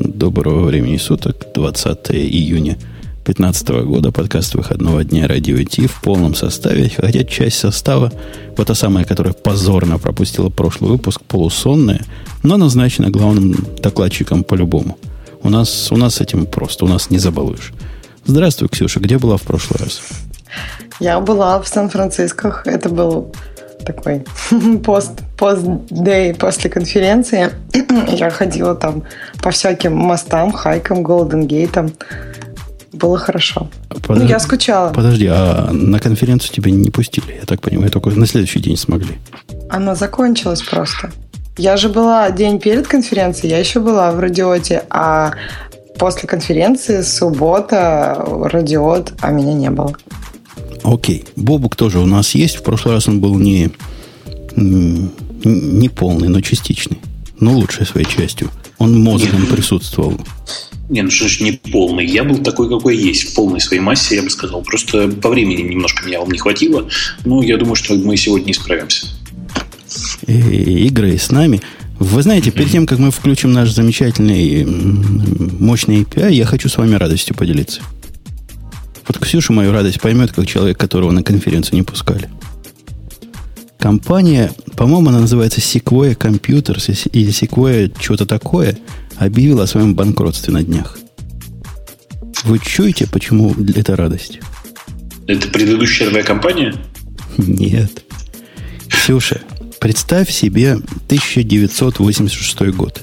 Доброго времени суток, 20 июня 2015 года, подкаст выходного дня Радио Ти в полном составе, хотя часть состава, вот та самая, которая позорно пропустила прошлый выпуск, полусонная, но назначена главным докладчиком по-любому. У нас, у нас с этим просто, у нас не забалуешь. Здравствуй, Ксюша, где была в прошлый раз? Я была в Сан-Франциско. Это был такой пост, пост-дей после конференции. Я ходила там по всяким мостам, хайкам, Голден Гейтам. Было хорошо. Подожди, ну, я скучала. Подожди, а на конференцию тебя не пустили, я так понимаю, только на следующий день смогли. Она закончилась просто. Я же была день перед конференцией, я еще была в радиоте, а после конференции суббота радиот, а меня не было. Окей. Бобук тоже у нас есть. В прошлый раз он был не, не полный, но частичный. Но лучшей своей частью. Он мозгом Нет. присутствовал. Не, ну что ж не полный. Я был такой, какой есть. В полной своей массе, я бы сказал. Просто по времени немножко меня вам не хватило. Но я думаю, что мы сегодня не справимся. И, игры с нами. Вы знаете, перед тем, как мы включим наш замечательный мощный API, я хочу с вами радостью поделиться. Вот Ксюша мою радость поймет, как человек, которого на конференцию не пускали. Компания, по-моему, она называется Sequoia Computers или Sequoia что-то такое, объявила о своем банкротстве на днях. Вы чуете, почему это радость? Это предыдущая твоя компания? Нет. Ксюша, представь себе 1986 год.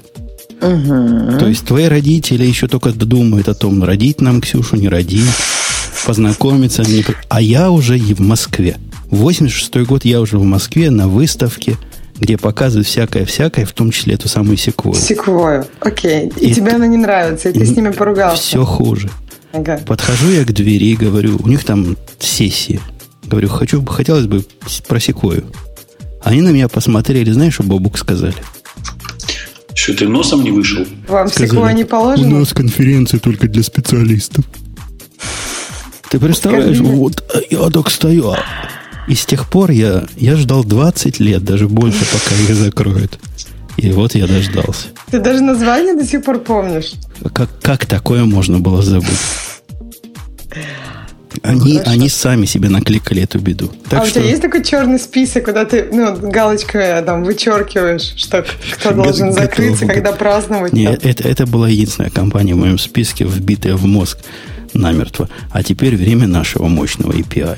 Угу. То есть твои родители еще только думают о том, родить нам Ксюшу, не родить познакомиться. А я уже и в Москве. 86 год я уже в Москве на выставке, где показывают всякое-всякое, в том числе эту самую секвою. Секвою, окей. И, и тебе она не нравится, и ты с ними поругался. Все хуже. Ага. Подхожу я к двери и говорю, у них там сессия. Говорю, хочу, хотелось бы про секвою. Они на меня посмотрели, знаешь, что Бобук сказали? Что, ты носом не вышел? Вам секвоя не положено? У нас конференция только для специалистов. Ты представляешь, вот я так стою. А и с тех пор я, я ждал 20 лет, даже больше, пока их закроют. И вот я дождался. Ты даже название до сих пор помнишь. Как, как такое можно было забыть? Они, они сами себе накликали эту беду. Так а что... у тебя есть такой черный список, куда ты ну, галочкой э, там вычеркиваешь, что кто должен закрыться, когда праздновать? Нет, это, это была единственная компания в моем списке, вбитая в мозг намертво. А теперь время нашего мощного API.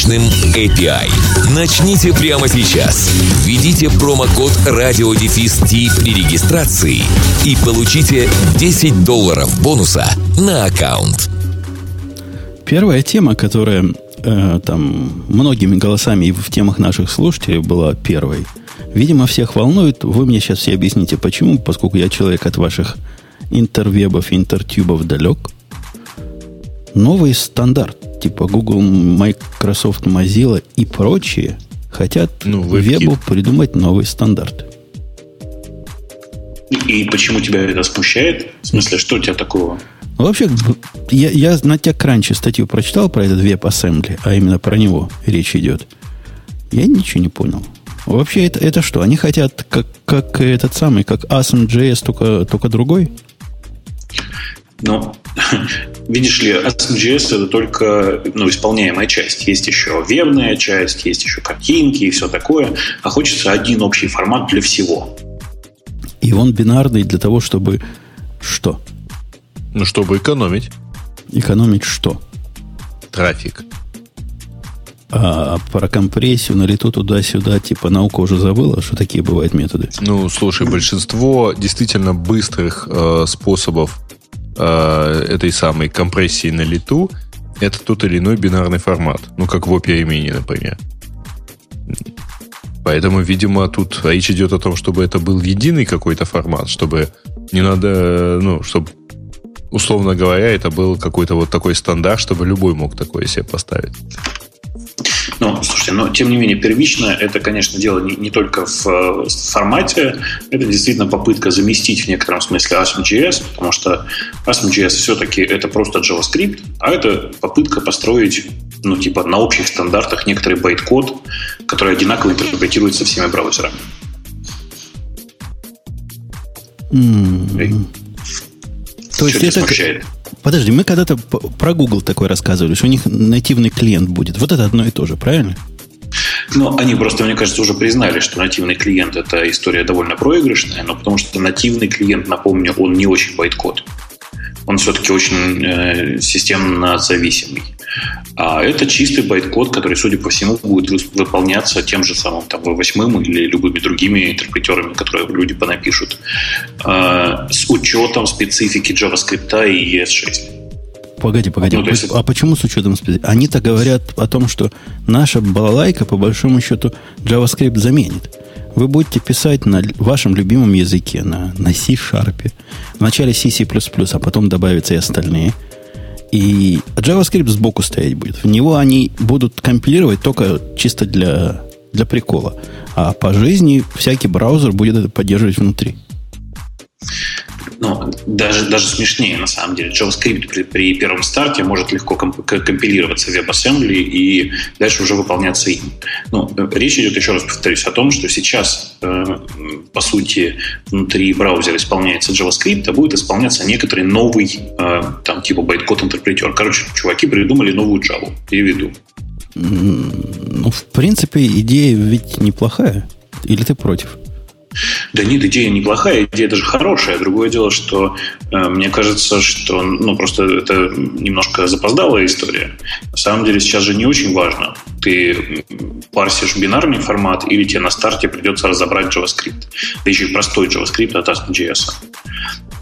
мощным API. Начните прямо сейчас. Введите промокод радиодефис при регистрации и получите 10 долларов бонуса на аккаунт. Первая тема, которая э, там многими голосами и в темах наших слушателей была первой, видимо, всех волнует. Вы мне сейчас все объясните, почему, поскольку я человек от ваших интервебов, интертюбов далек. Новый стандарт типа Google, Microsoft, Mozilla и прочие хотят ну, вебу придумать новый стандарт. И почему тебя это смущает? В смысле, что у тебя такого? Ну, вообще, я, я на TechCrunch статью прочитал про этот WebAssembly, а именно про него речь идет. Я ничего не понял. Вообще, это, это что? Они хотят как, как этот самый, как Awesome.js, только, только другой? Ну, видишь ли, ASM.js это только ну, исполняемая часть. Есть еще вебная часть, есть еще картинки и все такое. А хочется один общий формат для всего. И он бинарный для того, чтобы что? Ну, чтобы экономить. Экономить что? Трафик. А про компрессию на лету туда-сюда, типа наука уже забыла, что такие бывают методы? Ну, слушай, большинство действительно быстрых э, способов э, этой самой компрессии на лету это тот или иной бинарный формат. Ну, как в Opera Mini, например. Поэтому, видимо, тут речь идет о том, чтобы это был единый какой-то формат, чтобы Не надо, ну, чтобы, условно говоря, это был какой-то вот такой стандарт, чтобы любой мог такое себе поставить. Ну, слушайте, но тем не менее, первично это, конечно, дело не, не только в, в формате, это действительно попытка заместить в некотором смысле ASM.js, потому что ASM.js все-таки это просто JavaScript, а это попытка построить, ну, типа, на общих стандартах некоторый байт-код, который одинаково интерпретируется всеми браузерами. Мм. То есть это... Смущает? Подожди, мы когда-то про Google такой рассказывали, что у них нативный клиент будет. Вот это одно и то же, правильно? Ну, они просто, мне кажется, уже признали, что нативный клиент – это история довольно проигрышная, но потому что нативный клиент, напомню, он не очень байткод. Он все-таки очень э, системно зависимый. А это чистый байткод, который, судя по всему, будет выполняться тем же самым там, V8 или любыми другими интерпретерами, которые люди понапишут, э, с учетом специфики JavaScript и ES6. Погоди, погоди. Ну, есть... А почему с учетом специфики? Они-то говорят о том, что наша балалайка, по большому счету, JavaScript заменит. Вы будете писать на вашем любимом языке, на, на C-Sharp. Вначале C, C++, а потом добавятся и остальные – и JavaScript сбоку стоять будет. В него они будут компилировать только чисто для, для прикола. А по жизни всякий браузер будет это поддерживать внутри ну, даже, даже смешнее, на самом деле. JavaScript при, при первом старте может легко комп- компилироваться в WebAssembly и дальше уже выполняться им. Ну, речь идет, еще раз повторюсь, о том, что сейчас, э, по сути, внутри браузера исполняется JavaScript, а будет исполняться некоторый новый, э, там, типа байткод интерпретер. Короче, чуваки придумали новую Java. Переведу. Ну, в принципе, идея ведь неплохая. Или ты против? Да нет, идея неплохая, идея даже хорошая. Другое дело, что э, мне кажется, что ну, просто это немножко запоздалая история. На самом деле сейчас же не очень важно, ты парсишь бинарный формат или тебе на старте придется разобрать JavaScript. Да еще и простой JavaScript от ASP.js.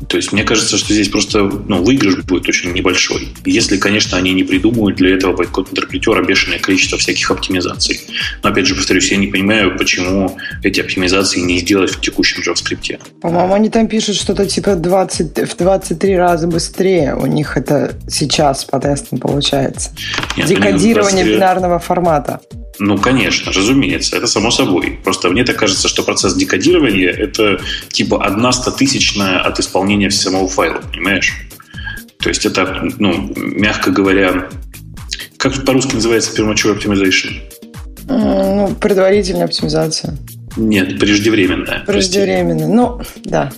То есть мне кажется, что здесь просто ну, выигрыш будет очень небольшой. Если, конечно, они не придумают для этого байткод интерпретера бешеное количество всяких оптимизаций. Но опять же, повторюсь, я не понимаю, почему эти оптимизации не сделать в текущем JavaScript. По-моему, они там пишут что-то типа 20, в 23 раза быстрее. У них это сейчас по тестам получается. Нет, Декодирование 23... бинарного формата. Ну, конечно, разумеется, это само собой. Просто мне так кажется, что процесс декодирования – это типа одна стотысячная от исполнения самого файла, понимаешь? То есть это, ну, мягко говоря, как по-русски называется premature optimization? Ну, предварительная оптимизация. Нет, преждевременная. Преждевременная, ну, да.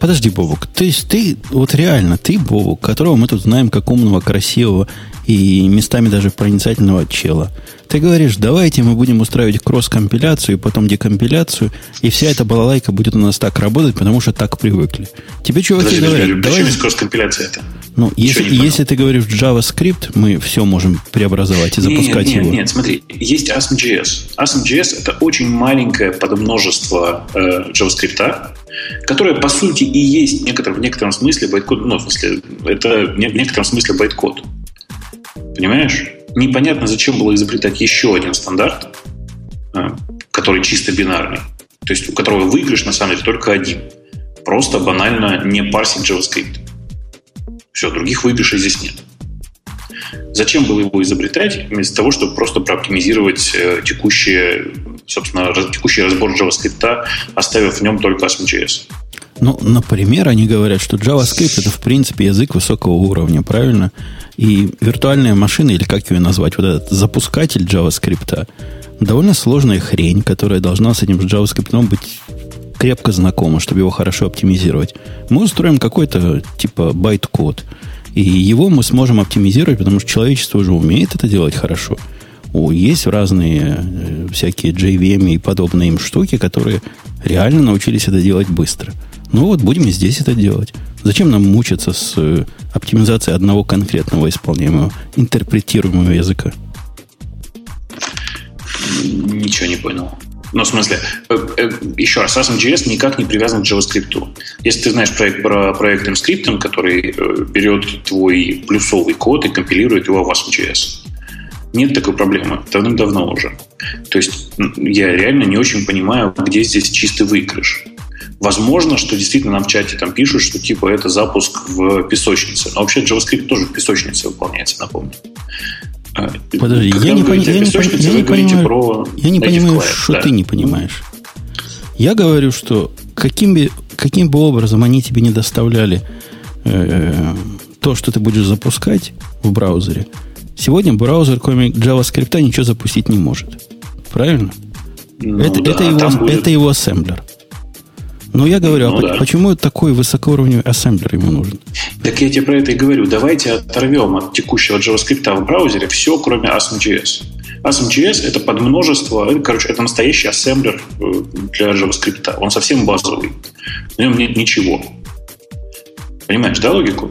Подожди, Бобук, то есть ты, вот реально, ты, Бобук, которого мы тут знаем как умного, красивого и местами даже проницательного чела, ты говоришь, давайте мы будем устраивать кросс-компиляцию, потом декомпиляцию, и вся эта балалайка будет у нас так работать, потому что так привыкли. Тебе чуваки подожди, говорят... Подожди, давай... Почему кросс-компиляция это? Ну, если, если ты говоришь JavaScript, мы все можем преобразовать и запускать нет, его. Нет, нет, смотри, есть ASM.js. ASM.js это очень маленькое подмножество э, JavaScript, которое, по сути, и есть некотор, в некотором смысле байткод, ну, в смысле, это в некотором смысле байткод. Понимаешь? Непонятно, зачем было изобретать еще один стандарт, э, который чисто бинарный. То есть у которого выигрыш, на самом деле, только один. Просто банально не парсить JavaScript. Все, других выигрышей здесь нет. Зачем было его изобретать, вместо того, чтобы просто прооптимизировать э, текущие, собственно, текущий разбор JavaScript, оставив в нем только ASM.js? Ну, например, они говорят, что JavaScript это, в принципе, язык высокого уровня, правильно? И виртуальная машина, или как ее назвать, вот этот запускатель JavaScript, довольно сложная хрень, которая должна с этим JavaScript быть крепко знакома, чтобы его хорошо оптимизировать. Мы устроим какой-то типа байт-код, и его мы сможем оптимизировать, потому что человечество уже умеет это делать хорошо. О, есть разные э, всякие JVM и подобные им штуки, которые реально научились это делать быстро. Ну вот, будем и здесь это делать. Зачем нам мучиться с э, оптимизацией одного конкретного исполняемого, интерпретируемого языка? Ничего не понял. Ну, в смысле, э, э, еще раз, ASM.js никак не привязан к JavaScript. Если ты знаешь проект про проект MScript, который берет твой плюсовый код и компилирует его в ASM.js. Нет такой проблемы. Давным-давно уже. То есть я реально не очень понимаю, где здесь чистый выигрыш. Возможно, что действительно нам в чате там пишут, что типа это запуск в песочнице. Но вообще JavaScript тоже в песочнице выполняется, напомню. А, Подожди, я не, пони- я, не, я не понимаю, про я не понимаю, что да. ты не понимаешь. Я говорю, что каким бы, каким бы образом они тебе не доставляли э, то, что ты будешь запускать в браузере, сегодня браузер, кроме JavaScript, ничего запустить не может. Правильно? Ну, это, да, это, его, будет... это его ассемблер. Но я говорю, ну, а да. почему такой высокоуровневый ассемблер ему нужен? Так я тебе про это и говорю. Давайте оторвем от текущего JavaScript в браузере все, кроме ASM.js. ASM.js это подмножество, короче, это настоящий ассемблер э, для JavaScript. Он совсем базовый. В нем нет ничего. Понимаешь, да, логику?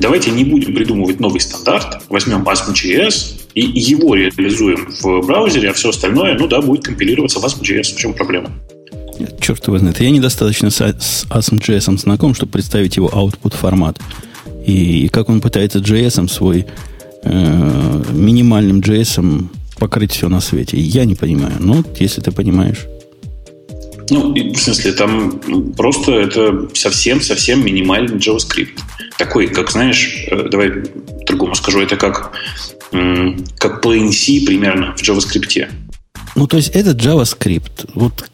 Давайте не будем придумывать новый стандарт, возьмем ASM.js и его реализуем в браузере, а все остальное, ну да, будет компилироваться в ASM.js. В чем проблема? Черт его знает. Я недостаточно с, с ASM.js знаком, чтобы представить его output формат. И как он пытается JS свой э, минимальным JS покрыть все на свете. Я не понимаю. Ну, если ты понимаешь. Ну, в смысле, там просто это совсем-совсем минимальный JavaScript. Такой, как, знаешь, э, давай другому скажу, это как, как PNC примерно в JavaScript. Ну, то есть, этот JavaScript, вот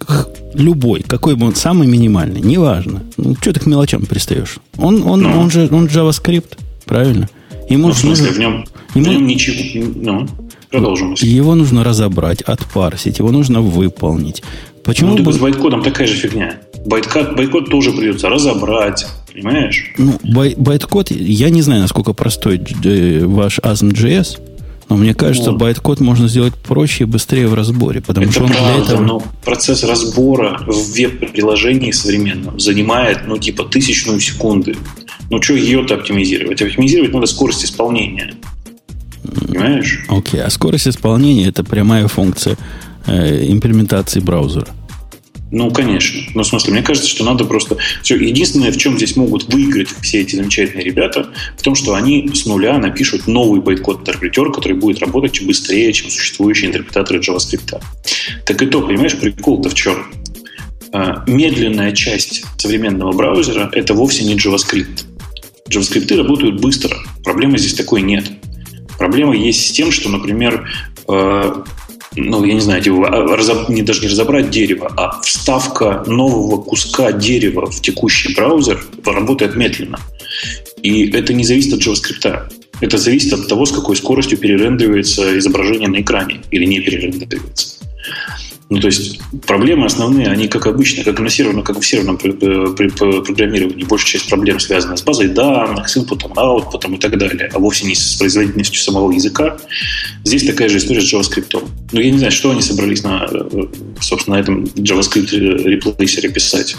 любой, какой бы он самый минимальный, неважно. Ну, что ты к мелочам пристаешь? Он, он, ну. он же он JavaScript, правильно? Ему ну, в смысле, нужно, в нем, ему, в нем ничего... Ну, продолжим. Его нужно разобрать, отпарсить, его нужно выполнить. Почему ну, бы... с байткодом такая же фигня. Байткод, байткод тоже придется разобрать, понимаешь? Ну, бай, байткод, я не знаю, насколько простой э, ваш ASM.js, но мне кажется, вот. байткод можно сделать проще и быстрее в разборе, потому это что он правда, для этого... но процесс разбора в веб-приложении современном занимает, ну, типа, тысячную секунды. Ну, что ее-то оптимизировать? Оптимизировать надо скорость исполнения. Понимаешь? Окей, okay. а скорость исполнения это прямая функция э, имплементации браузера. Ну, конечно. Но, в смысле, мне кажется, что надо просто... Все. Единственное, в чем здесь могут выиграть все эти замечательные ребята, в том, что они с нуля напишут новый байткод-интерпретер, который будет работать быстрее, чем существующие интерпретаторы JavaScript. Так и то, понимаешь, прикол-то в чем? А, медленная часть современного браузера – это вовсе не JavaScript. JavaScript работают быстро. Проблемы здесь такой нет. Проблема есть с тем, что, например, а, ну, я не знаю, типа, разоб... не даже не разобрать дерево, а вставка нового куска дерева в текущий браузер работает медленно. И это не зависит от JavaScript. Это зависит от того, с какой скоростью перерендеривается изображение на экране или не перерендеривается. Ну, то есть проблемы основные, они, как обычно, как на серверном, как в серверном программировании, большая часть проблем связана с базой данных, с инпутом, аутпутом и так далее, а вовсе не с производительностью самого языка. Здесь такая же история с JavaScript. Но я не знаю, что они собрались на, собственно, на этом JavaScript реплейсере писать.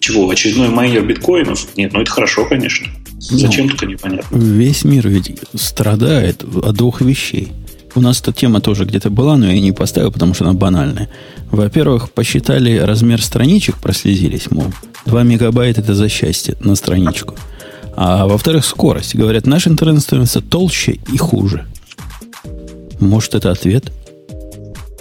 Чего, очередной майнер биткоинов? Нет, ну это хорошо, конечно. Зачем ну, только непонятно. Весь мир ведь страдает от двух вещей – у нас эта тема тоже где-то была, но я не поставил, потому что она банальная. Во-первых, посчитали размер страничек, прослезились, мол, 2 мегабайта это за счастье на страничку. А во-вторых, скорость. Говорят, наш интернет становится толще и хуже. Может, это ответ?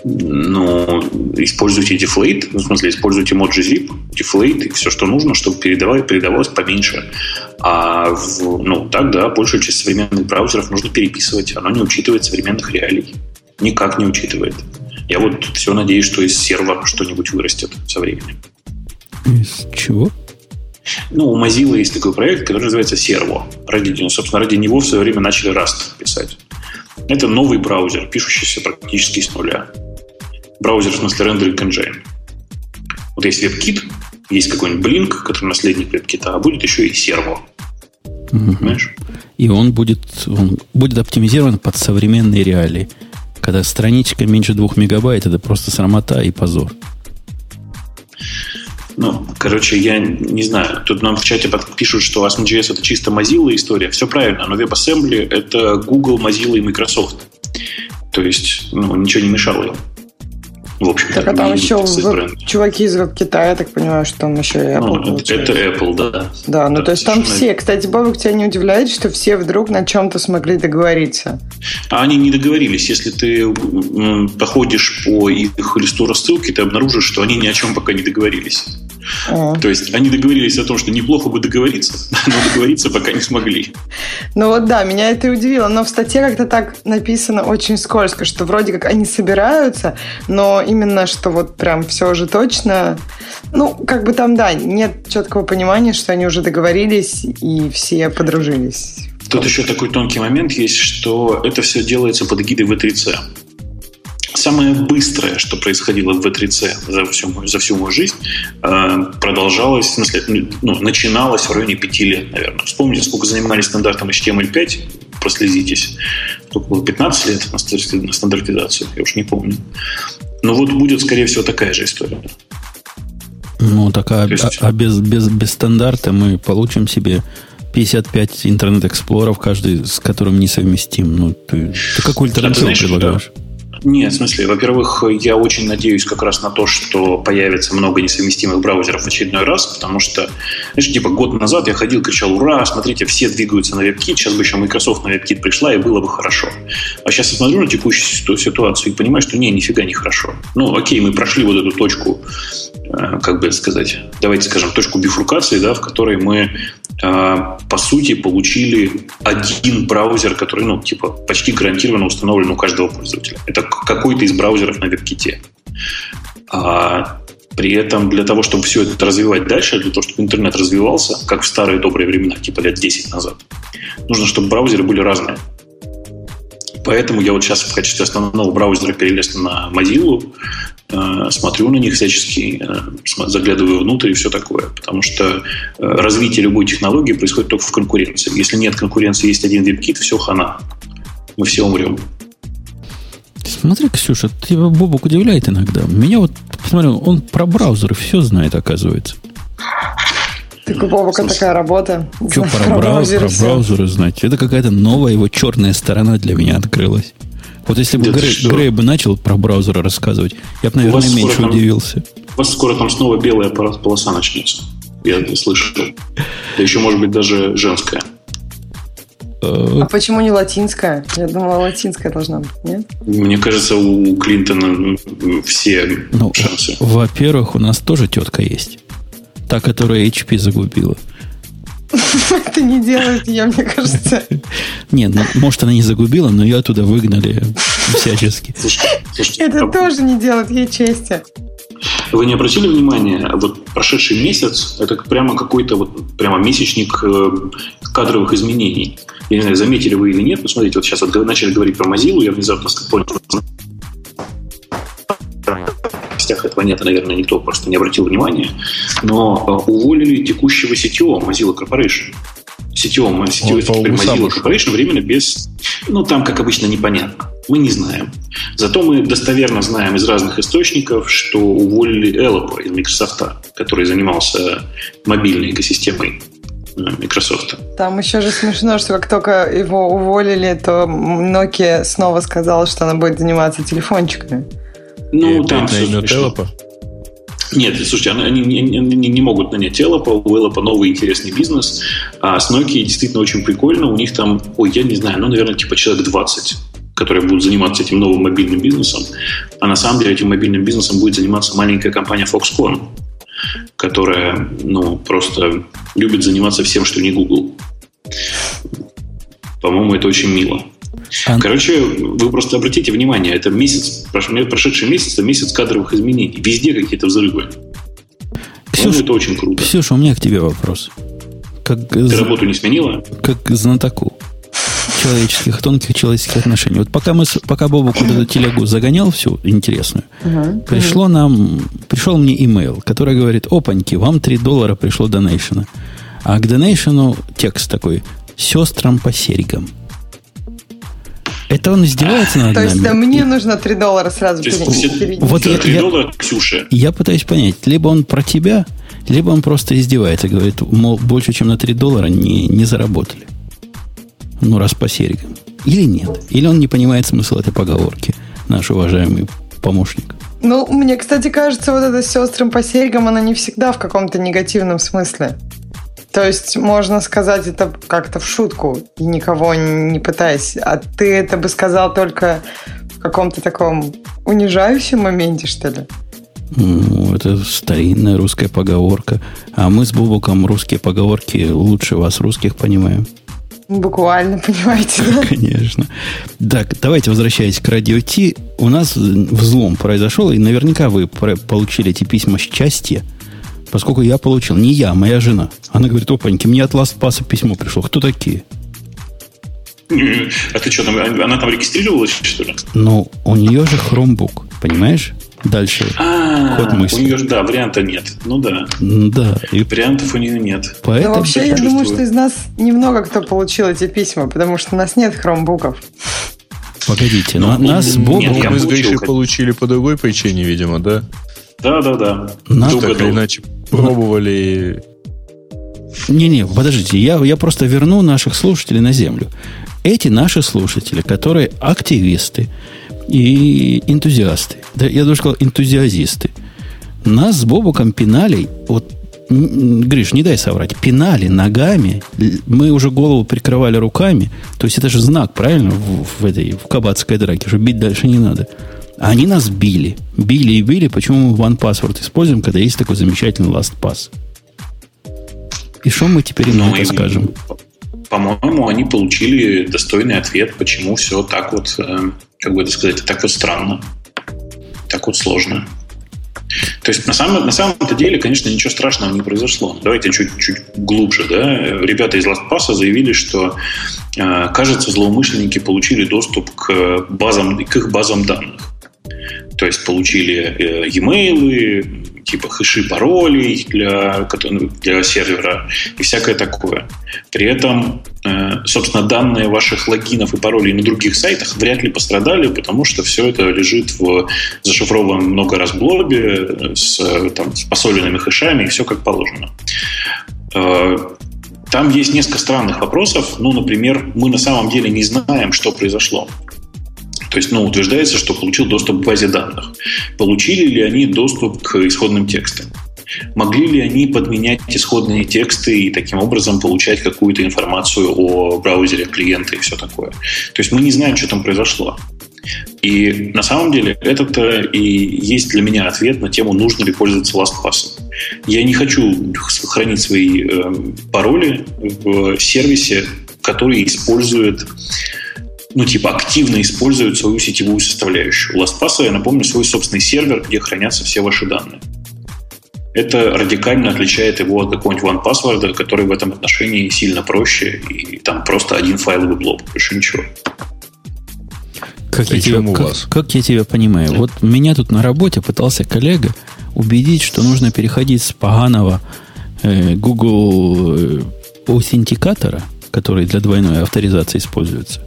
Ну, используйте deflate, ну, в смысле, используйте Moji Zip, deflate и все, что нужно, чтобы передавать, передавалось поменьше. А в, ну, так, да, большую часть современных браузеров нужно переписывать. Оно не учитывает современных реалий. Никак не учитывает. Я вот все надеюсь, что из сервера что-нибудь вырастет со временем. Из чего? Ну, у Mozilla есть такой проект, который называется Servo. Ради, ну, собственно, ради него в свое время начали Rust писать. Это новый браузер, пишущийся практически с нуля браузер, в смысле рендеринг engine. Вот есть WebKit, есть какой-нибудь Blink, который наследник WebKit, а будет еще и серво. Угу. Понимаешь? И он будет, он будет оптимизирован под современные реалии. Когда страничка меньше двух мегабайт, это просто срамота и позор. Ну, короче, я не знаю. Тут нам в чате пишут, что ASM.js это чисто Mozilla история. Все правильно, но WebAssembly это Google, Mozilla и Microsoft. То есть, ну, ничего не мешало им. В общем, так, а там еще в... чуваки из Китая, я так понимаю, что там еще и Apple. Ну, это Apple, да. Да, ну да, то есть там все. Кстати, Бобок, тебя не удивляет, что все вдруг на чем-то смогли договориться? А они не договорились. Если ты походишь по их листу рассылки, ты обнаружишь, что они ни о чем пока не договорились. А. То есть они договорились о том, что неплохо бы договориться, но договориться пока не смогли. Ну вот да, меня это удивило. Но в статье как-то так написано очень скользко, что вроде как они собираются, но именно что вот прям все уже точно. Ну, как бы там, да, нет четкого понимания, что они уже договорились и все подружились. Тут еще такой тонкий момент есть, что это все делается под эгидой В3C. Самое быстрое, что происходило в V3C за всю, за всю мою жизнь, э, продолжалось, в смысле, ну, начиналось в районе пяти лет, наверное. Вспомните, сколько занимались стандартом HTML5, проследитесь. Сколько было? 15 лет на стандартизацию, я уж не помню. Но вот будет, скорее всего, такая же история. Ну, так а, есть... а, а без, без, без стандарта мы получим себе 55 интернет-эксплоров, каждый с которым несовместим. Ну, ты, ты какую альтернативу предлагаешь? Да. Нет, в смысле, во-первых, я очень надеюсь как раз на то, что появится много несовместимых браузеров в очередной раз, потому что, знаешь, типа год назад я ходил, кричал, ура, смотрите, все двигаются на WebKit, сейчас бы еще Microsoft на WebKit пришла, и было бы хорошо. А сейчас я смотрю на текущую ситуацию и понимаю, что не, нифига не хорошо. Ну, окей, мы прошли вот эту точку, э, как бы сказать, давайте скажем, точку бифуркации, да, в которой мы по сути, получили один браузер, который, ну, типа, почти гарантированно установлен у каждого пользователя. Это какой-то из браузеров на WebKit. А при этом для того, чтобы все это развивать дальше, для того, чтобы интернет развивался, как в старые добрые времена, типа лет 10 назад, нужно, чтобы браузеры были разные. Поэтому я вот сейчас в качестве основного браузера перелез на Mozilla, смотрю на них всячески, э, заглядываю внутрь и все такое. Потому что э, развитие любой технологии происходит только в конкуренции. Если нет конкуренции, есть один WebKit, все хана. Мы все умрем. Смотри, Ксюша, тебя Бобок удивляет иногда. Меня вот, посмотри, он про браузеры все знает, оказывается. Так у Бобока такая работа. Что про, про, браузеры, про браузеры знать? Это какая-то новая его черная сторона для меня открылась. Вот если бы Грей, Грей бы начал про браузеры рассказывать, я бы, наверное, меньше там, удивился. У вас скоро там снова белая полоса начнется. Я слышал. Да еще, может быть, даже женская. А почему не латинская? Я думала, латинская должна быть, нет? Мне кажется, у Клинтона все ну, шансы. Во-первых, у нас тоже тетка есть. Та, которая HP загубила. Это не делает ее, мне кажется. Нет, ну, может, она не загубила, но ее оттуда выгнали всячески. Это тоже не делает ей чести. Вы не обратили внимания, вот прошедший месяц, это прямо какой-то вот прямо месячник э, кадровых изменений. Я не знаю, заметили вы или нет, посмотрите, вот сейчас вот начали говорить про Mozilla, я внезапно понял, новостях этого нет, наверное, никто просто не обратил внимания, но э, уволили текущего CTO Mozilla Corporation. CTO, CTO теперь Mozilla Corporation временно без... Ну, там, как обычно, непонятно. Мы не знаем. Зато мы достоверно знаем из разных источников, что уволили Эллопа из Microsoft, который занимался мобильной экосистемой э, Microsoft. Там еще же смешно, что как только его уволили, то Nokia снова сказала, что она будет заниматься телефончиками. Ну, и там все Телопа? Нет, слушайте, они, они, они не могут нанять Телопа, у Эллопа новый интересный бизнес, а с Nokia действительно очень прикольно, у них там, ой, я не знаю, ну, наверное, типа человек 20 которые будут заниматься этим новым мобильным бизнесом. А на самом деле этим мобильным бизнесом будет заниматься маленькая компания Foxconn, которая ну, просто любит заниматься всем, что не Google. По-моему, это очень мило. А... Короче, вы просто обратите внимание, это месяц, прошедший месяц, это месяц кадровых изменений. Везде какие-то взрывы. Ксюша, это очень круто. Ксюша, у меня к тебе вопрос. Как Ты з... работу не сменила? Как знатоку человеческих, тонких человеческих отношений. Вот пока мы, пока Боба куда-то телегу загонял всю интересную, uh пришло нам, пришел мне имейл, который говорит, опаньки, вам 3 доллара пришло донейшена. А к донейшену текст такой, сестрам по серьгам. Это он издевается над То есть, да, мне нужно 3 доллара сразу перевести. Вот я, 3 доллара, Ксюша. Я пытаюсь понять, либо он про тебя, либо он просто издевается, говорит, мол, больше, чем на 3 доллара не, не заработали. Ну, раз по серикам. Или нет. Или он не понимает смысл этой поговорки, наш уважаемый помощник. Ну, мне, кстати, кажется, вот это с сестрам по серьгам, она не всегда в каком-то негативном смысле. То есть можно сказать это как-то в шутку, и никого не пытаясь. А ты это бы сказал только в каком-то таком унижающем моменте, что ли? Ну, это старинная русская поговорка. А мы с Бубуком русские поговорки лучше вас, русских, понимаем. Буквально, понимаете, да? Конечно. Так, давайте возвращаясь к радио Ти. У нас взлом произошел, и наверняка вы получили эти письма счастья, поскольку я получил. Не я, а моя жена. Она говорит, опаньки, мне от LastPass письмо пришло. Кто такие? А ты что, там, она там регистрировалась, что ли? Ну, у нее же Chromebook, понимаешь? Дальше а, ход мысли. У нее же, да, варианта нет. Ну да. Да. И Вариантов у нее нет. Поэтому Но вообще, я думаю, что из нас немного кто получил эти письма, потому что у нас нет хромбуков. Погодите, ну, нас с Богом... Нет, мы с Гришей получили по другой причине, видимо, да? Да, да, да. Нас так или иначе пробовали... Не-не, подождите, я, я просто верну наших слушателей на землю. Эти наши слушатели, которые активисты, и энтузиасты. Да, я даже сказал энтузиазисты. Нас с Бобуком пинали, вот, Гриш, не дай соврать, пинали ногами, мы уже голову прикрывали руками, то есть это же знак, правильно, в, в этой, в кабацкой драке, что бить дальше не надо. Они нас били. Били и били. Почему мы OnePassword используем, когда есть такой замечательный LastPass? И что мы теперь им ну, это скажем? По-моему, они получили достойный ответ, почему все так вот э, как бы это сказать, так вот странно, так вот сложно. То есть на самом, на самом-то деле, конечно, ничего страшного не произошло. Давайте чуть-чуть глубже. Да? Ребята из LastPass заявили, что, э, кажется, злоумышленники получили доступ к, базам, к их базам данных. То есть получили э, e-mail, типа хэши паролей для, для сервера и всякое такое. При этом, э, собственно, данные ваших логинов и паролей на других сайтах вряд ли пострадали, потому что все это лежит в зашифрованном много раз блобе с, там, с посоленными хэшами и все как положено. Э, там есть несколько странных вопросов. Ну, например, мы на самом деле не знаем, что произошло. То есть, ну, утверждается, что получил доступ к базе данных. Получили ли они доступ к исходным текстам? Могли ли они подменять исходные тексты и таким образом получать какую-то информацию о браузере клиента и все такое? То есть мы не знаем, что там произошло. И на самом деле это и есть для меня ответ на тему, нужно ли пользоваться LastPass. Я не хочу хранить свои э, пароли в сервисе, который использует ну, типа, активно используют свою сетевую составляющую. У LastPass, я напомню, свой собственный сервер, где хранятся все ваши данные. Это радикально отличает его от какого-нибудь OnePassword, который в этом отношении сильно проще, и там просто один файловый блок, больше ничего. Как я, тебя, у как, как я тебя понимаю? Вот меня тут на работе пытался коллега убедить, что нужно переходить с поганого э, Google э, аутентикатора, который для двойной авторизации используется,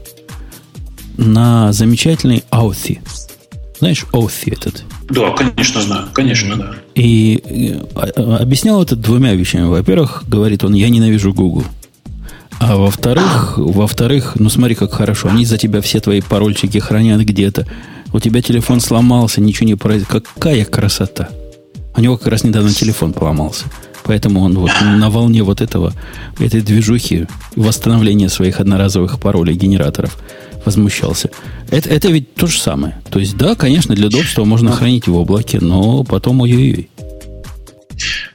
на замечательный Authy. Знаешь, Authy этот? Да, конечно, знаю. Конечно, да. И э, а, объяснял это двумя вещами. Во-первых, говорит он, я ненавижу Google. А во-вторых, во-вторых, ну смотри, как хорошо. Они за тебя все твои парольчики хранят где-то. У тебя телефон сломался, ничего не произошло. Какая красота. У него как раз недавно телефон поломался. Поэтому он вот на волне вот этого, этой движухи восстановления своих одноразовых паролей генераторов возмущался. Это, это ведь то же самое. То есть, да, конечно, для удобства можно хранить в облаке, но потом ой-ой-ой.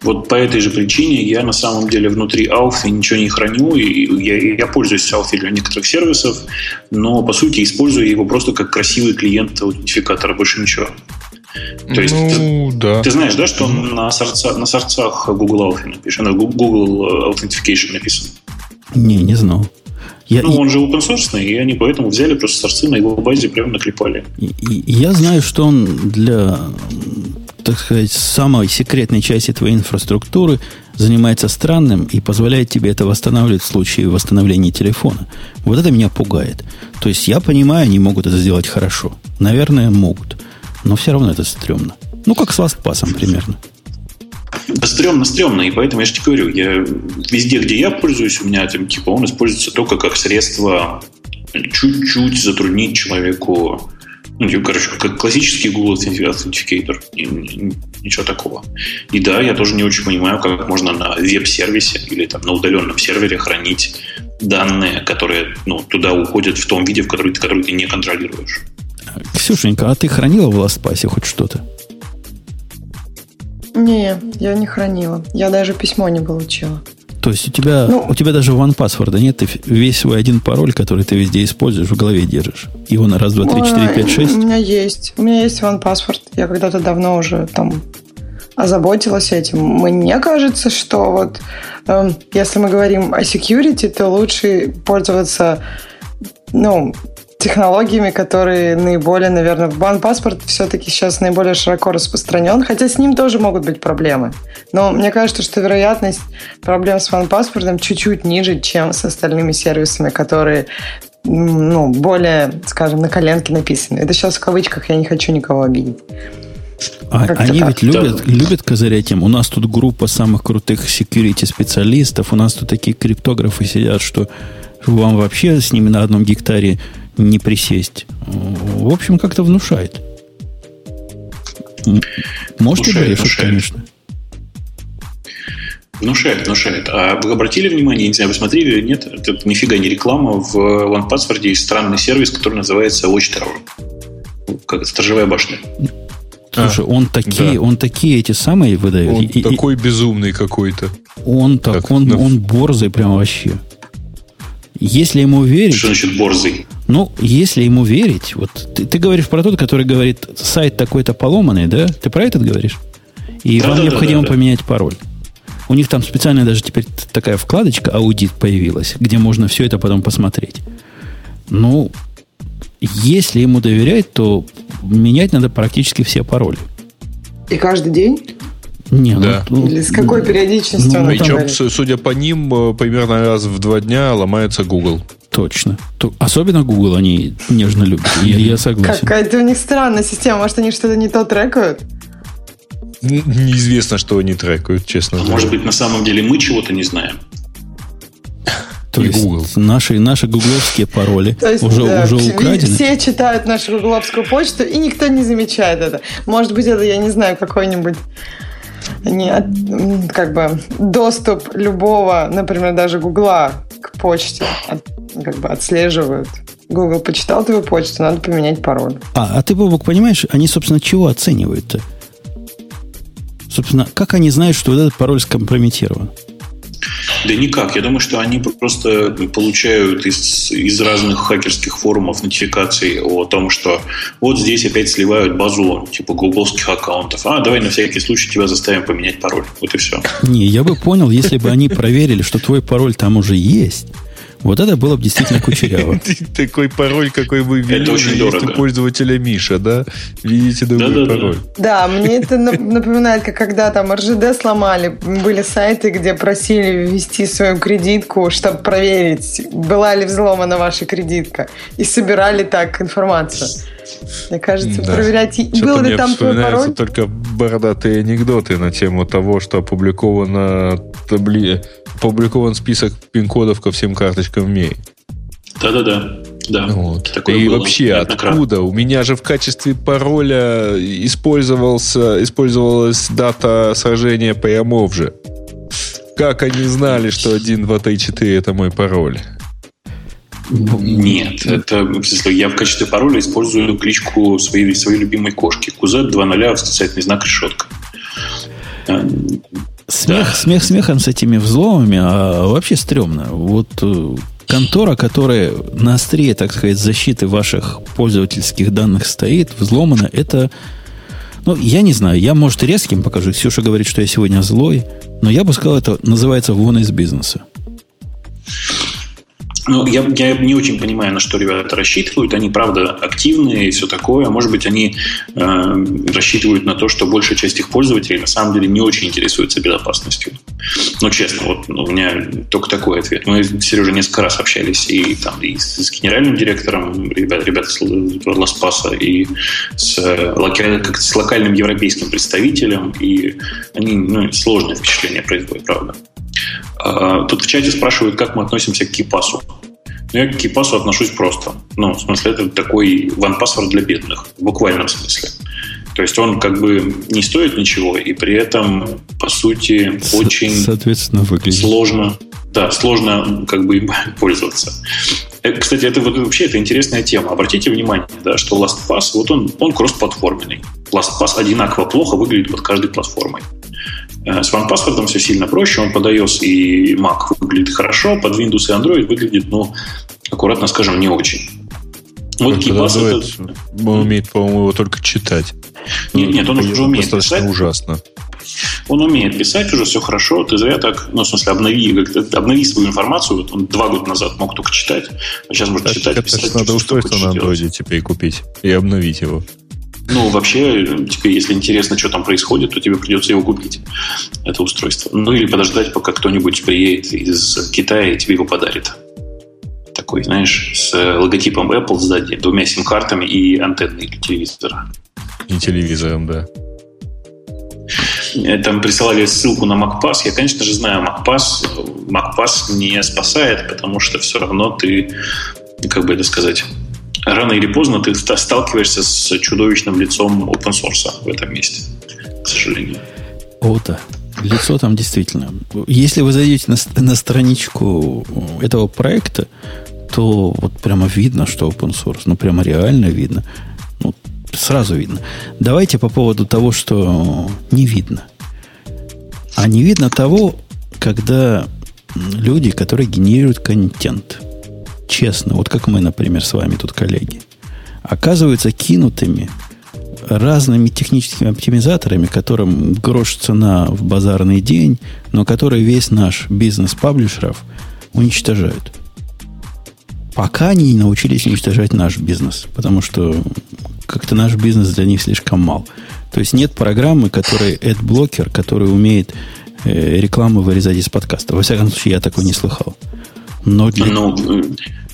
Вот по этой же причине я на самом деле внутри Authy ничего не храню, и я, я пользуюсь Authy для некоторых сервисов, но по сути использую его просто как красивый клиент аутентификатора, больше ничего. То есть, ну, ты, да. ты знаешь, да, что он на, сорца, на сорцах Google Authy написан, на Google Authentication написан? Не, не знал. Я, ну, он же open source, и они поэтому взяли просто сорцы на его базе прямо наклепали. И, и, я знаю, что он для, так сказать, самой секретной части твоей инфраструктуры занимается странным и позволяет тебе это восстанавливать в случае восстановления телефона. Вот это меня пугает. То есть я понимаю, они могут это сделать хорошо. Наверное, могут. Но все равно это стрёмно. Ну, как с LastPass примерно. Да стрёмно, стрёмно, и поэтому я же тебе говорю, я везде, где я пользуюсь, у меня этим типа он используется только как средство чуть-чуть затруднить человеку ну, типа, короче, как классический Google Authenticator. Ничего такого. И да, я тоже не очень понимаю, как можно на веб-сервисе или там на удаленном сервере хранить данные, которые ну, туда уходят в том виде, в который, который ты не контролируешь. Ксюшенька, а ты хранила в LastPass хоть что-то? Не, я не хранила. Я даже письмо не получила. То есть у тебя, ну, у тебя даже OnePassword нет, ты весь свой один пароль, который ты везде используешь, в голове держишь. Его на раз, два, три, четыре, пять, шесть. У меня есть. У меня есть OnePassword. Я когда-то давно уже там озаботилась этим. Мне кажется, что вот э, если мы говорим о security, то лучше пользоваться ну, технологиями, которые наиболее, наверное, в паспорт все-таки сейчас наиболее широко распространен, хотя с ним тоже могут быть проблемы. Но мне кажется, что вероятность проблем с паспортом чуть-чуть ниже, чем с остальными сервисами, которые ну, более, скажем, на коленке написаны. Это сейчас в кавычках, я не хочу никого обидеть. А, они так. ведь любят, да. любят козырять им. У нас тут группа самых крутых security специалистов, у нас тут такие криптографы сидят, что вам вообще с ними на одном гектаре не присесть. В общем, как-то внушает. Можете внушает, решить, внушает. конечно. Внушает, внушает. А вы обратили внимание, не знаю, вы смотрели или нет, это нифига не реклама, в OnePassword есть странный сервис, который называется Watchtower. Как сторожевая башня. Слушай, а, он такие, да. он такие эти самые выдает. Он и, такой и, безумный какой-то. Он так, как, он, он борзый прям вообще. Если ему верить... Что значит борзый? Ну, если ему верить, вот ты, ты говоришь про тот, который говорит, сайт такой-то поломанный, да? Ты про этот говоришь? И да, вам да, необходимо да, да, поменять пароль. У них там специально даже теперь такая вкладочка аудит появилась, где можно все это потом посмотреть. Ну, если ему доверять, то менять надо практически все пароли. И каждый день? Не, ну, да. ну, Или с какой периодичностью ну, Причем, судя по ним, э, примерно раз в два дня ломается Google. Точно. Особенно Google они нежно любят. Я, я согласен. Какая-то у них странная система. Может, они что-то не то трекают? Неизвестно, что они трекают, честно. А может быть, на самом деле мы чего-то не знаем. То и есть Google. Наши, наши гугловские пароли То есть, уже, да, уже украдены. Все читают нашу гугловскую почту, и никто не замечает это. Может быть, это, я не знаю, какой-нибудь не, как бы доступ любого, например, даже Гугла к почте от, как бы отслеживают. Google почитал твою почту, надо поменять пароль. А, а ты, Бобок, понимаешь, они, собственно, чего оценивают-то? Собственно, как они знают, что вот этот пароль скомпрометирован? Да никак. Я думаю, что они просто получают из, из разных хакерских форумов нотификации о том, что вот здесь опять сливают базу типа гугловских аккаунтов. А, давай на всякий случай тебя заставим поменять пароль. Вот и все. Не, я бы понял, если бы они проверили, что твой пароль там уже есть. Вот это было бы действительно кучеряво. Такой пароль, какой вы ввели, есть у пользователя Миша, да? Видите другой пароль. Да, мне это напоминает, как когда там РЖД сломали, были сайты, где просили ввести свою кредитку, чтобы проверить, была ли взломана ваша кредитка. И собирали так информацию. Мне кажется, да. проверять, Что-то был ли там твой пароль. только бородатые анекдоты на тему того, что опубликовано табли... опубликован список пин-кодов ко всем карточкам в мире. Да-да-да. Да, вот. Такое и было вообще откуда? У меня же в качестве пароля использовался, использовалась дата сражения по же. Как они знали, что 1, 2, 3, 4 это мой пароль? Нет, это я в качестве пароля использую кличку своей, своей любимой кошки. Кузет 2.0, восклицательный знак решетка. Смех, да. смех смехом с этими взломами, а вообще стрёмно. Вот э, контора, которая на острие, так сказать, защиты ваших пользовательских данных стоит, взломана, это... Ну, я не знаю, я, может, резким покажу. Ксюша говорит, что я сегодня злой, но я бы сказал, это называется вон из бизнеса. Ну, я, я не очень понимаю, на что ребята рассчитывают. Они, правда, активные и все такое. Может быть, они э, рассчитывают на то, что большая часть их пользователей на самом деле не очень интересуется безопасностью. Но честно, вот у меня только такой ответ. Мы с Сережей несколько раз общались и, там, и с, генеральным директором, ребят, ребята с Ласпаса, и с, лока, как с локальным европейским представителем. И они ну, сложное впечатление производят, правда. А, тут в чате спрашивают, как мы относимся к Кипасу. Ну, я к Кипасу отношусь просто. Ну, в смысле, это такой OnePassword для бедных, в буквальном смысле. То есть он как бы не стоит ничего, и при этом, по сути, очень Соответственно, выглядит. сложно, да, сложно как бы пользоваться. Э, кстати, это вот вообще это интересная тема. Обратите внимание, да, что LastPass, вот он, он кроссплатформенный. LastPass одинаково плохо выглядит под каждой платформой. Э, с OnePassword все сильно проще, он под iOS и Mac выглядит хорошо, под Windows и Android выглядит, ну, аккуратно скажем, не очень. Вот KeyPass это... Он умеет, по-моему, его только читать. Нет, нет, он уже умеет писать. ужасно. Он умеет писать уже, все хорошо. Ты зря так, ну, в смысле, обнови, обнови свою информацию. Вот он два года назад мог только читать, а сейчас может так, читать, писать. Надо устройство на андроиде теперь купить и обновить его. Ну, вообще, тебе, если интересно, что там происходит, то тебе придется его купить, это устройство. Ну, или подождать, пока кто-нибудь приедет из Китая и тебе его подарит. Такой, знаешь, с логотипом Apple сзади, двумя сим-картами и антенной для телевизора. И телевизором, да. Э, там присылали ссылку на MacPass. Я, конечно же, знаю MacPass. MacPass не спасает, потому что все равно ты, как бы это сказать, рано или поздно ты сталкиваешься с чудовищным лицом open source в этом месте, к сожалению. О, да. Лицо там действительно. Если вы зайдете на, на страничку этого проекта, то вот прямо видно, что open source. Ну, прямо реально видно. Ну, сразу видно. Давайте по поводу того, что не видно. А не видно того, когда люди, которые генерируют контент, честно, вот как мы, например, с вами тут, коллеги, оказываются кинутыми разными техническими оптимизаторами, которым грош цена в базарный день, но которые весь наш бизнес паблишеров уничтожают. Пока они не научились уничтожать наш бизнес, потому что как-то наш бизнес для них слишком мал. То есть нет программы, которая AdBlocker, который умеет э, рекламу вырезать из подкаста. Во всяком случае, я такой не слыхал. Но для... Ну,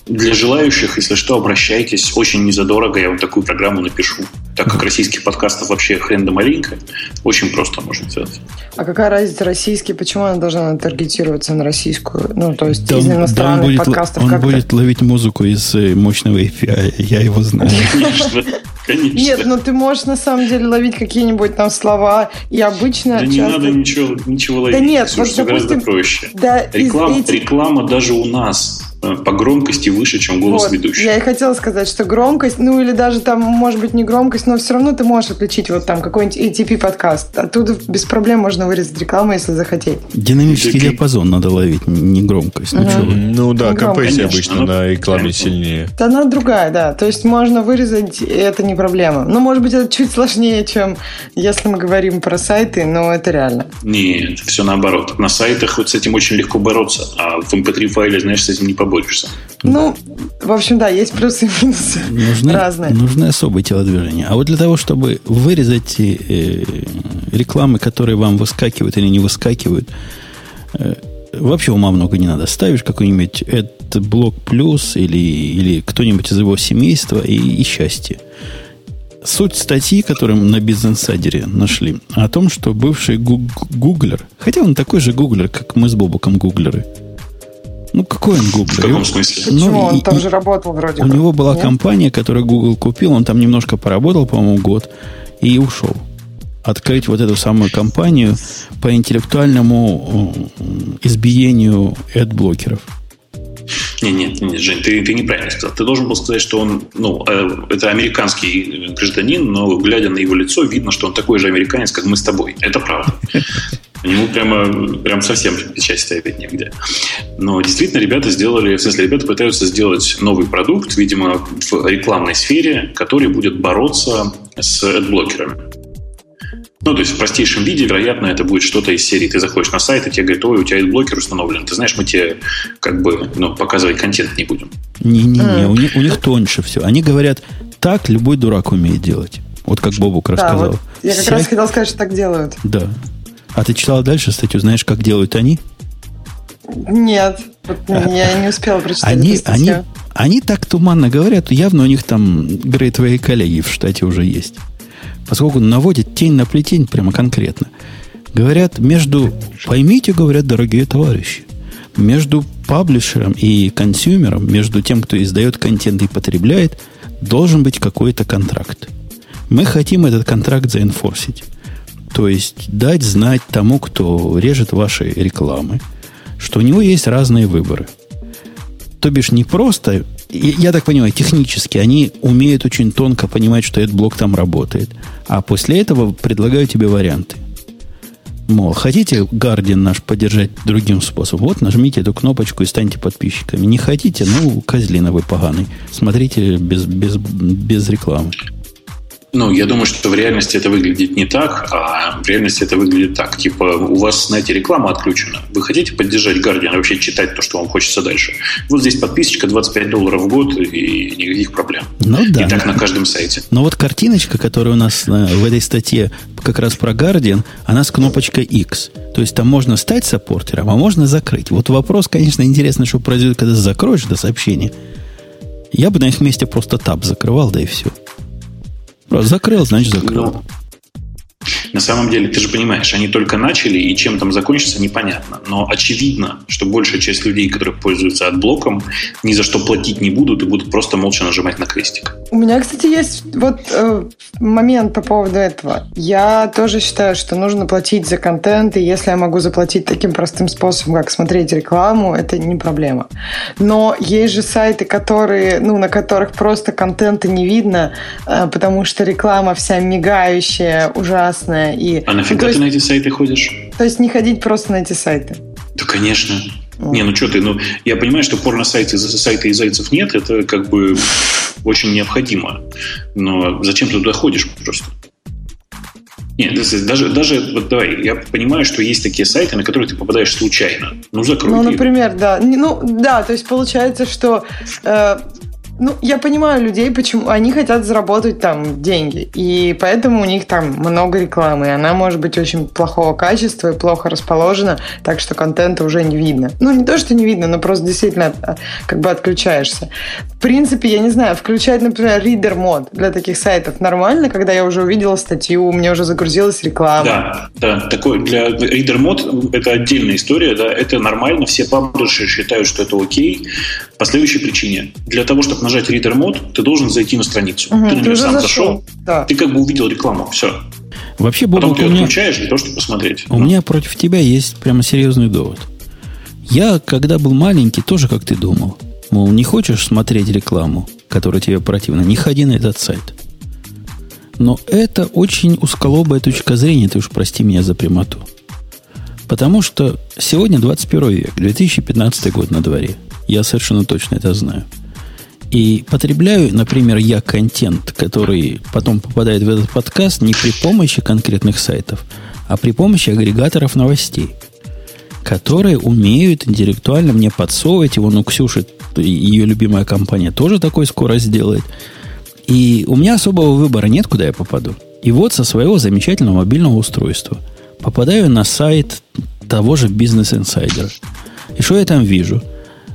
для желающих, если что, обращайтесь. Очень незадорого я вам такую программу напишу. Так как российских подкастов вообще хрен да маленько, очень просто можно сделать. А какая разница российский? Почему она должна таргетироваться на российскую? Ну, то есть да, из иностранных да он будет, подкастов Он будет ловить музыку из э, мощного API, я его знаю. Конечно. Конечно. Нет, но ты можешь на самом деле ловить какие-нибудь там слова. И обычно. Да часто... не надо ничего, ничего ловить. Да нет, Слушай, вот, допустим, гораздо проще. Да, реклама, из, реклама даже у нас по громкости выше, чем голос вот, ведущего. Я и хотела сказать, что громкость, ну или даже там, может быть, не громкость, но все равно ты можешь отличить вот там какой-нибудь ATP подкаст. Оттуда без проблем можно вырезать рекламу, если захотеть. Динамический ATP. диапазон надо ловить, не громкость. Ну, угу. ну да, компрессия обычно но... на рекламе сильнее. Да, она другая, да. То есть можно вырезать, и это не проблема. Ну, может быть, это чуть сложнее, чем если мы говорим про сайты, но это реально. Нет, все наоборот. На сайтах вот с этим очень легко бороться, а в MP3 файле, знаешь, с этим не побороться борешься. Ну, в общем, да, есть плюсы и минусы нужны, разные. Нужны особые телодвижения. А вот для того, чтобы вырезать э, рекламы, которые вам выскакивают или не выскакивают, э, вообще ума много не надо. Ставишь какой-нибудь блок плюс или, или кто-нибудь из его семейства и, и счастье. Суть статьи, которую мы на бизнес-сайдере нашли, о том, что бывший гуглер, хотя он такой же гуглер, как мы с Бобуком гуглеры – ну, какой он Google? В каком смысле? Почему? Ну, он и, там же работал вроде У как. него была Нет? компания, которую Google купил, он там немножко поработал, по-моему, год, и ушел. Открыть вот эту самую компанию по интеллектуальному э, избиению блокеров нет, нет, нет, Жень, ты, ты неправильно сказал. Ты должен был сказать, что он, ну, э, это американский гражданин, но глядя на его лицо, видно, что он такой же американец, как мы с тобой. Это правда. Ему прямо, прям совсем печать ставить негде. Но действительно ребята сделали, в смысле, ребята пытаются сделать новый продукт, видимо, в рекламной сфере, который будет бороться с адблокерами. Ну, то есть в простейшем виде, вероятно, это будет что-то из серии. Ты заходишь на сайт, и тебе говорят, ой, у тебя блокер установлен. Ты знаешь, мы тебе как бы ну, показывать контент не будем. Не-не-не, у, них, у них тоньше все. Они говорят, так любой дурак умеет делать. Вот как Бобук рассказал. Да, вот я как Вся... раз хотел сказать, что так делают. Да. А ты читала дальше статью, знаешь, как делают они? Нет, вот я не успела прочитать они, они, они так туманно говорят, явно у них там грейтвей коллеги в штате уже есть. Поскольку наводят тень на плетень прямо конкретно. Говорят, между, поймите, говорят, дорогие товарищи, между паблишером и консюмером, между тем, кто издает контент и потребляет, должен быть какой-то контракт. Мы хотим этот контракт заинфорсить. То есть дать знать тому, кто режет ваши рекламы, что у него есть разные выборы. То бишь не просто я так понимаю, технически они умеют очень тонко понимать, что этот блок там работает. А после этого предлагаю тебе варианты. Мол, хотите Guardian наш поддержать другим способом? Вот нажмите эту кнопочку и станьте подписчиками. Не хотите? Ну, козлина вы поганый. Смотрите без, без, без рекламы. Ну, я думаю, что в реальности это выглядит не так, а в реальности это выглядит так. Типа, у вас, знаете, реклама отключена. Вы хотите поддержать Guardian, вообще читать то, что вам хочется дальше. Вот здесь подписочка 25 долларов в год и никаких проблем. Ну да. И так на каждом сайте. Но вот картиночка, которая у нас э, в этой статье как раз про Guardian, она с кнопочкой X. То есть там можно стать саппортером, а можно закрыть. Вот вопрос, конечно, интересно, что произойдет, когда закроешь это сообщение. Я бы на их месте просто таб закрывал, да и все. Закрыл, значит закрыл. Ну, на самом деле, ты же понимаешь, они только начали, и чем там закончится, непонятно. Но очевидно, что большая часть людей, которые пользуются отблоком, ни за что платить не будут и будут просто молча нажимать на крестик. У меня, кстати, есть вот э, момент по поводу этого. Я тоже считаю, что нужно платить за контент, и если я могу заплатить таким простым способом, как смотреть рекламу, это не проблема. Но есть же сайты, которые, ну, на которых просто контента не видно, э, потому что реклама вся мигающая, ужасная, интересное. И, а нафига ну, ты на эти сайты ходишь? То есть не ходить просто на эти сайты. Да, конечно. Mm. Не, ну что ты, ну, я понимаю, что порно-сайты сайты и зайцев нет, это как бы очень необходимо. Но зачем ты туда ходишь просто? Нет, даже, даже, вот давай, я понимаю, что есть такие сайты, на которые ты попадаешь случайно. Ну, закрой. Ну, например, да. Ну, да, то есть получается, что э, ну, я понимаю людей, почему они хотят заработать там деньги, и поэтому у них там много рекламы, и она может быть очень плохого качества и плохо расположена, так что контента уже не видно. Ну, не то, что не видно, но просто действительно а, как бы отключаешься. В принципе, я не знаю, включать, например, reader мод для таких сайтов нормально, когда я уже увидела статью, у меня уже загрузилась реклама. Да, да, такой для reader мод это отдельная история, да, это нормально, все паблишеры считают, что это окей, по следующей причине. Для того, чтобы нажать Reader Mode, ты должен зайти на страницу. Угу, ты на нее сам зашел, да. ты как бы увидел рекламу, все. Вообще, Бобок, Потом ты ее меня... отключаешь для того, чтобы посмотреть. У ну. меня против тебя есть прямо серьезный довод. Я, когда был маленький, тоже как ты думал. Мол, не хочешь смотреть рекламу, которая тебе противна, не ходи на этот сайт. Но это очень узколобая точка зрения, ты уж прости меня за прямоту. Потому что сегодня 21 век, 2015 год на дворе. Я совершенно точно это знаю. И потребляю, например, я контент, который потом попадает в этот подкаст не при помощи конкретных сайтов, а при помощи агрегаторов новостей, которые умеют интеллектуально мне подсовывать его. Ну, Ксюша, ее любимая компания, тоже такой скоро сделает. И у меня особого выбора нет, куда я попаду. И вот со своего замечательного мобильного устройства попадаю на сайт того же Business Insider. И что я там вижу?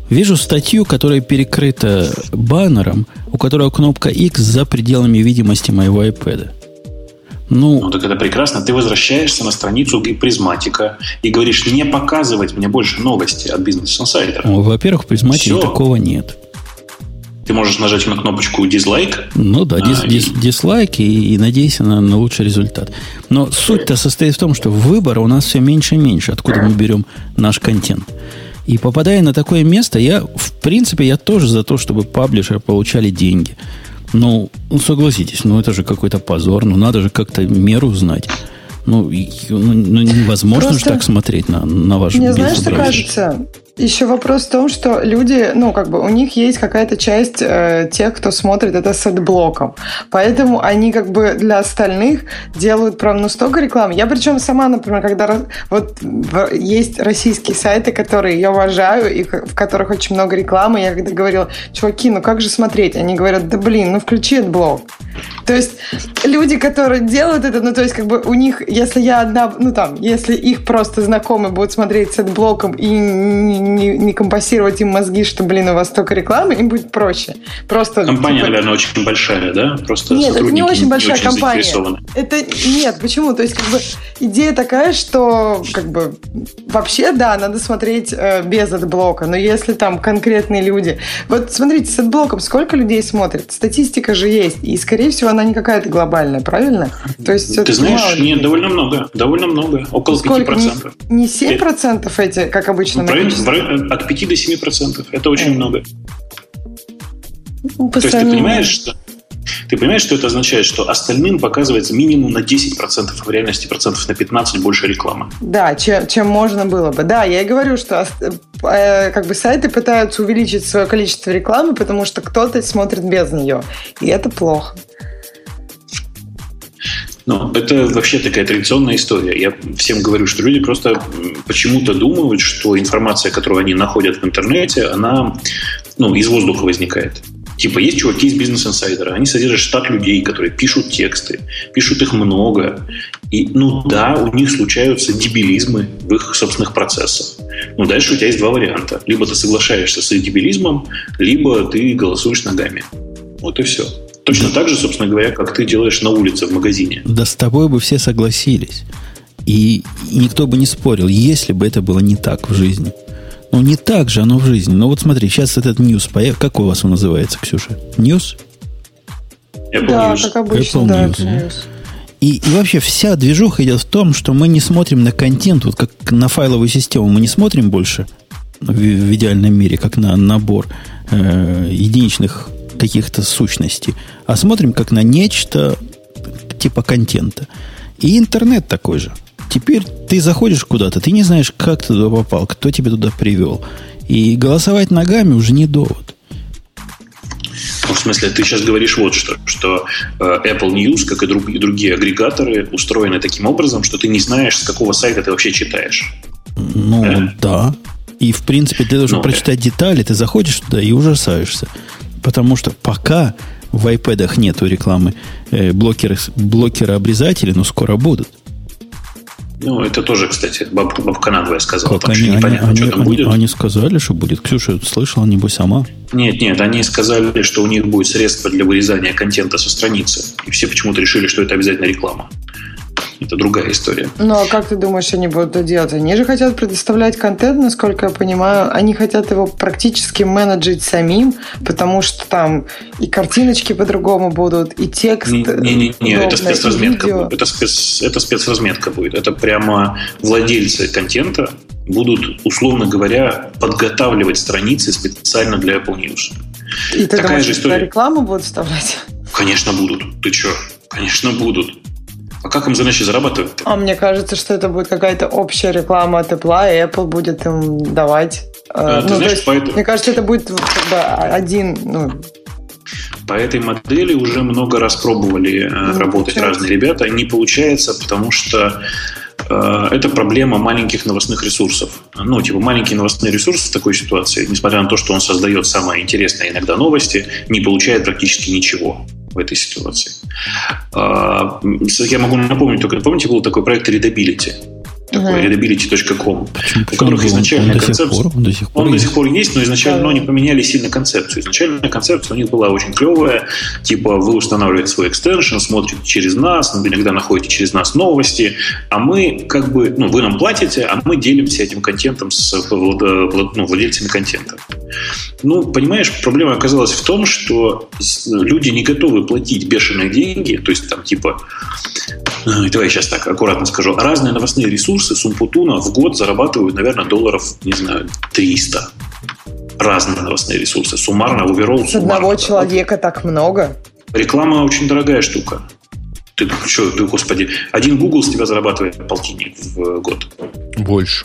Вижу статью, которая перекрыта баннером, у которого кнопка X за пределами видимости моего iPad. Ну, ну, так это прекрасно. Ты возвращаешься на страницу Prismatic 'а и говоришь, не показывать мне больше новости от Business Insider 'а. Ну, во-первых, в Prismatic 'е такого нет. Ты можешь нажать на кнопочку дизлайк. Ну да, дис, а, дис, и... дизлайк и, и надейся на, на лучший результат. Но суть-то состоит в том, что выбора у нас все меньше и меньше, откуда мы берем наш контент. И попадая на такое место, я, в принципе, я тоже за то, чтобы publisher ы получали деньги. Ну, ну согласитесь, ну это же какой-то позор, ну надо же как-то меру знать. Ну, ну, ну невозможно Просто... же так смотреть на, на ваш Мне знаешь, что кажется? Еще вопрос в том, что люди, ну, как бы у них есть какая-то часть э, тех, кто смотрит это с блоком. Поэтому они как бы для остальных делают прям ну столько рекламы. Я причем сама, например, когда вот есть российские сайты, которые я уважаю, и в которых очень много рекламы, я когда говорила, чуваки, ну как же смотреть? Они говорят, да блин, ну включи AdBlock. То есть люди, которые делают это, ну то есть как бы у них, если я одна, ну там, если их просто знакомые будут смотреть с AdBlock ом и не, не компостировать им мозги, что, блин, у вас столько рекламы, им будет проще. Просто, компания, типа... наверное, очень большая, да? Просто нет, это не очень большая не очень компания. Это нет, почему? То есть, как бы идея такая, что как бы вообще, да, надо смотреть э, без AdBlock а, но если там конкретные люди... Вот смотрите, с отблоком сколько людей смотрит? Статистика же есть, и, скорее всего, она не какая-то глобальная, правильно? То есть, Ты знаешь, нет, довольно много, довольно много, около сколько? 5%. Не, не 7% эти, как обычно, ну, от 5 до 7%. Это очень много. Ну, То есть ты понимаешь, что ты понимаешь, что это означает? Что остальным показывается минимум на 10%, а в реальности процентов на 15 больше рекламы. Да, чем, чем можно было бы. Да, я и говорю, что э, как бы сайты пытаются увеличить свое количество рекламы, потому что кто-то смотрит без нее. И это плохо. Ну, это вообще такая традиционная история. Я всем говорю, что люди просто почему-то думают, что информация, которую они находят в интернете, она ну, из воздуха возникает. Типа, есть чуваки из бизнес-инсайдера, они содержат штат людей, которые пишут тексты, пишут их много. И, ну да, у них случаются дебилизмы в их собственных процессах. Ну, дальше у тебя есть два варианта. Либо ты соглашаешься с дебилизмом, либо ты голосуешь ногами. Вот и все. Точно так же, собственно говоря, как ты делаешь на улице в магазине. Да с тобой бы все согласились. И, никто бы не спорил, если бы это было не так в жизни. Ну, не так же оно в жизни. Но вот смотри, сейчас этот News появится. Как у вас он называется, Ксюша? News? Apple да, News. как обычно, Apple да, News. News. И, и вообще вся движуха идет в том, что мы не смотрим на контент, вот как на файловую систему, мы не смотрим больше в, в идеальном мире, как на набор э, единичных каких-то сущностей, а смотрим как на нечто типа контента. И интернет такой же. Теперь ты заходишь куда-то, ты не знаешь, как ты туда попал, кто тебя туда привел. И голосовать ногами уже не довод. Ну, в смысле, ты сейчас говоришь вот что, что э, Apple News, как и, друг, и другие агрегаторы, устроены таким образом, что ты не знаешь, с какого сайта ты вообще читаешь. Ну, э? да. И, в принципе, ты должен ну, прочитать э... детали, ты заходишь туда и ужасаешься. Потому что пока в iPad нету рекламы э, блокеры, блокеры обрезателей, но скоро будут. Ну, это тоже, кстати, бабка, бабка надвое сказала. Как они, непонятно, они, что там они, будет. Они сказали, что будет. Ксюша слышала, небось, сама. Нет, нет, они сказали, что у них будет средство для вырезания контента со страницы. И все почему-то решили, что это обязательно реклама это другая история. Ну, а как ты думаешь, они будут это делать? Они же хотят предоставлять контент, насколько я понимаю. Они хотят его практически менеджить самим, потому что там и картиночки по-другому будут, и текст. Не-не-не, это спецразметка будет. Это, спец, это спецразметка будет. Это прямо владельцы контента будут, условно говоря, подготавливать страницы специально для Apple News. И ты Такая думаешь, же история. рекламу будут вставлять? Конечно, будут. Ты что? Конечно, будут. А как им задачи зарабатывать? -то? А мне кажется, что это будет какая-то общая реклама от Apple, и Apple будет им давать. А, ну, знаешь, есть, поэтому... Мне кажется, это будет как бы один, ну, по этой модели уже много раз пробовали ну, работать получается. разные ребята. Не получается, потому что э, это проблема маленьких новостных ресурсов. Ну, типа, маленькие новостные ресурсы в такой ситуации, несмотря на то, что он создает самые интересные иногда новости, не получает практически ничего в этой ситуации. А, я могу напомнить только, помните, был такой проект Readability? такой uh-huh. readability.com, у которых изначально он концепция... До сих пор, он до сих пор, он есть. до сих пор есть, но изначально uh-huh. они поменяли сильно концепцию. Изначально концепция у них была очень клевая, типа вы устанавливаете свой экстеншн, смотрите через нас, иногда находите через нас новости, а мы как бы, ну, вы нам платите, а мы делимся этим контентом с ну, владельцами контента. Ну, понимаешь, проблема оказалась в том, что люди не готовы платить бешеные деньги, то есть там типа, давай я сейчас так аккуратно скажу, разные новостные ресурсы Сумпутуна в год зарабатывают, наверное, долларов, не знаю, 300 разные новостные ресурсы. Суммарно, оверолл. С одного человека так много? Реклама очень дорогая штука. Ты что, ты, господи, один Google с тебя зарабатывает полтинник в год. Больше.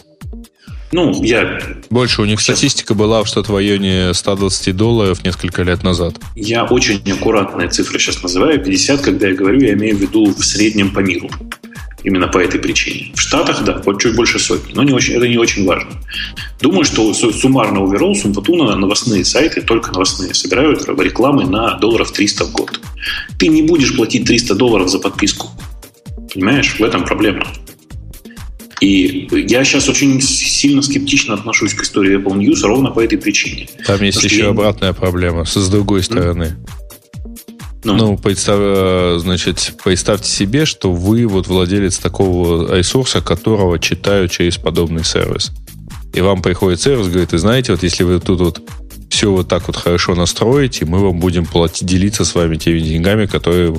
Ну, я... Больше. У них сейчас... статистика была что-то в районе 120 долларов несколько лет назад. Я очень аккуратные цифры сейчас называю. 50, когда я говорю, я имею в виду в среднем по миру. Именно по этой причине. В Штатах, да, вот чуть больше сотни, но не очень, это не очень важно. Думаю, что суммарно оверолл Сумпатуна новостные сайты, только новостные, собирают рекламы на долларов 300 в год. Ты не будешь платить 300 долларов за подписку. Понимаешь, в этом проблема. И я сейчас очень сильно скептично отношусь к истории Apple News ровно по этой причине. Там есть еще я... обратная проблема, с другой стороны. Ну, ну представь, э, значит, представьте себе, что вы вот владелец такого ресурса, которого читают через подобный сервис. И вам приходит сервис, говорит, вы знаете, вот если вы тут вот все вот так вот хорошо настроите, мы вам будем платить, делиться с вами теми деньгами, которые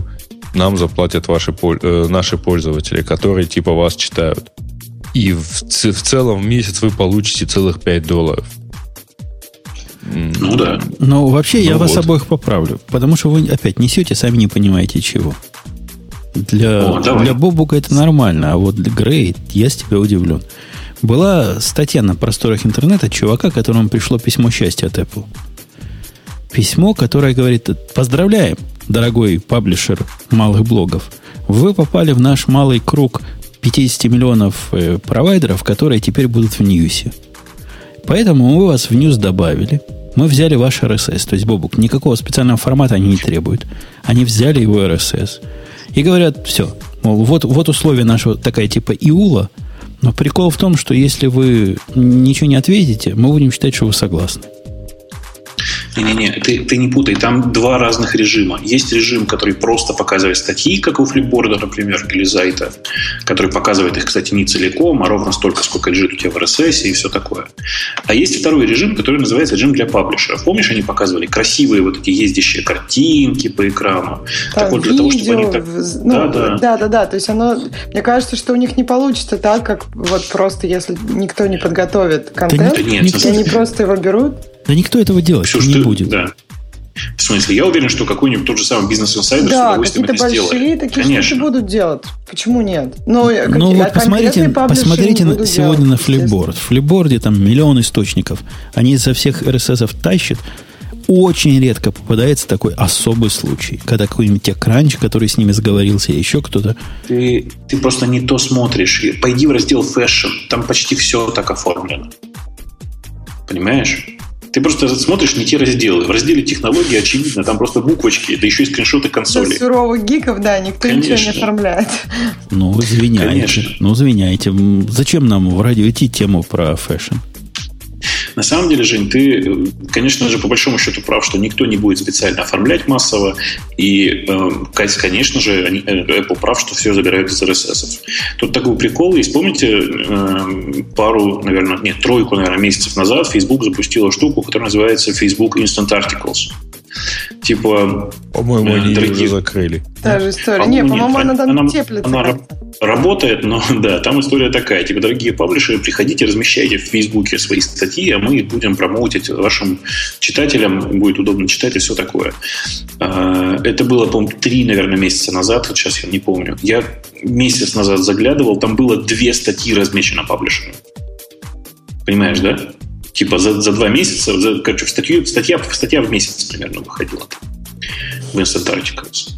нам заплатят ваши, э, наши пользователи, которые типа вас читают. И в, в целом в месяц вы получите целых 5 долларов. Ну да. Но вообще ну, я вот. вас обоих поправлю, потому что вы опять несете, сами не понимаете чего. Для, О, для Бобука это нормально, а вот для Грей я с тебя удивлен. Была статья на просторах интернета чувака, которому пришло письмо счастья от Apple. Письмо, которое говорит, поздравляем, дорогой паблишер малых блогов. Вы попали в наш малый круг 50 миллионов э, провайдеров, которые теперь будут в Ньюсе. Поэтому мы вас в News добавили. Мы взяли ваш RSS. То есть, Бобук, никакого специального формата они не требуют. Они взяли его RSS. И говорят, все, мол, вот, вот условия нашего, такая типа иула. Но прикол в том, что если вы ничего не ответите, мы будем считать, что вы согласны. Не-не-не, ты, ты не путай, там два разных режима. Есть режим, который просто показывает статьи, как у Flipboard, например, или Зайта, который показывает их, кстати, не целиком, а ровно столько, сколько лежит у тебя в RSS и все такое. А есть второй режим, который называется режим для паблишеров. Помнишь, они показывали красивые вот эти ездящие картинки по экрану? Там так вот, для видео, того, чтобы они так... Ну, да, да. да, да, да. То есть оно, мне кажется, что у них не получится так, как вот просто если никто не подготовит контент, да нет, нет, они просто его берут да никто этого делать Ксюш, не ты, будет. Да. В смысле, я уверен, что какой-нибудь тот же самый бизнес-инсайдер да, с удовольствием это сделает. Да, какие-то большие такие штуки будут делать. Почему нет? Но, ну, ну вот посмотрите, посмотрите на, сегодня на Flipboard. В Flipboard там миллион источников. Они изо всех RSS тащат. Очень редко попадается такой особый случай, когда какой-нибудь экранч, который с ними сговорился, еще кто-то. Ты, ты просто не то смотришь. Пойди в раздел Fashion, там почти все так оформлено. Понимаешь? Ты просто смотришь не те разделы. В разделе технологии, очевидно, там просто буквочки, да еще и скриншоты консоли. Для суровых гиков, да, никто Конечно. ничего не оформляет. Ну, извиняйте. Конечно. Ну, извиняйте. Зачем нам в Радио-Т тему про fashion? На самом деле, Жень, ты, конечно же, по большому счету прав, что никто не будет специально оформлять массово. И, э, конечно же, э, Apple прав, что все забирают из RSS. Тут такой прикол есть. Помните, э, пару, наверное, нет, тройку, наверное, месяцев назад Facebook запустила штуку, которая называется Facebook Instant Articles. Типа, по-моему, они дорогие... уже закрыли. Та же история. По не, по-моему, она там она, теплится. Она работает, но да, там история такая. Типа, дорогие паблишеры, приходите, размещайте в Фейсбуке свои статьи, а мы будем промоутить вашим читателям, будет удобно читать и все такое. А, это было, по-моему, три, наверное, месяца назад, вот сейчас я не помню. Я месяц назад заглядывал, там было две статьи размещено паблишером. Понимаешь, да? Типа за, за два месяца, за, короче, в статью, статья, статья в месяц примерно выходила в Instant Articles.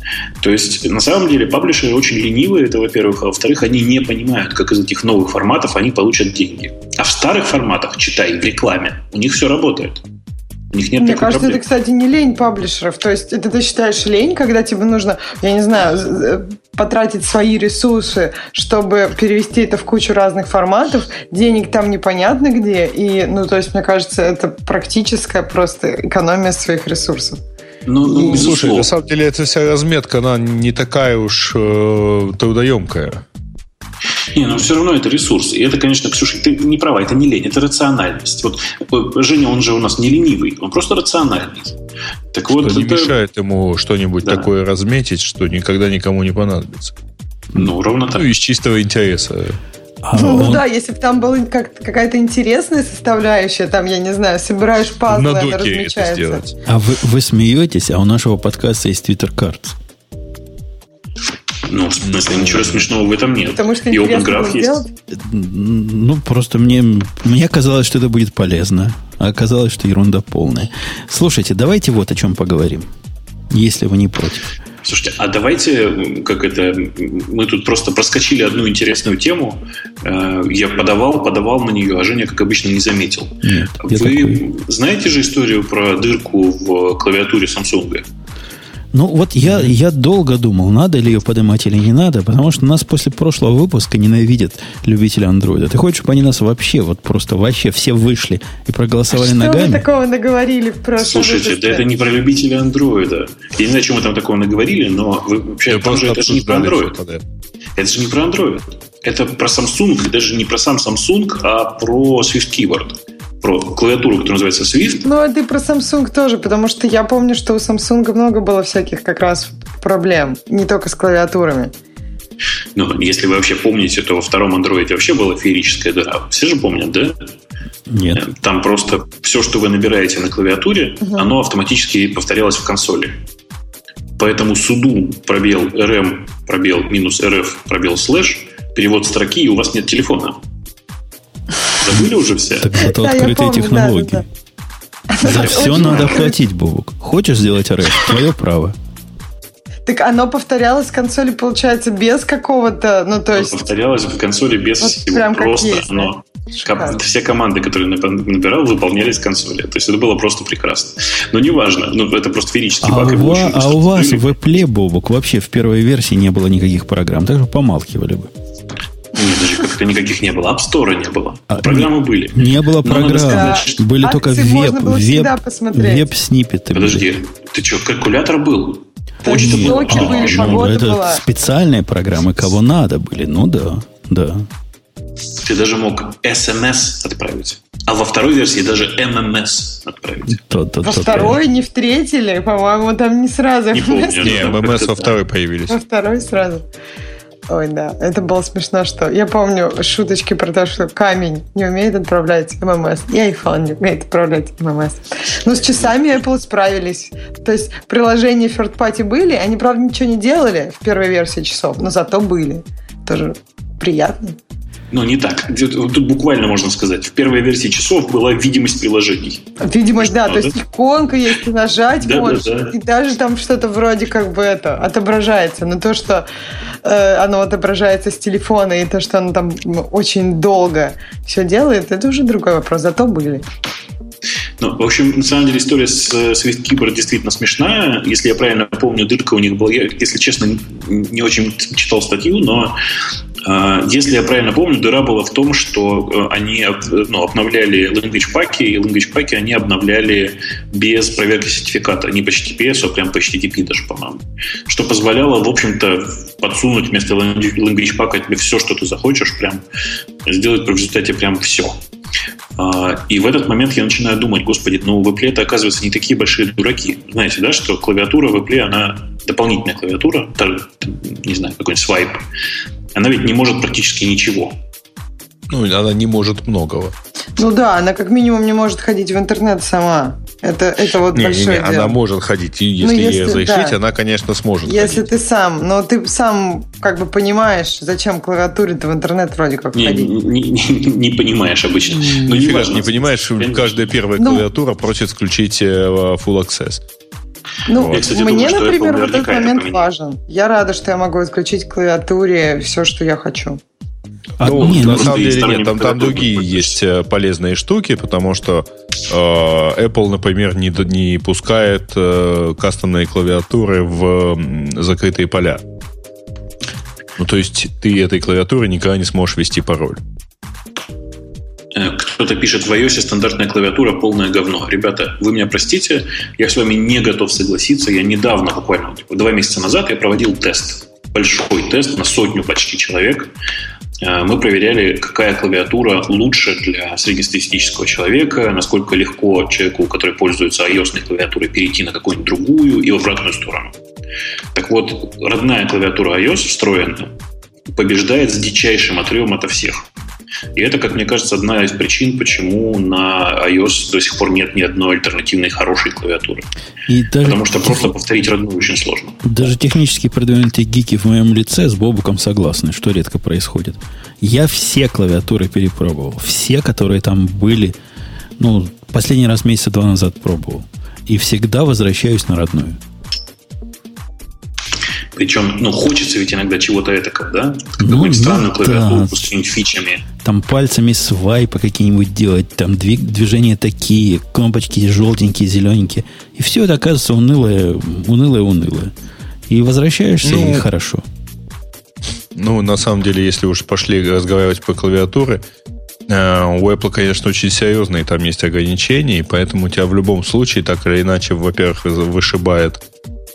То есть, на самом деле, паблишеры очень ленивые, это во-первых, а во-вторых, они не понимают, как из этих новых форматов они получат деньги. А в старых форматах, читай, в рекламе, у них все работает. У них нет Мне кажется, проблемы. это, кстати, не лень паблишеров. То есть это ты считаешь лень, когда тебе нужно, я не знаю, потратить свои ресурсы, чтобы перевести это в кучу разных форматов, денег там непонятно где, и, ну, то есть, мне кажется, это практическая просто экономия своих ресурсов. Ну, ну, слушай, на самом деле эта вся разметка, она не такая уж э, трудоемкая. Не, но все равно это ресурс. И это, конечно, Ксюша, ты не права, это не лень, это рациональность. Вот э, Женя, он же у нас не ленивый, он просто рациональный. Так что вот не это... мешает ему что-нибудь да. такое разметить, что никогда никому не понадобится. Ну, ровно так. Ну, из чистого интереса. А ну, он... да, если бы там была как какая-то интересная составляющая, там, я не знаю, собираешь пазлы, На она размечается. А вы, вы смеетесь, а у нашего подкаста есть Twitter Cards. Ну, в смысле, ничего смешного в этом нет. Потому что И OpenGraph есть. Ну, просто мне, мне казалось, что это будет полезно. А оказалось, что ерунда полная. Слушайте, давайте вот о чем поговорим. Если вы не против. Слушайте, а давайте, как это, мы тут просто проскочили одну интересную тему. Э, я подавал, подавал на нее, а Женя, как обычно, не заметил. Нет, Вы такой... знаете же историю про дырку в клавиатуре Samsung? Ну, вот я, я долго думал, надо ли ее поднимать или не надо, потому что нас после прошлого выпуска ненавидят любители андроида. Ты хочешь, чтобы они нас вообще, вот просто вообще все вышли и проголосовали а ногами? Что вы такого наговорили в прошлом Слушайте, выпуске? да это не про любителей андроида. Я не знаю, чем мы там такого наговорили, но вы, вообще, там же это же не про андроид. Это же не про андроид. Это про Samsung, даже не про сам Samsung, а про Swift Keyboard про клавиатуру, которая называется Swift. Ну, а ты про Samsung тоже, потому что я помню, что у Samsung много было всяких как раз проблем, не только с клавиатурами. Ну, если вы вообще помните, то во втором андроиде вообще была феерическая дыра. Все же помнят, да? Нет. Там просто все, что вы набираете на клавиатуре, угу. оно автоматически повторялось в консоли. Поэтому суду пробел rm пробел минус rf пробел слэш перевод строки, и у вас нет телефона. Забыли уже все? Так это открытые технологии. За все надо платить, Бобук. Хочешь сделать RF? Твое право. Так оно повторялось в консоли, получается, без какого-то, ну то есть... Повторялось в консоли без вот всего, прям просто есть, оно... Да? Все команды, которые набирал, выполнялись в консоли. То есть это было просто прекрасно. Но неважно, ну, это просто ферический а баг. У вас, а у вас в Apple, Бобок, вообще в первой версии не было никаких программ, так же помалкивали бы. Нет, даже как-то никаких не было. App Store не было. А, Программы не, были. Не было программ. Сказать, были только веб, веб, веб-сниппеты. Подожди, были. ты что, калькулятор был? Почта была. А, были, ну, это была. специальные программы, кого надо были. Ну да, да. Ты даже мог SMS отправить. А во второй версии даже MMS отправить. То, то, во то, второй, то. не в третьей ли? По-моему, там не сразу. Не помню. Не, MMS во второй появились. Во второй сразу. Ой, да, это было смешно, что... Я помню шуточки про то, что камень не умеет отправлять ММС, и iPhone не умеет отправлять ММС. Но с часами Apple справились. То есть приложения third party были, они, правда, ничего не делали в первой версии часов, но зато были. Тоже приятно. Ну, не так. Тут буквально можно сказать. В первой версии часов была видимость приложений. Видимость, да. То есть иконка есть, ты нажать да, можешь. Да, да. И даже там что-то вроде как бы это отображается. Но то, что э, оно отображается с телефона, и то, что оно там очень долго все делает, это уже другой вопрос. Зато были. Ну, в общем, на самом деле история с SwiftKeeper действительно смешная. Если я правильно помню, дырка у них была... Я, если честно, не очень читал статью, но если я правильно помню, дыра была в том, что э, они ну, обновляли language паки, и language паки они обновляли без проверки сертификата. Не по HTTPS, а прям по HTTP даже, по-моему. Что позволяло, в общем-то, подсунуть вместо language пака тебе все, что ты захочешь, прям сделать в результате прям все. А, и в этот момент я начинаю думать, господи, ну в Apple это, оказывается, не такие большие дураки. Знаете, да, что клавиатура в Apple, она дополнительная клавиатура, не знаю, какой-нибудь свайп, она ведь не может практически ничего. Ну, она не может многого. Ну да, она как минимум не может ходить в интернет сама. Это, это вот не, большое не, не, дело. Она может ходить, и если, ну, если ей разрешить, да. она, конечно, сможет Если ходить. ты сам, но ты сам как бы понимаешь, зачем клавиатуре-то в интернет вроде как не, ходить. Не, не, не, не понимаешь обычно. Ну, не, важно. не понимаешь, каждая первая ну, клавиатура просит включить э, Full Access. Ну, я, кстати, мне, думаю, например, вот этот момент важен. Я рада, что я могу исключить в клавиатуре все, что я хочу. А, ну, не, на ну, самом деле нет, там, там другие есть э, полезные штуки, потому что э, Apple, например, не, не пускает э, кастомные клавиатуры в закрытые поля. Ну, то есть ты этой клавиатуры никогда не сможешь ввести пароль. Э, кто-то пишет в iOS стандартная клавиатура полное говно. Ребята, вы меня простите, я с вами не готов согласиться. Я недавно, буквально типа, два месяца назад, я проводил тест. Большой тест на сотню почти человек. Э, мы проверяли, какая клавиатура лучше для среднестатистического человека, насколько легко человеку, который пользуется iOS клавиатурой, перейти на какую-нибудь другую и в обратную сторону. Так вот, родная клавиатура iOS встроенная побеждает с дичайшим отрывом ото всех. И это, как мне кажется, одна из причин, почему на iOS до сих пор нет ни одной альтернативной хорошей клавиатуры. И даже Потому что тех... просто повторить родную очень сложно. Даже технически продвинутые гики в моем лице с Бобуком согласны, что редко происходит. Я все клавиатуры перепробовал. Все, которые там были. Ну, последний раз месяца два назад пробовал. И всегда возвращаюсь на родную. Причем, ну, хочется ведь иногда чего-то этакого, да? Ну, Какую-нибудь странную да. клавиатуру с какими-нибудь фичами. Там пальцами свайпы какие-нибудь делать, там движения такие, кнопочки желтенькие, зелененькие. И все это оказывается унылое, унылое, унылое. И возвращаешься, ну, и хорошо. Ну, на самом деле, если уж пошли разговаривать по клавиатуре, э, у Apple, конечно, очень серьезные там есть ограничения, и поэтому у тебя в любом случае так или иначе, во-первых, вышибает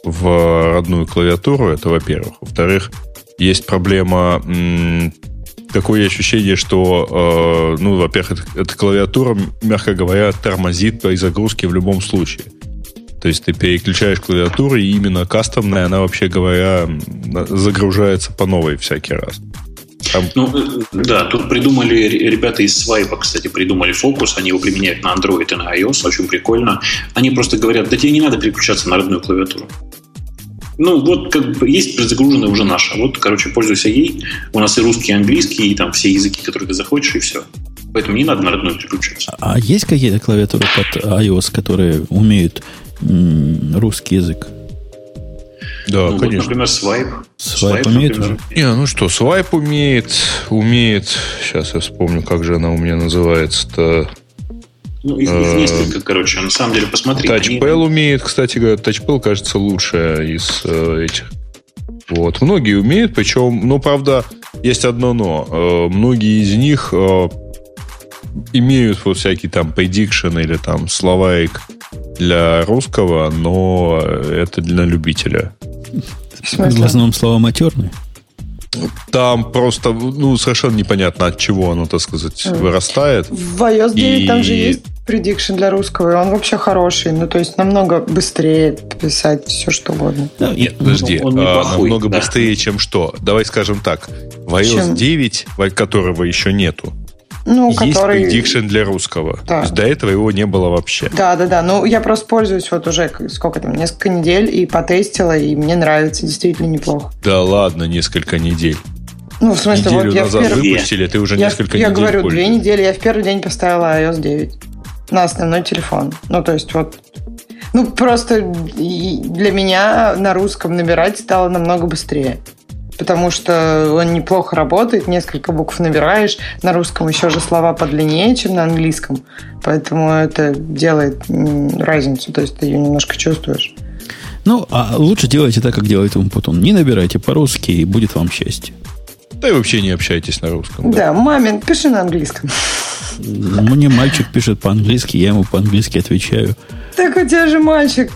в родную клавиатуру, это во-первых. Во-вторых, есть проблема такое ощущение, что, э, ну, во-первых, эта, эта клавиатура, мягко говоря, тормозит при загрузке в любом случае. То есть ты переключаешь клавиатуру, и именно кастомная, она, вообще говоря, загружается по новой всякий раз. Там... Ну, э, да, тут придумали ребята из Свайпа, кстати, придумали фокус, они его применяют на Android и на iOS, очень прикольно. Они просто говорят, да тебе не надо переключаться на родную клавиатуру. Ну, вот как бы есть предзагруженная уже наша. Вот, короче, пользуйся ей. У нас и русский, и английский, и там все языки, которые ты захочешь, и все. Поэтому не надо на родную переключаться. А есть какие-то клавиатуры под iOS, которые умеют русский язык? Да, ну, конечно. Вот, например, свайп. Свайп, свайп умеет например. уже? Не, ну что, свайп умеет, умеет. Сейчас я вспомню, как же она у меня называется-то. Ну, их, их э, несколько, короче. На самом деле, посмотри. Тачпел они... умеет, кстати говоря. Тачпел, кажется, лучшая из э, этих. Вот. Многие умеют, причем, ну, правда, есть одно но. Э, многие из них э, имеют вот всякие там prediction или там словарик для русского, но это для любителя. В основном слова матерные? Там просто ну, совершенно непонятно, от чего оно, так сказать, вырастает. В iOS 9 и... там же есть prediction для русского, и он вообще хороший. Ну, то есть намного быстрее писать все, что угодно. Да, Нет, подожди, он а, намного да. быстрее, чем что? Давай скажем так. В iOS чем? 9, которого еще нету, ну, есть который... prediction для русского. Да. То есть до этого его не было вообще. Да, да, да. Ну, я просто пользуюсь вот уже сколько там, несколько недель и потестила, и мне нравится действительно неплохо. Да ладно, несколько недель. Ну, в смысле, Неделю вот я назад в первый... выпустили, ты уже я, несколько я недель Я говорю, две недели. Я в первый день поставила iOS 9 на основной телефон. Ну, то есть вот... Ну, просто для меня на русском набирать стало намного быстрее потому что он неплохо работает, несколько букв набираешь, на русском еще же слова подлиннее, чем на английском, поэтому это делает разницу, то есть ты ее немножко чувствуешь. Ну, а лучше делайте так, как делает Умпутун. Не набирайте по-русски, и будет вам счастье. Да и вообще не общайтесь на русском. Да, да мамин, пиши на английском. Мне мальчик пишет по-английски, я ему по-английски отвечаю. Так у тебя же мальчик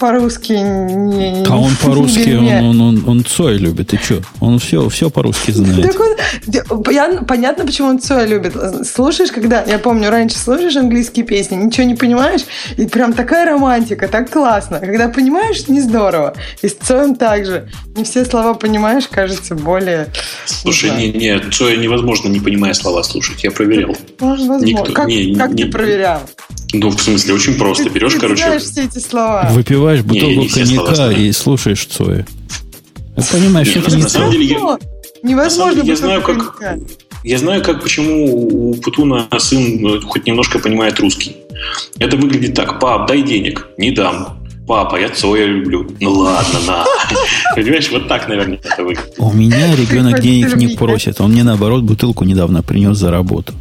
по-русски не... А он по-русски, он, он, он, он Цой любит. И что? Он все, все по-русски знает. Так он, понятно, почему он Цой любит. Слушаешь, когда... Я помню, раньше слушаешь английские песни, ничего не понимаешь, и прям такая романтика, так классно. Когда понимаешь, не здорово. И с Цоем так же. Не все слова понимаешь, кажется, более... Слушай, не, не, Цоя невозможно, не понимая слова, слушать. Я проверял. Возможно. Никто, как не, как не, ты проверял? Ну, в смысле, очень просто. Ты, Берешь, ты короче... знаешь все эти слова. Выпиваешь бутылку не, не коньяка и слушаешь Цоя. Ты понимаешь, что это не На самом деле, я... Невозможно я знаю, как... Я знаю, как почему у Путуна сын ну, хоть немножко понимает русский. Это выглядит так. Пап, дай денег. Не дам. Папа, я Цоя люблю. Ну ладно, на. Понимаешь, вот так, наверное, это выглядит. У меня ребенок денег не просит. Он мне, наоборот, бутылку недавно принес за работу.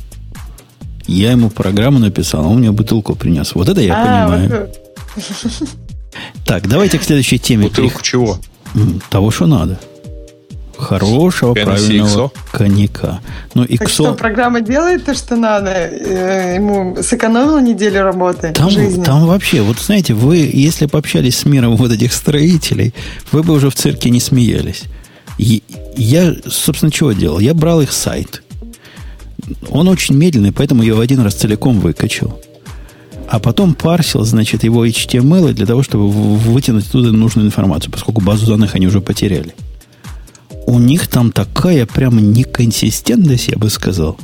Я ему программу написал, а он мне бутылку принес. Вот это я а, понимаю. Вот. Так, давайте к следующей теме. Бутылку чего? Того, что надо. Хорошего, Hennessy правильного XO? коньяка. Ну, XO... Так что, программа делает то, что надо? Э, ему сэкономила неделю работы там, жизни. Там вообще, вот знаете, вы, если пообщались с миром вот этих строителей, вы бы уже в цирке не смеялись. И я, собственно, чего делал? Я брал их сайт – он очень медленный, поэтому я его один раз целиком выкачал. А потом парсил, значит, его HTML для того, чтобы вытянуть оттуда нужную информацию, поскольку базу данных они уже потеряли. У них там такая прямо неконсистентность, я бы сказал.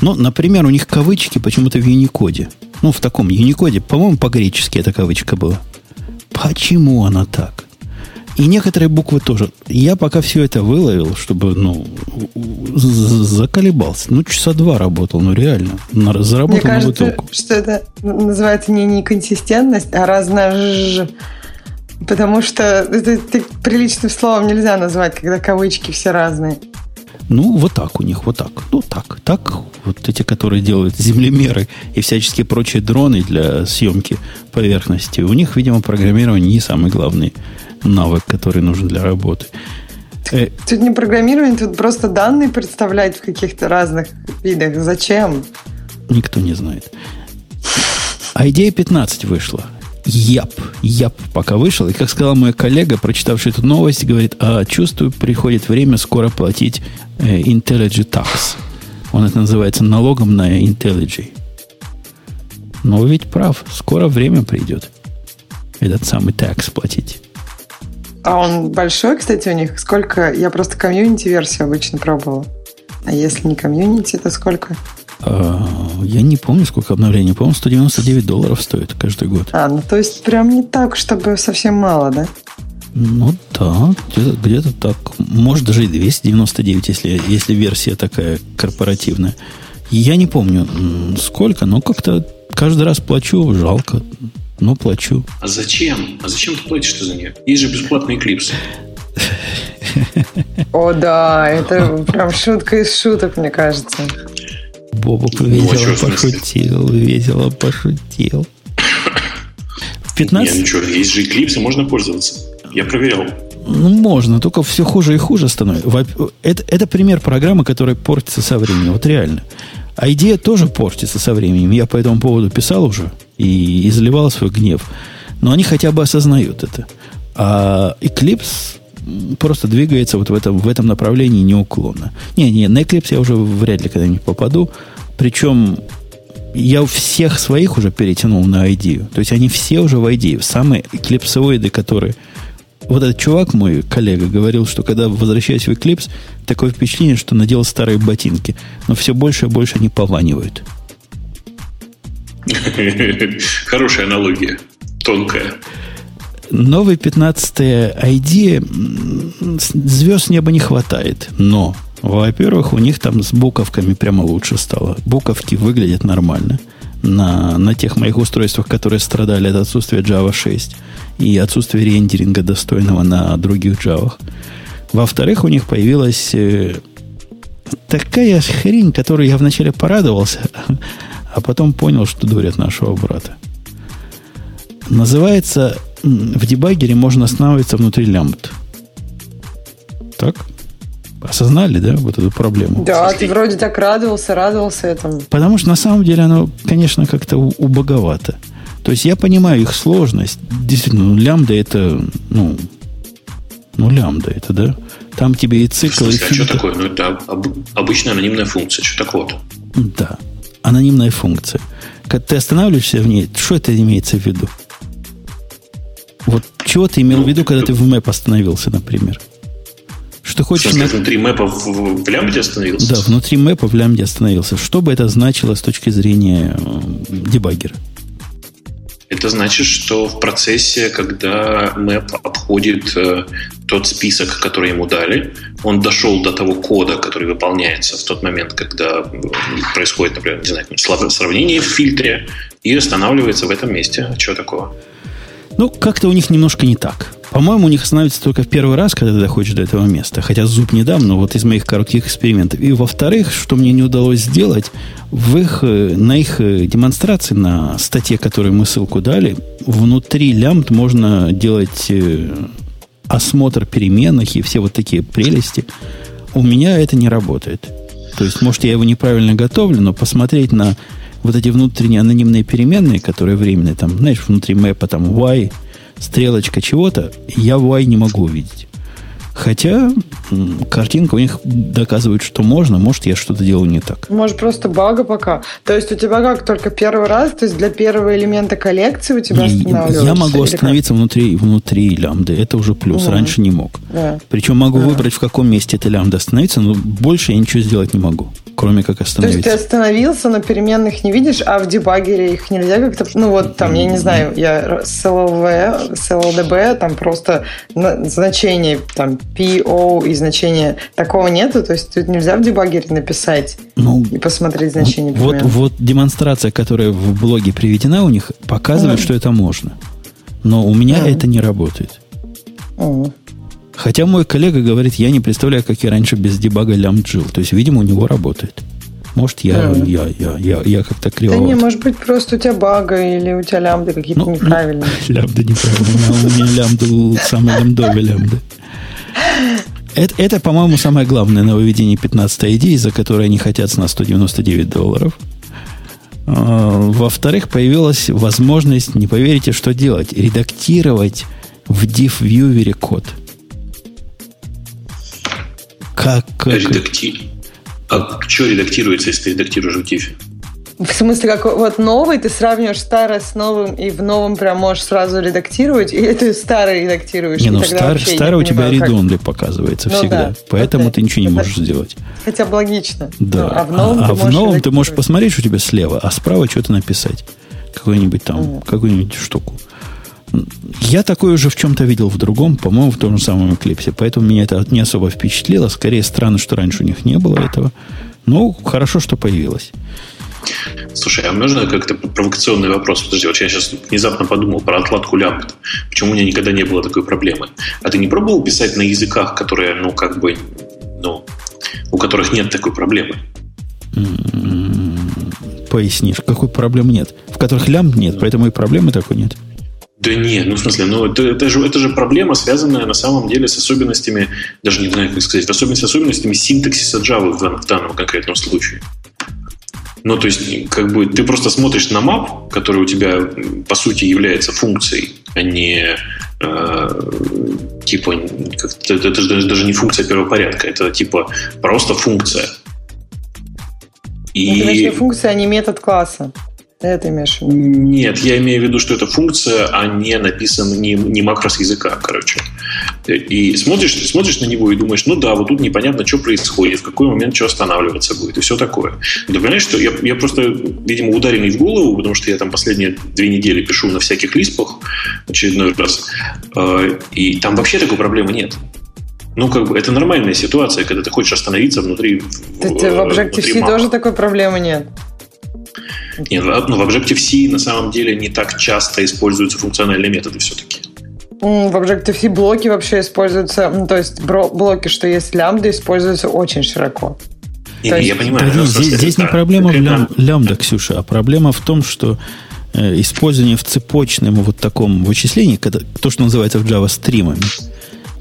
Ну, например, у них кавычки почему-то в Юникоде. Ну, в таком Юникоде, по-моему, по-гречески эта кавычка была. Почему она так? И некоторые буквы тоже. Я пока все это выловил, чтобы, ну, заколебался. Ну, часа два работал, ну, реально. На, заработал Мне кажется, на бутылку. что это называется не неконсистентность, а разно Потому что это, это приличным словом нельзя назвать, когда кавычки все разные. Ну, вот так у них, вот так. Ну, так, так. Вот эти, которые делают землемеры и всяческие прочие дроны для съемки поверхности, у них, видимо, программирование не самый главный навык, который нужен для работы. Э, тут не программирование, тут просто данные представлять в каких-то разных видах. Зачем? Никто не знает. А идея 15 вышла. Яп, яп пока вышел. И, как сказал мой коллега, прочитавший эту новость, говорит, а чувствую, приходит время скоро платить э, IntelliJ Tax. Он это называется налогом на IntelliJ. Но ведь прав, скоро время придет этот самый tax платить. А он большой, кстати, у них? Сколько? Я просто комьюнити-версию обычно пробовала. А если не комьюнити, то сколько? А, я не помню, сколько обновлений. По-моему, 199 долларов стоит каждый год. А, ну то есть прям не так, чтобы совсем мало, да? Ну да, где-то, где-то так. Может, даже и 299, если, если версия такая корпоративная. Я не помню, сколько, но как-то каждый раз плачу, жалко, но плачу. А зачем? А зачем ты платишь за нее? Есть же бесплатный Eclipse. О, да, это прям шутка из шуток, мне кажется. Боба весело пошутил, весело пошутил. 15... Нет, ну что, есть же Eclipse, можно пользоваться. Я проверял. Ну, можно, только все хуже и хуже становится. Это, это пример программы, которая портится со временем. Вот реально. А идея тоже портится со временем. Я по этому поводу писал уже и изливал свой гнев. Но они хотя бы осознают это. А Eclipse просто двигается вот в этом, в этом направлении неуклонно. Не, не, на Eclipse я уже вряд ли когда-нибудь попаду. Причем я всех своих уже перетянул на ID. То есть они все уже в ID. Самые эклипсоиды, которые... Вот этот чувак, мой коллега, говорил, что когда возвращаюсь в Eclipse, такое впечатление, что надел старые ботинки. Но все больше и больше они пованивают. Хорошая аналогия. Тонкая. Новый 15 ID звезд неба не хватает, но, во-первых, у них там с буковками прямо лучше стало. Буковки выглядят нормально на, на тех моих устройствах, которые страдали от отсутствия Java 6 и отсутствия рендеринга достойного на других Java. Во-вторых, у них появилась э, такая хрень, которой я вначале порадовался, а потом понял, что дурят нашего брата. Называется в дебагере можно останавливаться внутри лямбд. Так? Осознали, да, вот эту проблему? Да, ты вроде так радовался, радовался этому. Потому что на самом деле оно, конечно, как-то убоговато. То есть я понимаю их сложность. Действительно, ну, лямбда это, ну, ну, лямбда это, да? Там тебе и цикл, и фильтр. А что такое? Ну, это об, обычная анонимная функция. Что такого-то? Да, анонимная функция. Когда ты останавливаешься в ней, что это имеется в виду? Вот чего ты имел в виду, когда ты в мэп остановился, например? Что хочешь... Что, на... внутри мэпа в, в лямбде остановился? Да, внутри мэпа в лямбде остановился. Что бы это значило с точки зрения э, дебаггера? Это значит, что в процессе, когда мэп обходит э, тот список, который ему дали, он дошел до того кода, который выполняется в тот момент, когда происходит, например, не знаю, сравнение в фильтре, и останавливается в этом месте. А чего такого? Ну, как-то у них немножко не так. По-моему, у них становится только в первый раз, когда ты доходишь до этого места. Хотя зуб не дам, но вот из моих коротких экспериментов. И во-вторых, что мне не удалось сделать, в их, э, на их э, демонстрации, на статье, которой мы ссылку дали, внутри лямбд можно делать э, осмотр переменных и все вот такие прелести. У меня это не работает. То есть, может, я его неправильно готовлю, но посмотреть на вот эти внутренние анонимные переменные, которые временные, там, знаешь, внутри мэпа, там, y, стрелочка чего-то, я y не могу увидеть. Хотя картинка у них доказывает, что можно, может, я что-то делаю не так. Может, просто бага пока. То есть у тебя как только первый раз, то есть для первого элемента коллекции у тебя останавливается? Я могу остановиться внутри, внутри лямбды, это уже плюс, угу. раньше не мог. Да. Причем могу да. выбрать, в каком месте эта лямбда остановится, но больше я ничего сделать не могу, кроме как остановиться. То есть ты остановился, но переменных не видишь, а в дебагере их нельзя как-то, ну вот там, я не знаю, я с LLV, с LLDB, там просто значение там PO и значения такого нету, то есть тут нельзя в дебагере написать ну, и посмотреть значение. Вот, вот демонстрация, которая в блоге приведена у них, показывает, mm. что это можно. Но у меня mm. это не работает. Mm. Хотя мой коллега говорит, я не представляю, как я раньше без дебага лям жил. То есть, видимо, у него работает. Может, я, mm. я, я, я, я как-то криво. Да не, может быть, просто у тебя бага или у тебя лямбды какие-то ну, неправильные. Ну, лямбды неправильные. У меня лямбды самые лямбдовые лямбды. Это, это, по-моему, самое главное нововведение 15 идеи, за которое они хотят с нас 199 долларов. А, во-вторых, появилась возможность, не поверите, что делать, редактировать в diff-viewer код. Как, как... Редакти... А что редактируется, если ты редактируешь в diff? В смысле, как вот новый, ты сравниваешь старое с новым, и в новом прям можешь сразу редактировать, или ты старый редактируешь? Не, ну стар, старый у тебя редонды показывается ну, всегда, да, поэтому okay. ты ничего не можешь сделать. Хотя бы логично. Да. Ну, а в новом, а, ты, а в новом ты можешь посмотреть, что у тебя слева, а справа что-то написать. Какую-нибудь там, mm. какую-нибудь штуку. Я такое уже в чем-то видел в другом, по-моему, в том же самом Эклипсе. Поэтому меня это не особо впечатлило. Скорее странно, что раньше у них не было этого. Но хорошо, что появилось. Слушай, а можно как-то провокационный вопрос? Подожди, вот я сейчас внезапно подумал про отладку лямбд. Почему у меня никогда не было такой проблемы? А ты не пробовал писать на языках, которые, ну, как бы, ну, у которых нет такой проблемы? Пояснишь, какой проблемы нет? В которых лямбд нет, поэтому и проблемы такой нет. Да нет, ну в смысле, ну это, это, же, это же проблема, связанная на самом деле с особенностями, даже не знаю, как сказать, с особенностями синтаксиса Java в, в данном конкретном случае. Ну, то есть, как бы ты просто смотришь на map, который у тебя, по сути, является функцией, а не э, типа, это, это же даже не функция первого порядка, это типа просто функция. И... Ну, функция, а не метод класса. Это имеешь в виду? Нет, я имею в виду, что это функция, а не написан, не, не макрос языка, короче. И смотришь, смотришь на него и думаешь, ну да, вот тут непонятно, что происходит, в какой момент что останавливаться будет, и все такое. Ты понимаешь, что я, я просто, видимо, ударенный в голову, потому что я там последние две недели пишу на всяких лиспах очередной раз, э, и там вообще такой проблемы нет. Ну, как бы, это нормальная ситуация, когда ты хочешь остановиться внутри... Да, в, в Objective-C тоже такой проблемы нет. Нет, ну, в Objective-C на самом деле не так часто используются функциональные методы все-таки. В Objective-C блоки вообще используются, ну, то есть блоки, что есть лямбда, используются очень широко. Не, есть... Я понимаю. Да, здесь здесь не проблема в лям, лямбда, Ксюша, а проблема в том, что э, использование в цепочном вот таком вычислении, когда, то, что называется в Java стримами,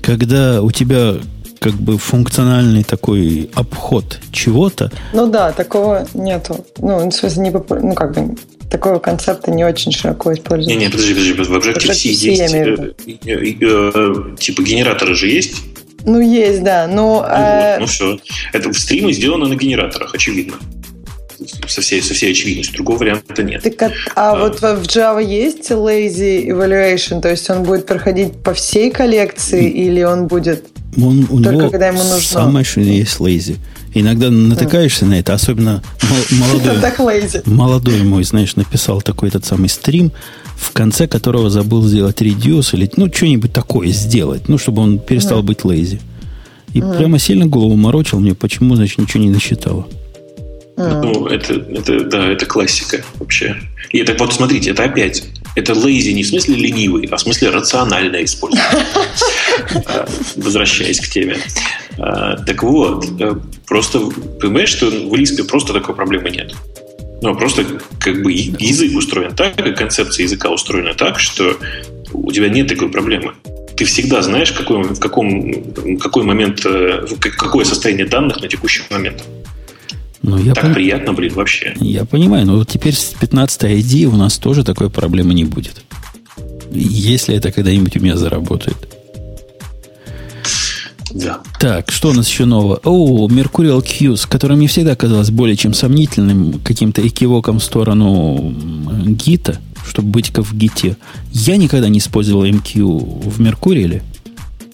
когда у тебя как бы функциональный такой обход чего-то. Ну да, такого нету. Ну, в смысле, не попу... ну как бы такого концепта не очень широко используется. Не, не, подожди, подожди, в Objective-C есть э, э, э, типа генераторы же есть? Ну, есть, да. Но, ну, э... вот, ну все. Это в стримы сделано на генераторах, очевидно со всей, со всей очевидностью. Другого варианта нет. Так, а, а, а вот в Java есть lazy evaluation? То есть он будет проходить по всей коллекции или он будет он, у только него когда ему нужно? Самое, что есть lazy. Иногда натыкаешься на это, особенно молодой, молодой мой, знаешь, написал такой этот самый стрим, в конце которого забыл сделать reduce или ну что-нибудь такое сделать, ну чтобы он перестал быть lazy. И прямо сильно голову морочил мне, почему, значит, ничего не насчитало. Ну, это, это, да, это классика вообще. И это вот смотрите, это опять, это lazy не в смысле ленивый, а в смысле рациональное использование. А, возвращаясь к теме. А, так вот, э, просто понимаешь, что в Лиспе просто такой проблемы нет. Ну, просто как бы язык устроен так, и концепция языка устроена так, что у тебя нет такой проблемы. Ты всегда знаешь, какой, в каком, какой момент, э, какое состояние данных на текущий момент. Ну, я так пон... приятно, блин, вообще. Я понимаю, но вот теперь с 15 ID у нас тоже такой проблемы не будет. Если это когда-нибудь у меня заработает. Да. Так, что у нас еще нового? О, Mercurial Qs, который мне всегда казалось более чем сомнительным, каким-то экивоком в сторону гита, чтобы быть как в гите. Я никогда не использовал MQ в Меркуриале.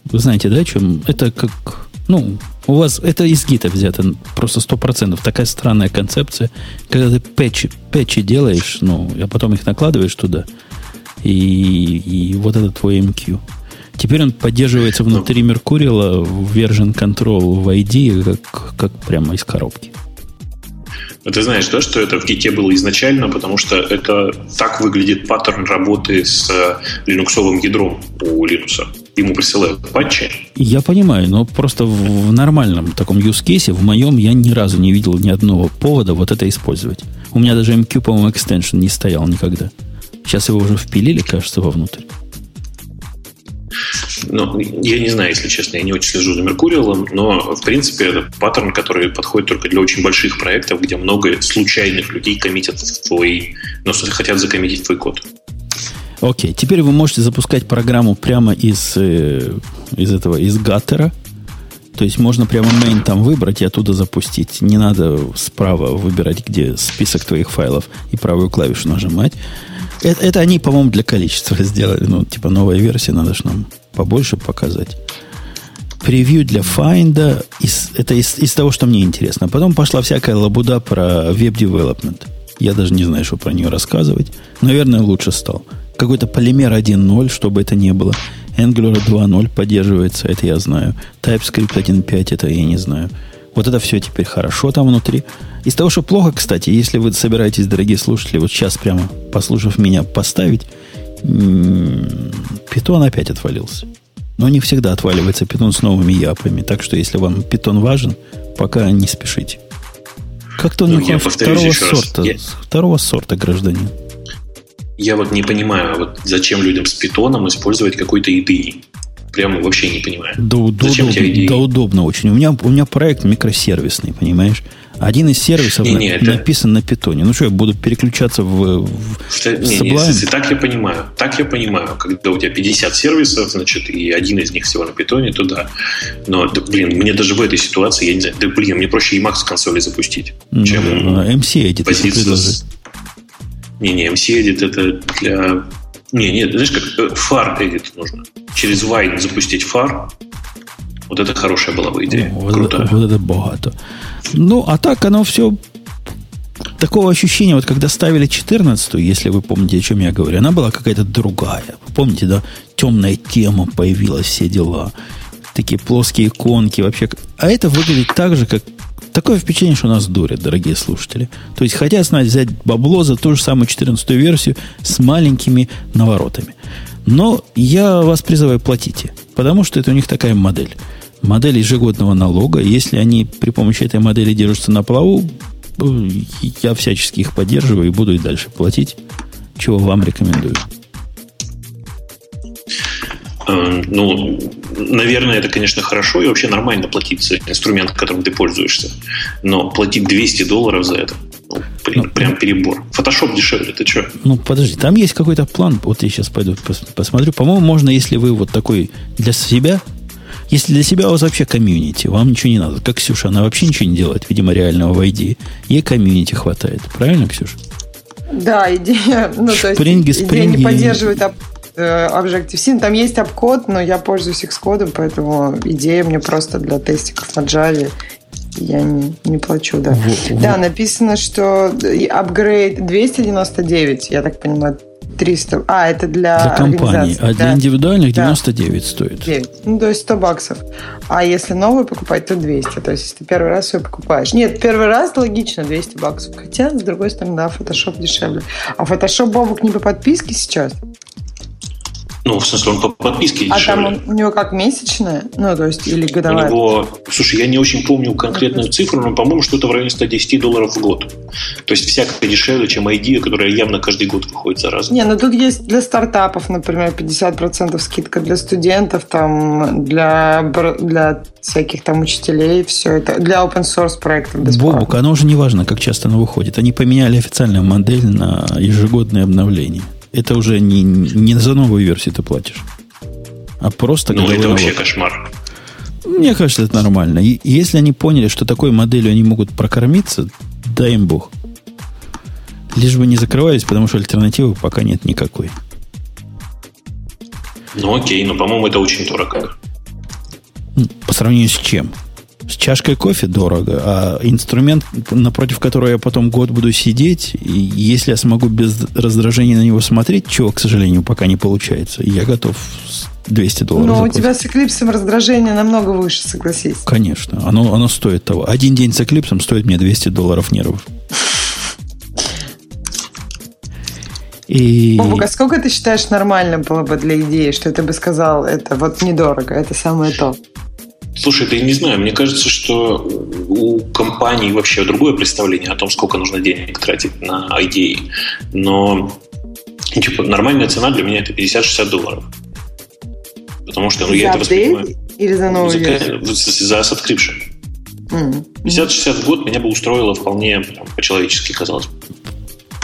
Вы знаете, да, о чем? Это как, ну, у вас это из гита взято просто сто процентов. Такая странная концепция. Когда ты пэтчи, пэтчи делаешь, ну, а потом их накладываешь туда. И, и вот это твой MQ. Теперь он поддерживается внутри Меркурила в version control в ID, как, как прямо из коробки. Но ты знаешь, да, что это в гите было изначально, потому что это так выглядит паттерн работы с линуксовым ядром у Linux ему присылают патчи. Я понимаю, но просто в, нормальном таком use case, в моем, я ни разу не видел ни одного повода вот это использовать. У меня даже MQ, по-моему, extension не стоял никогда. Сейчас его уже впилили, кажется, вовнутрь. Ну, я не знаю, если честно, я не очень слежу за Меркуриалом, но, в принципе, это паттерн, который подходит только для очень больших проектов, где много случайных людей коммитят в твой, ну, хотят закоммитить твой код. Окей, теперь вы можете запускать программу прямо из, э, из этого, из гаттера То есть можно прямо main там выбрать и оттуда запустить. Не надо справа выбирать, где список твоих файлов и правую клавишу нажимать. Это, это они, по-моему, для количества сделали. Ну, типа новая версия, надо же нам побольше показать. Превью для Find. Из, это из, из того, что мне интересно. Потом пошла всякая лабуда про веб-девелопмент. Я даже не знаю, что про нее рассказывать. Наверное, лучше стал. Какой-то полимер 1.0, чтобы это не было. Angular 2.0 поддерживается, это я знаю. TypeScript 1.5, это я не знаю. Вот это все теперь хорошо там внутри. Из того, что плохо, кстати, если вы собираетесь, дорогие слушатели, вот сейчас прямо, послушав меня, поставить, питон опять отвалился. Но не всегда отваливается питон с новыми япами. Так что, если вам питон важен, пока не спешите. Как-то он ну, второго сорта, я... второго сорта гражданин. Я вот не понимаю, вот зачем людям с питоном использовать какой-то IDE. Прямо вообще не понимаю. Да, Зачем удоб, тебе да удобно очень. У меня, у меня проект микросервисный, понимаешь? Один из сервисов не, не, на, это... написан на питоне. Ну что, я буду переключаться в, в не, не, если, так я понимаю. Так я понимаю. Когда у тебя 50 сервисов, значит, и один из них всего на питоне, то да. Но, да, блин, мне даже в этой ситуации, я не знаю, да, блин, мне проще Emacs с консоли запустить, ну, чем MC Edit возиться Не-не, MC Edit это для не, нет, знаешь, как фар э, edit нужно. Через Wine запустить фар. Вот это хорошая была бы идея. Вот, Это, вот это богато. Ну, а так оно все такого ощущения, вот когда ставили 14 если вы помните, о чем я говорю, она была какая-то другая. Вы помните, да? Темная тема появилась, все дела. Такие плоские иконки вообще. А это выглядит так же, как Такое впечатление, что нас дурят, дорогие слушатели. То есть хотят знать, взять бабло за ту же самую 14 версию с маленькими наворотами. Но я вас призываю, платите. Потому что это у них такая модель. Модель ежегодного налога. Если они при помощи этой модели держатся на плаву, я всячески их поддерживаю и буду и дальше платить. Чего вам рекомендую. Э, ну, наверное, это, конечно, хорошо и вообще нормально платить за инструмент, которым ты пользуешься. Но платить 200 долларов за это, ну, блин, ну, прям перебор. Фотошоп дешевле, ты что? Ну, подожди, там есть какой-то план. Вот я сейчас пойду посмотрю. По-моему, можно, если вы вот такой для себя, если для себя у вас вообще комьюнити, вам ничего не надо. Как Ксюша, она вообще ничего не делает, видимо, реального в ID. Ей комьюнити хватает. Правильно, Ксюша? Да, идея, ну, шпринги, то есть, идея не поддерживает Э, Objective-C. Там есть обкод, но я пользуюсь Xcode, поэтому идея мне просто для тестиков на Java. Я не, не плачу, да. Вот, да, вот. написано, что апгрейд 299, я так понимаю, 300. А, это для, для компании. А да. для индивидуальных 99 да. стоит. 9. Ну, то есть 100 баксов. А если новый покупать, то 200. То есть, если ты первый раз ее покупаешь. Нет, первый раз логично 200 баксов. Хотя, с другой стороны, да, Photoshop дешевле. А Photoshop, Бобук, не по подписке сейчас? Ну, в смысле, он по подписке А там он, у него как месячная? Ну, то есть, или годовая? У него, слушай, я не очень помню конкретную цифру, но, по-моему, что-то в районе 110 долларов в год. То есть, всякое дешевле, чем ID, которая явно каждый год выходит за раз. Не, ну тут есть для стартапов, например, 50% скидка для студентов, там, для, для всяких там учителей, все это. Для open source проектов бесплатно. Бобук, оно уже не важно, как часто оно выходит. Они поменяли официальную модель на ежегодное обновление это уже не, не за новую версию ты платишь, а просто... Ну, это вообще кошмар. Мне кажется, это нормально. И если они поняли, что такой моделью они могут прокормиться, дай им бог. Лишь бы не закрывались, потому что альтернативы пока нет никакой. Ну окей, но по-моему это очень дорого. По сравнению с чем? С чашкой кофе дорого, а инструмент, напротив которого я потом год буду сидеть, и если я смогу без раздражения на него смотреть, чего, к сожалению, пока не получается, я готов 200 долларов. Но заплатить. у тебя с Эклипсом раздражение намного выше, согласись. Конечно, оно, оно стоит того. Один день с Эклипсом стоит мне 200 долларов нервов. И... Бобук, а сколько ты считаешь нормально было бы для идеи, что ты бы сказал, это вот недорого, это самое то? Слушай, да я не знаю, мне кажется, что у компаний вообще другое представление о том, сколько нужно денег тратить на идеи. Но типа, нормальная цена для меня это 50-60 долларов. Потому что ну, я это воспринимаю... Или за новую за, за subscription. Mm. 50-60 в год меня бы устроило вполне по-человечески, казалось бы.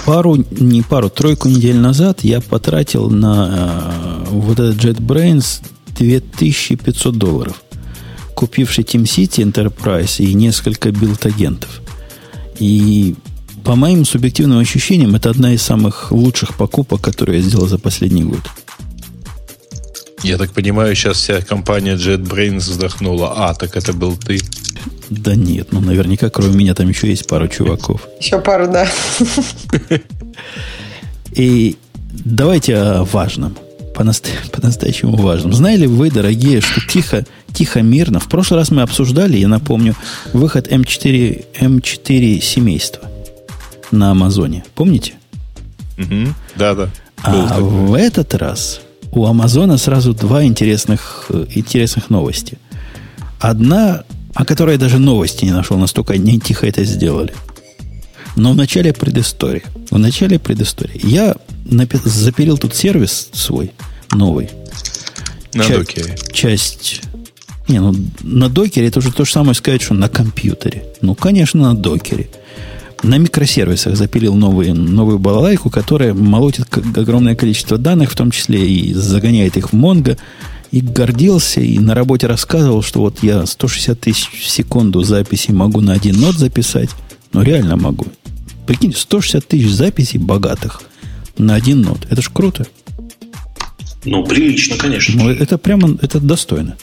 Пару, не пару, тройку недель назад я потратил на э, вот этот JetBrains 2500 долларов купивший TeamCity Enterprise и несколько билд-агентов. И по моим субъективным ощущениям, это одна из самых лучших покупок, которые я сделал за последний год. Я так понимаю, сейчас вся компания JetBrains вздохнула. А, так это был ты. Да нет, ну наверняка кроме меня там еще есть пару чуваков. Еще пару, да. И давайте о важном. По-настоящему важном. Знали вы, дорогие, что тихо, тихо, мирно. В прошлый раз мы обсуждали, я напомню, выход М4, М4 семейства на Амазоне. Помните? Угу. Да, да. А в этот раз у Амазона сразу два интересных, интересных новости. Одна, о которой я даже новости не нашел, настолько они тихо это сделали. Но в начале предыстории. В начале предыстории. Я запилил тут сервис свой, новый. На Ча- докере. Часть... Не, ну на докере это уже то же самое сказать, что на компьютере. Ну, конечно, на докере на микросервисах запилил новую, новую балалайку, которая молотит огромное количество данных, в том числе и загоняет их в Mongo, и гордился, и на работе рассказывал, что вот я 160 тысяч в секунду записи могу на один нот записать. Ну, реально могу. Прикинь, 160 тысяч записей богатых на один нот. Это ж круто. Ну, прилично, конечно. Ну, это прямо, это достойно.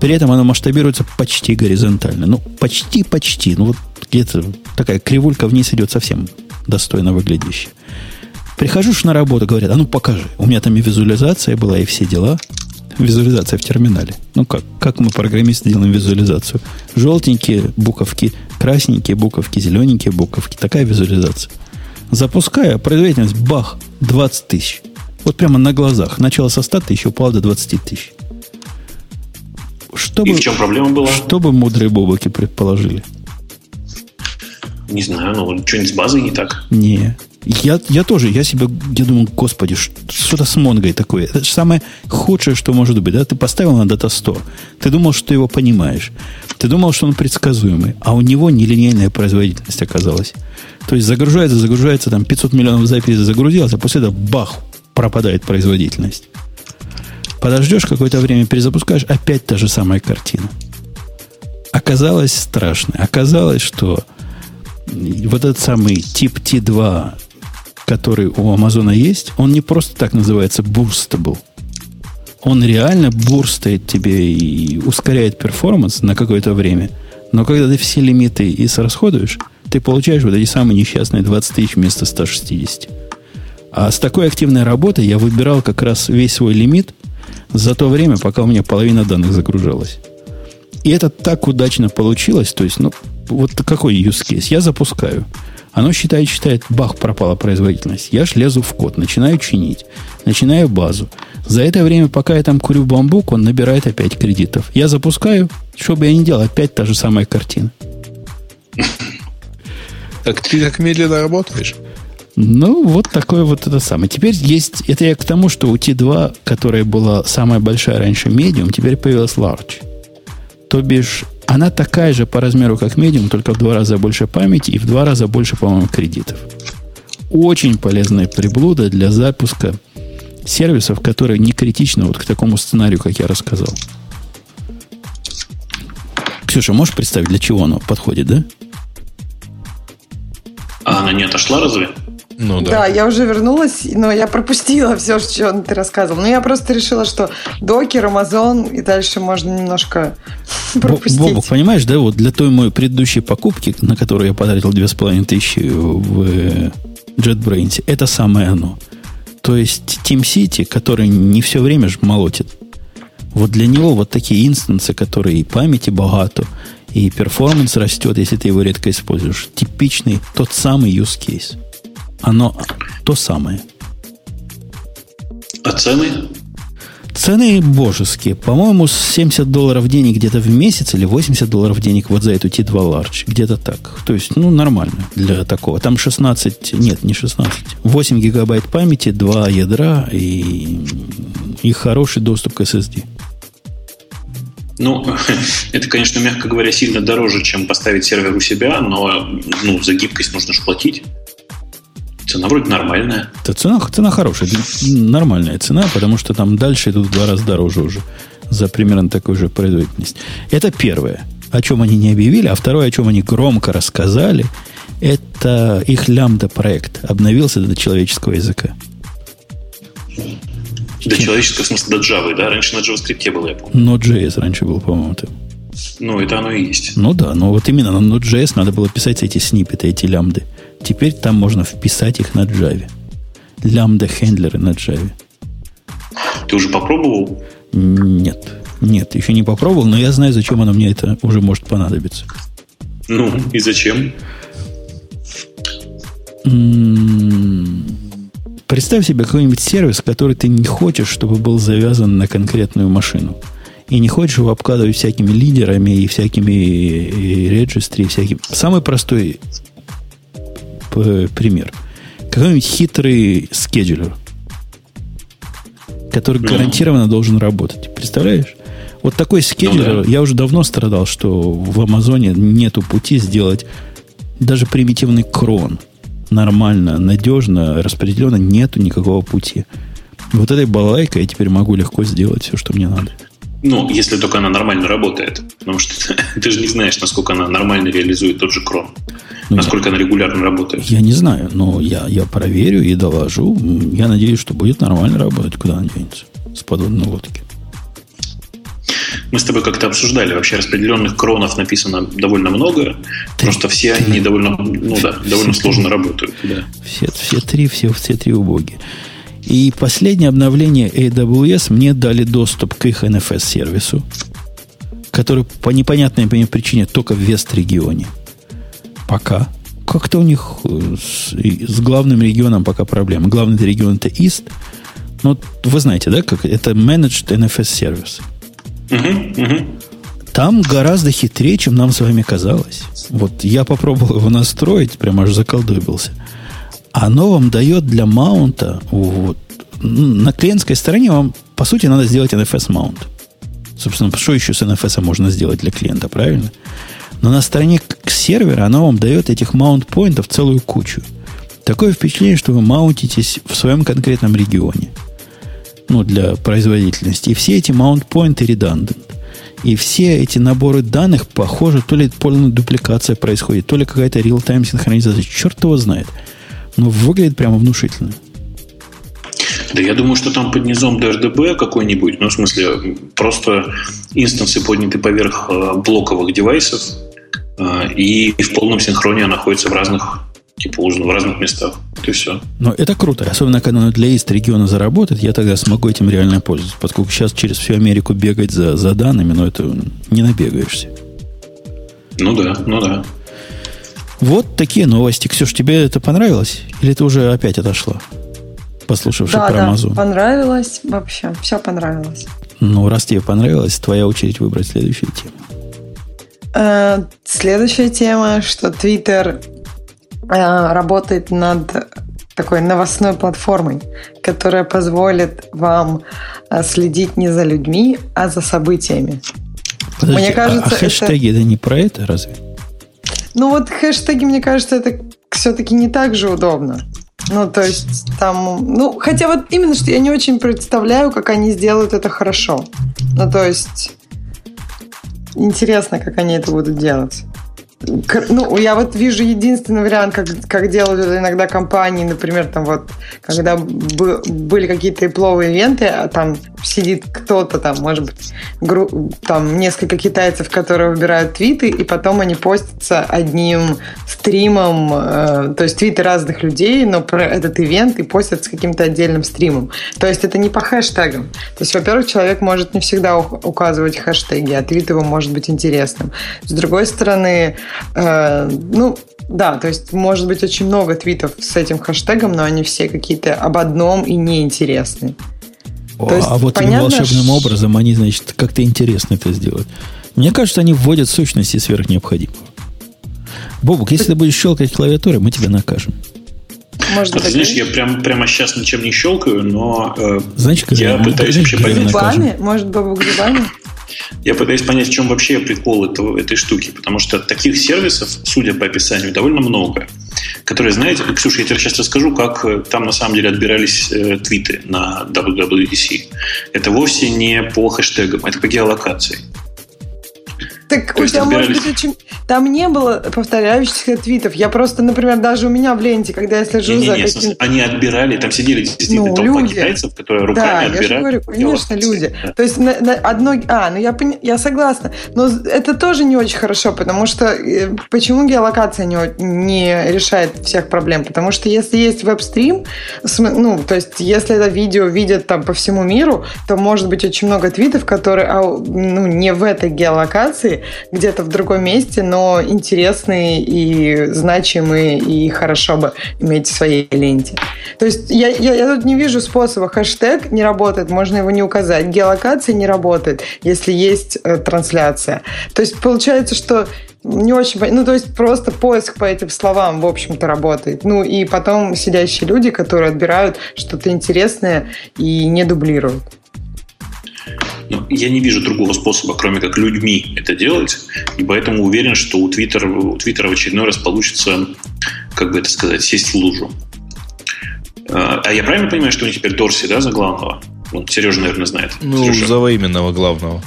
При этом оно масштабируется почти горизонтально. Ну, почти-почти. Ну, вот где-то такая кривулька вниз идет совсем достойно выглядящая. Прихожу на работу, говорят, а ну покажи. У меня там и визуализация была, и все дела. Визуализация в терминале. Ну как? Как мы, программисты, делаем визуализацию? Желтенькие буковки, красненькие буковки, зелененькие буковки. Такая визуализация. Запускаю, а производительность, бах, 20 тысяч. Вот прямо на глазах. Начало со 100 тысяч, упало до 20 тысяч. Что И бы, в чем проблема была? Что бы мудрые бобоки предположили? Не знаю, ну что-нибудь с базой не так. Не. Я, я тоже, я себе, я думаю, господи, что-то с Монгой такое. Это же самое худшее, что может быть. Да? Ты поставил на Data Store, ты думал, что ты его понимаешь. Ты думал, что он предсказуемый, а у него нелинейная производительность оказалась. То есть загружается, загружается, там 500 миллионов записей загрузилось, а после этого бах, пропадает производительность. Подождешь какое-то время, перезапускаешь, опять та же самая картина. Оказалось страшно. Оказалось, что вот этот самый тип T2, который у Амазона есть, он не просто так называется boostable. Он реально бурстает тебе и ускоряет перформанс на какое-то время. Но когда ты все лимиты и срасходуешь, ты получаешь вот эти самые несчастные 20 тысяч вместо 160. А с такой активной работой я выбирал как раз весь свой лимит за то время, пока у меня половина данных загружалась. И это так удачно получилось. То есть, ну, вот какой use case? Я запускаю. Оно считает, считает, бах, пропала производительность. Я ж лезу в код, начинаю чинить, начинаю базу. За это время, пока я там курю бамбук, он набирает опять кредитов. Я запускаю, что бы я ни делал, опять та же самая картина. Так ты так медленно работаешь? Ну, вот такое вот это самое. Теперь есть... Это я к тому, что у T2, которая была самая большая раньше медиум, теперь появилась large. То бишь, она такая же по размеру, как медиум, только в два раза больше памяти и в два раза больше, по-моему, кредитов. Очень полезная приблуда для запуска сервисов, которые не критичны вот к такому сценарию, как я рассказал. Ксюша, можешь представить, для чего оно подходит, да? А она не отошла разве? Ну, да. да, я уже вернулась, но я пропустила все, что ты рассказывал. Но я просто решила, что докер, Амазон, и дальше можно немножко пропустить. Бобок, понимаешь, да, вот для той моей предыдущей покупки, на которую я потратил две с половиной тысячи в э, JetBrains, это самое оно. То есть Team City, который не все время же молотит. Вот для него вот такие инстансы, которые и памяти богато, и перформанс растет, если ты его редко используешь. Типичный, тот самый use case оно то самое. А цены? Цены божеские. По-моему, 70 долларов денег где-то в месяц или 80 долларов денег вот за эту T2 Large. Где-то так. То есть, ну, нормально для такого. Там 16, нет, не 16. 8 гигабайт памяти, 2 ядра и, и хороший доступ к SSD. Ну, это, конечно, мягко говоря, сильно дороже, чем поставить сервер у себя, но ну, за гибкость нужно же платить. Цена вроде нормальная. Да, цена, цена хорошая, нормальная цена, потому что там дальше идут в два раза дороже уже. за примерно такую же производительность. Это первое, о чем они не объявили, а второе, о чем они громко рассказали, это их лямбда-проект обновился до человеческого языка. До человеческого, в смысле, до Java, да? Раньше на JavaScript было, я помню. Node.js раньше был, по-моему, там. Ну, это оно и есть. Ну да, но вот именно на Node.js надо было писать эти сниппеты, эти лямбды. Теперь там можно вписать их на Java. Лямбда-хендлеры на Java. Ты уже попробовал? Нет. Нет, еще не попробовал, но я знаю, зачем оно мне это уже может понадобиться. Ну, и зачем? Представь себе какой-нибудь сервис, который ты не хочешь, чтобы был завязан на конкретную машину. И не хочешь его обкладывать всякими лидерами и всякими регистри, всяким. Самый простой пример. Какой-нибудь хитрый скеджулер, который гарантированно должен работать. Представляешь? Вот такой скеджулер, ну, да. я уже давно страдал, что в Амазоне нету пути сделать даже примитивный крон нормально, надежно, распределенно, нету никакого пути. Вот этой балайкой я теперь могу легко сделать все, что мне надо. Ну, если только она нормально работает. Потому что ты же не знаешь, насколько она нормально реализует тот же крон. Ну, насколько я, она регулярно работает. Я не знаю, но я, я проверю и доложу. Я надеюсь, что будет нормально работать, куда она денется. С подводной лодки. Мы с тобой как-то обсуждали, вообще распределенных кронов написано довольно много, потому что все они довольно, ну да, довольно сложно работают. Да. Все, все три, все, все три убоги. И последнее обновление AWS мне дали доступ к их NFS-сервису, который по непонятной мне причине только в Вест-регионе. Пока. Как-то у них э, с, с главным регионом пока проблема. Главный регион это East. Ну, вы знаете, да, как это Managed NFS сервис. Угу. Там гораздо хитрее, чем нам с вами казалось. Вот я попробовал его настроить, прямо аж заколдобился. Оно вам дает для маунта, вот, на клиентской стороне вам, по сути, надо сделать NFS маунт. Собственно, что еще с NFS можно сделать для клиента, правильно? Но на стороне сервера оно вам дает этих маунт-поинтов целую кучу. Такое впечатление, что вы маунтитесь в своем конкретном регионе. Ну, для производительности. И все эти маунт-поинты redundant. И все эти наборы данных, похоже, то ли полная дупликация происходит, то ли какая-то real-time синхронизация. Черт его знает. Но выглядит прямо внушительно. Да я думаю, что там под низом DRDB какой-нибудь, ну, в смысле, просто инстансы подняты поверх э, блоковых девайсов, э, и в полном синхроне находится в разных типа в разных местах. Это все. Но это круто. Особенно, когда оно для есть региона заработает, я тогда смогу этим реально пользоваться. Поскольку сейчас через всю Америку бегать за, за данными, но это не набегаешься. Ну да, ну да. Вот такие новости. Ксюш, тебе это понравилось? Или ты уже опять отошла? Послушавши да, про да, Amazon. понравилось вообще. Все понравилось. Ну, раз тебе понравилось, твоя очередь выбрать следующую тему. Э, следующая тема, что Twitter э, работает над такой новостной платформой, которая позволит вам э, следить не за людьми, а за событиями. Подожди, Мне кажется, а, а хэштеги это... это не про это разве? Ну вот хэштеги, мне кажется, это все-таки не так же удобно. Ну, то есть там... Ну, хотя вот именно, что я не очень представляю, как они сделают это хорошо. Ну, то есть... Интересно, как они это будут делать. Ну, я вот вижу единственный вариант, как, как делают иногда компании, например, там вот, когда были какие-то ипловые ивенты, а там сидит кто-то там, может быть, гру- там несколько китайцев, которые выбирают твиты, и потом они постятся одним стримом, э, то есть твиты разных людей, но про этот ивент и постятся каким-то отдельным стримом. То есть это не по хэштегам. То есть, во-первых, человек может не всегда указывать хэштеги, а твит его может быть интересным. С другой стороны, Э, ну, да, то есть может быть очень много твитов с этим хэштегом, но они все какие-то об одном и неинтересные. О, есть, а вот понятно, волшебным ш... образом они, значит, как-то интересно это сделают. Мне кажется, они вводят сущности сверх необходимого. Бобук, если ты будешь щелкать клавиатурой, мы тебя накажем. Может быть, знаешь, я прям, прямо сейчас ничем не щелкаю, но э, Знаете, я пытаюсь вообще понять. Может, Бобук зубами? Я пытаюсь понять, в чем вообще прикол этого, этой штуки, потому что таких сервисов, судя по описанию, довольно много. которые, знаете, Ксюша, я тебе сейчас расскажу, как э, там на самом деле отбирались э, твиты на WWDC. Это вовсе не по хэштегам, это по геолокации. Так То у тебя может быть очень... Там не было повторяющихся твитов. Я просто, например, даже у меня в ленте, когда я слежу не, не, не, за каким... Они отбирали, там сидели действительно ну, толпа люди. китайцев, которые руками да, отбирали. я же говорю, конечно, люди. Да. То есть на, на одно... А, ну я, пон... я согласна. Но это тоже не очень хорошо, потому что... Э, почему геолокация не, не решает всех проблем? Потому что если есть веб-стрим, ну, то есть если это видео видят там по всему миру, то может быть очень много твитов, которые а, ну, не в этой геолокации, где-то в другом месте, но интересные и значимые, и хорошо бы иметь в своей ленте. То есть я, я, я тут не вижу способа. Хэштег не работает, можно его не указать. Геолокация не работает, если есть э, трансляция. То есть получается, что не очень... Ну, то есть просто поиск по этим словам, в общем-то, работает. Ну, и потом сидящие люди, которые отбирают что-то интересное и не дублируют. Но я не вижу другого способа, кроме как людьми это делать, и поэтому уверен, что у Твиттера, у Твиттера в очередной раз получится, как бы это сказать, сесть в лужу. А, а я правильно понимаю, что у них теперь Дорси, да, за главного? Вот Сережа, наверное, знает. Ну, Сережа. за временного главного.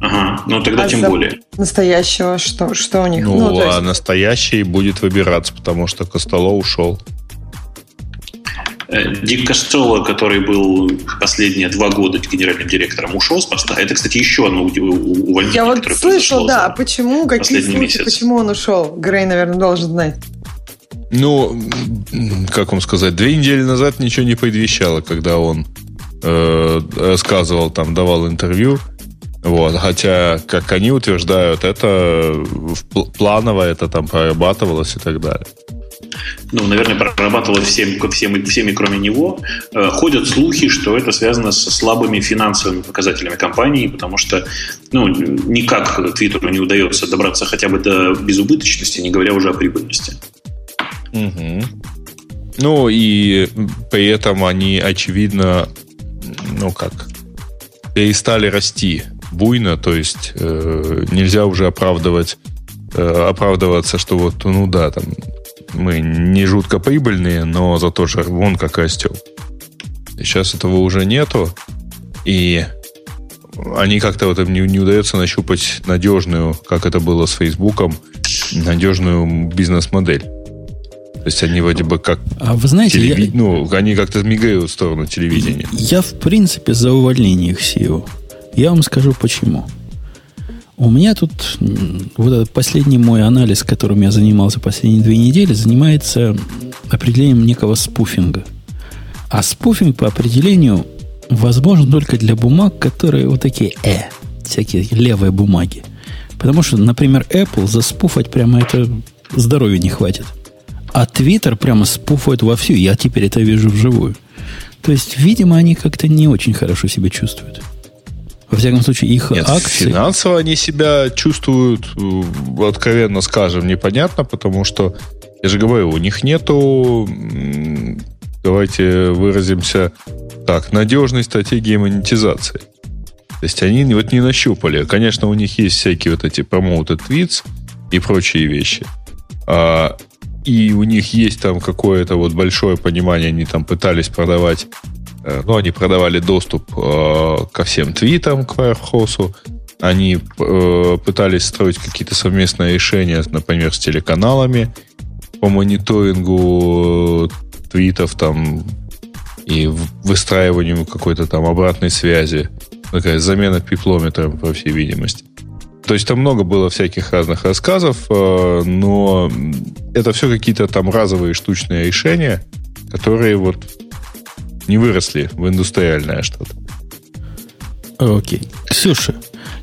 Ага, ну тогда а тем более. Настоящего, что, что у них? Ну, ну а есть... настоящий будет выбираться, потому что Костоло ушел. Э, Дик Костелло, который был последние два года генеральным директором, ушел с поста. Это, кстати, еще одно увольнение. Я вот слышал, да, почему, какие случаи, месяц. почему он ушел. Грей, наверное, должен знать. Ну, как вам сказать, две недели назад ничего не предвещало, когда он э, рассказывал, там, давал интервью. Вот, хотя, как они утверждают, это планово, это там прорабатывалось и так далее ну, наверное, прорабатывалось всем, всем, всеми, кроме него. Э, ходят слухи, что это связано со слабыми финансовыми показателями компании, потому что ну, никак Твиттеру не удается добраться хотя бы до безубыточности, не говоря уже о прибыльности. Угу. Ну, и при этом они, очевидно, ну как, перестали расти буйно, то есть э, нельзя уже оправдывать э, оправдываться, что вот, ну да, там мы не жутко прибыльные, но зато же вон как растем. И сейчас этого уже нету. И они как-то вот им не, не удается нащупать надежную, как это было с Фейсбуком, надежную бизнес-модель. То есть они вроде бы как... А вы знаете, телеви... я... ну, они как-то мигают в сторону телевидения. Я, в принципе, за увольнение их SEO. Я вам скажу почему. У меня тут вот этот последний мой анализ, которым я занимался последние две недели, занимается определением некого спуфинга. А спуфинг по определению возможен только для бумаг, которые вот такие «э», всякие левые бумаги. Потому что, например, Apple заспуфать прямо это здоровья не хватит. А Twitter прямо спуфает вовсю. Я теперь это вижу вживую. То есть, видимо, они как-то не очень хорошо себя чувствуют. Во всяком случае, их Нет, акции... Финансово они себя чувствуют, э, откровенно скажем, непонятно, потому что, я же говорю, у них нету, давайте выразимся так, надежной стратегии монетизации. То есть они вот не нащупали. Конечно, у них есть всякие вот эти promoted tweets и прочие вещи. А, и у них есть там какое-то вот большое понимание, они там пытались продавать ну, они продавали доступ э, ко всем твитам к Firehouse. Они э, пытались строить какие-то совместные решения, например, с телеканалами по мониторингу твитов там и выстраиванию какой-то там обратной связи. Такая замена пиплометром, по всей видимости. То есть там много было всяких разных рассказов, но это все какие-то там разовые штучные решения, которые вот не выросли в индустриальное что-то. Окей. Ксюша,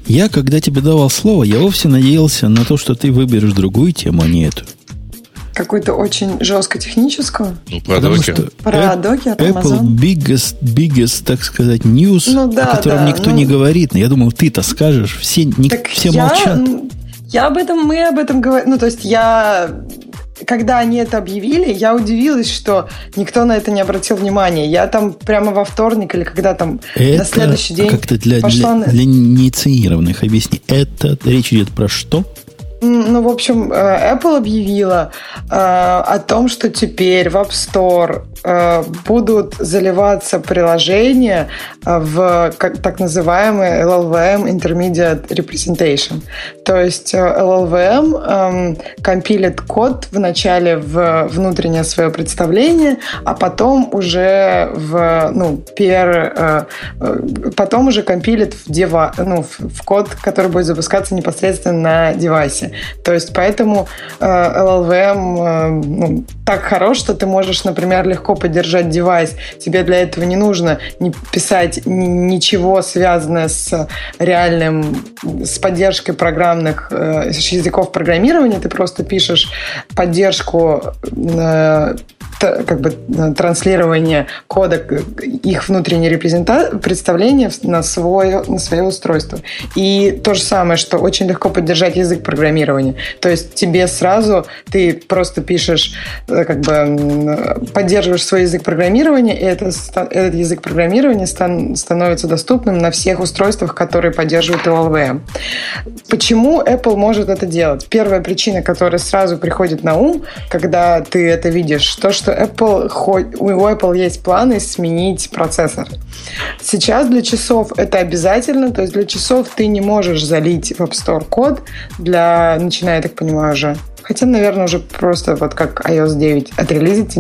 я, когда тебе давал слово, я вовсе надеялся на то, что ты выберешь другую тему, а не эту. Какую-то очень жестко техническую? Ну, про Потому докер. Что про докер, Apple Amazon. biggest, biggest, так сказать, news, ну, да, о котором да, никто ну, не говорит. Я думал, ты-то скажешь. Все, не, все я, молчат. Я об этом, мы об этом говорим. Ну, то есть я когда они это объявили, я удивилась, что никто на это не обратил внимания. Я там прямо во вторник или когда там это на следующий день как-то для, пошла... для, для неинициированных объясни. Это речь идет про что? Ну, в общем, э, Apple объявила э, о том, что теперь в App Store э, будут заливаться приложения э, в как, так называемый LLVM Intermediate Representation. То есть LLVM э, компилит код вначале в внутреннее свое представление, а потом уже в, ну, пер, э, э потом уже компилит в, дева, ну, в, в код, который будет запускаться непосредственно на девайсе. То есть поэтому э, LLVM э, ну, так хорош, что ты можешь, например, легко поддержать девайс. Тебе для этого не нужно не писать ничего связанное с реальным, с поддержкой программных э, языков программирования. Ты просто пишешь поддержку э, как бы э, транслирование кода, их внутреннее репрезента... представление на свое, на свое устройство. И то же самое, что очень легко поддержать язык программирования. То есть тебе сразу, ты просто пишешь, э, как бы поддерживаешь свой язык программирования, и это, этот язык программирования стан, становится доступным на всех устройствах, которые поддерживают LLVM. Почему Apple может это делать? Первая причина, которая сразу приходит на ум, когда ты это видишь, то, что Apple, у Apple есть планы сменить процессор. Сейчас для часов это обязательно, то есть для часов ты не можешь залить в App Store код для, начиная, я так понимаю, уже Хотя, наверное, уже просто вот как iOS 9 отрелизить,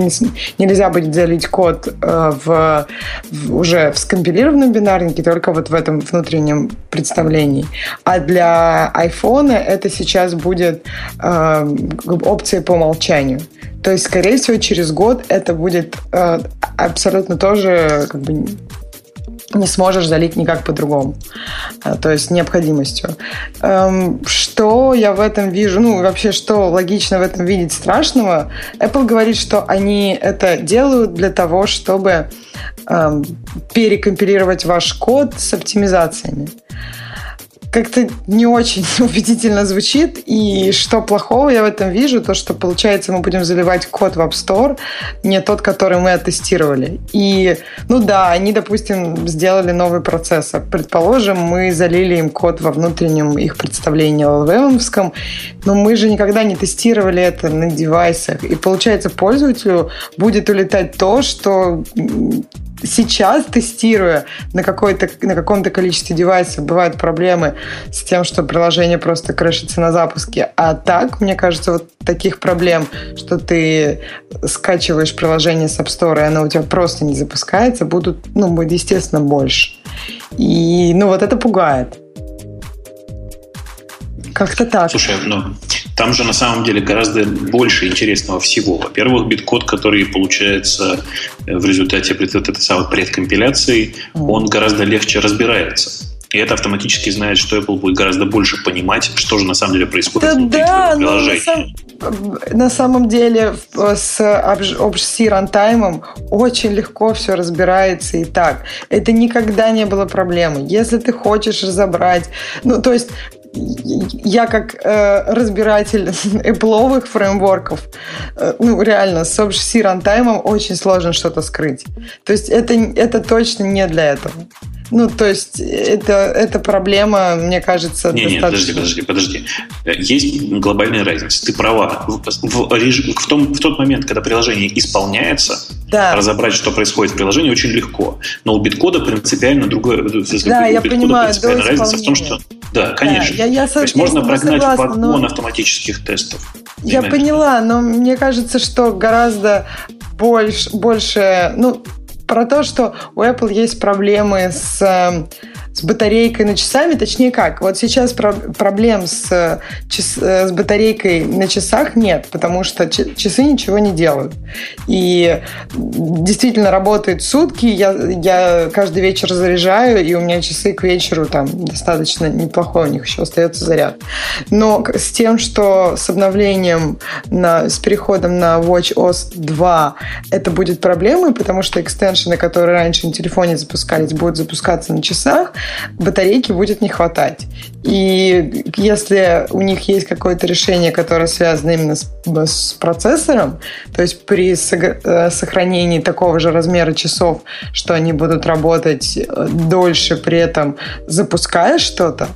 нельзя будет залить код э, в, в уже в скомпилированном бинарнике, только вот в этом внутреннем представлении. А для iPhone это сейчас будет э, опцией по умолчанию. То есть, скорее всего, через год это будет э, абсолютно тоже как бы не сможешь залить никак по-другому. Э, то есть необходимостью. Эм, что я в этом вижу? Ну, вообще, что логично в этом видеть страшного? Apple говорит, что они это делают для того, чтобы эм, перекомпилировать ваш код с оптимизациями как-то не очень убедительно звучит. И что плохого я в этом вижу, то, что, получается, мы будем заливать код в App Store, не тот, который мы оттестировали. И, ну да, они, допустим, сделали новый процессор. Предположим, мы залили им код во внутреннем их представлении LLVM, но мы же никогда не тестировали это на девайсах. И, получается, пользователю будет улетать то, что сейчас, тестируя на, какой-то, на каком-то количестве девайсов, бывают проблемы с тем, что приложение просто крышится на запуске. А так, мне кажется, вот таких проблем, что ты скачиваешь приложение с App Store, и оно у тебя просто не запускается, будут, ну, будет, естественно, больше. И, ну, вот это пугает. Как-то так. Слушай, ну, там же на самом деле гораздо больше интересного всего. Во-первых, биткод, который получается э, в результате вот этой самой предкомпиляции, он гораздо легче разбирается. И это автоматически знает, что Apple будет гораздо больше понимать, что же на самом деле происходит да, внутри да, приложения. На, сам, на самом деле с OBC рантаймом очень легко все разбирается и так. Это никогда не было проблемой. Если ты хочешь разобрать... Ну, то есть я как э, разбиратель Apple фреймворков, э, ну, реально, с OBC рантаймом очень сложно что-то скрыть. То есть это, это точно не для этого. Ну, то есть это, это проблема, мне кажется, не, достаточно... Нет, подожди, подожди, подожди. Есть глобальная разница. Ты права. В, в, в, том, в тот момент, когда приложение исполняется, да. разобрать, что происходит в приложении, очень легко. Но у биткода принципиально другое... Да, я понимаю. Принципиально разница в том, что... Да, конечно. Да, я, я, То есть можно прогнать согласна, вагон но... автоматических тестов. Я поняла, но мне кажется, что гораздо больше, больше ну, про то, что у Apple есть проблемы с эм, с батарейкой на часами, точнее как, вот сейчас про проблем с, час, с батарейкой на часах нет, потому что часы ничего не делают. И действительно работает сутки, я, я каждый вечер заряжаю, и у меня часы к вечеру там достаточно неплохой, у них еще остается заряд. Но с тем, что с обновлением, на, с переходом на WatchOS 2 это будет проблемой, потому что экстеншены, которые раньше на телефоне запускались, будут запускаться на часах, батарейки будет не хватать. И если у них есть какое-то решение, которое связано именно с, с процессором, то есть при э, сохранении такого же размера часов, что они будут работать э, дольше, при этом запуская что-то,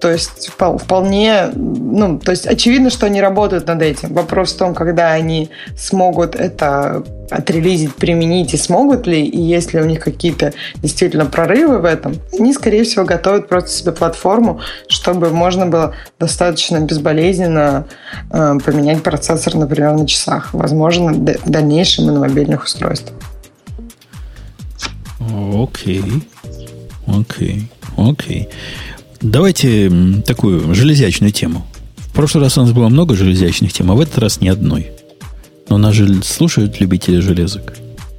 То есть вполне, ну, то есть очевидно, что они работают над этим. Вопрос в том, когда они смогут это отрелизить, применить и смогут ли, и есть ли у них какие-то действительно прорывы в этом, они, скорее всего, готовят просто себе платформу, чтобы можно было достаточно безболезненно э, поменять процессор, например, на часах. Возможно, в дальнейшем и на мобильных устройствах. Окей. Окей. Окей. Давайте такую железячную тему. В прошлый раз у нас было много железячных тем, а в этот раз ни одной. Но нас же слушают любители железок.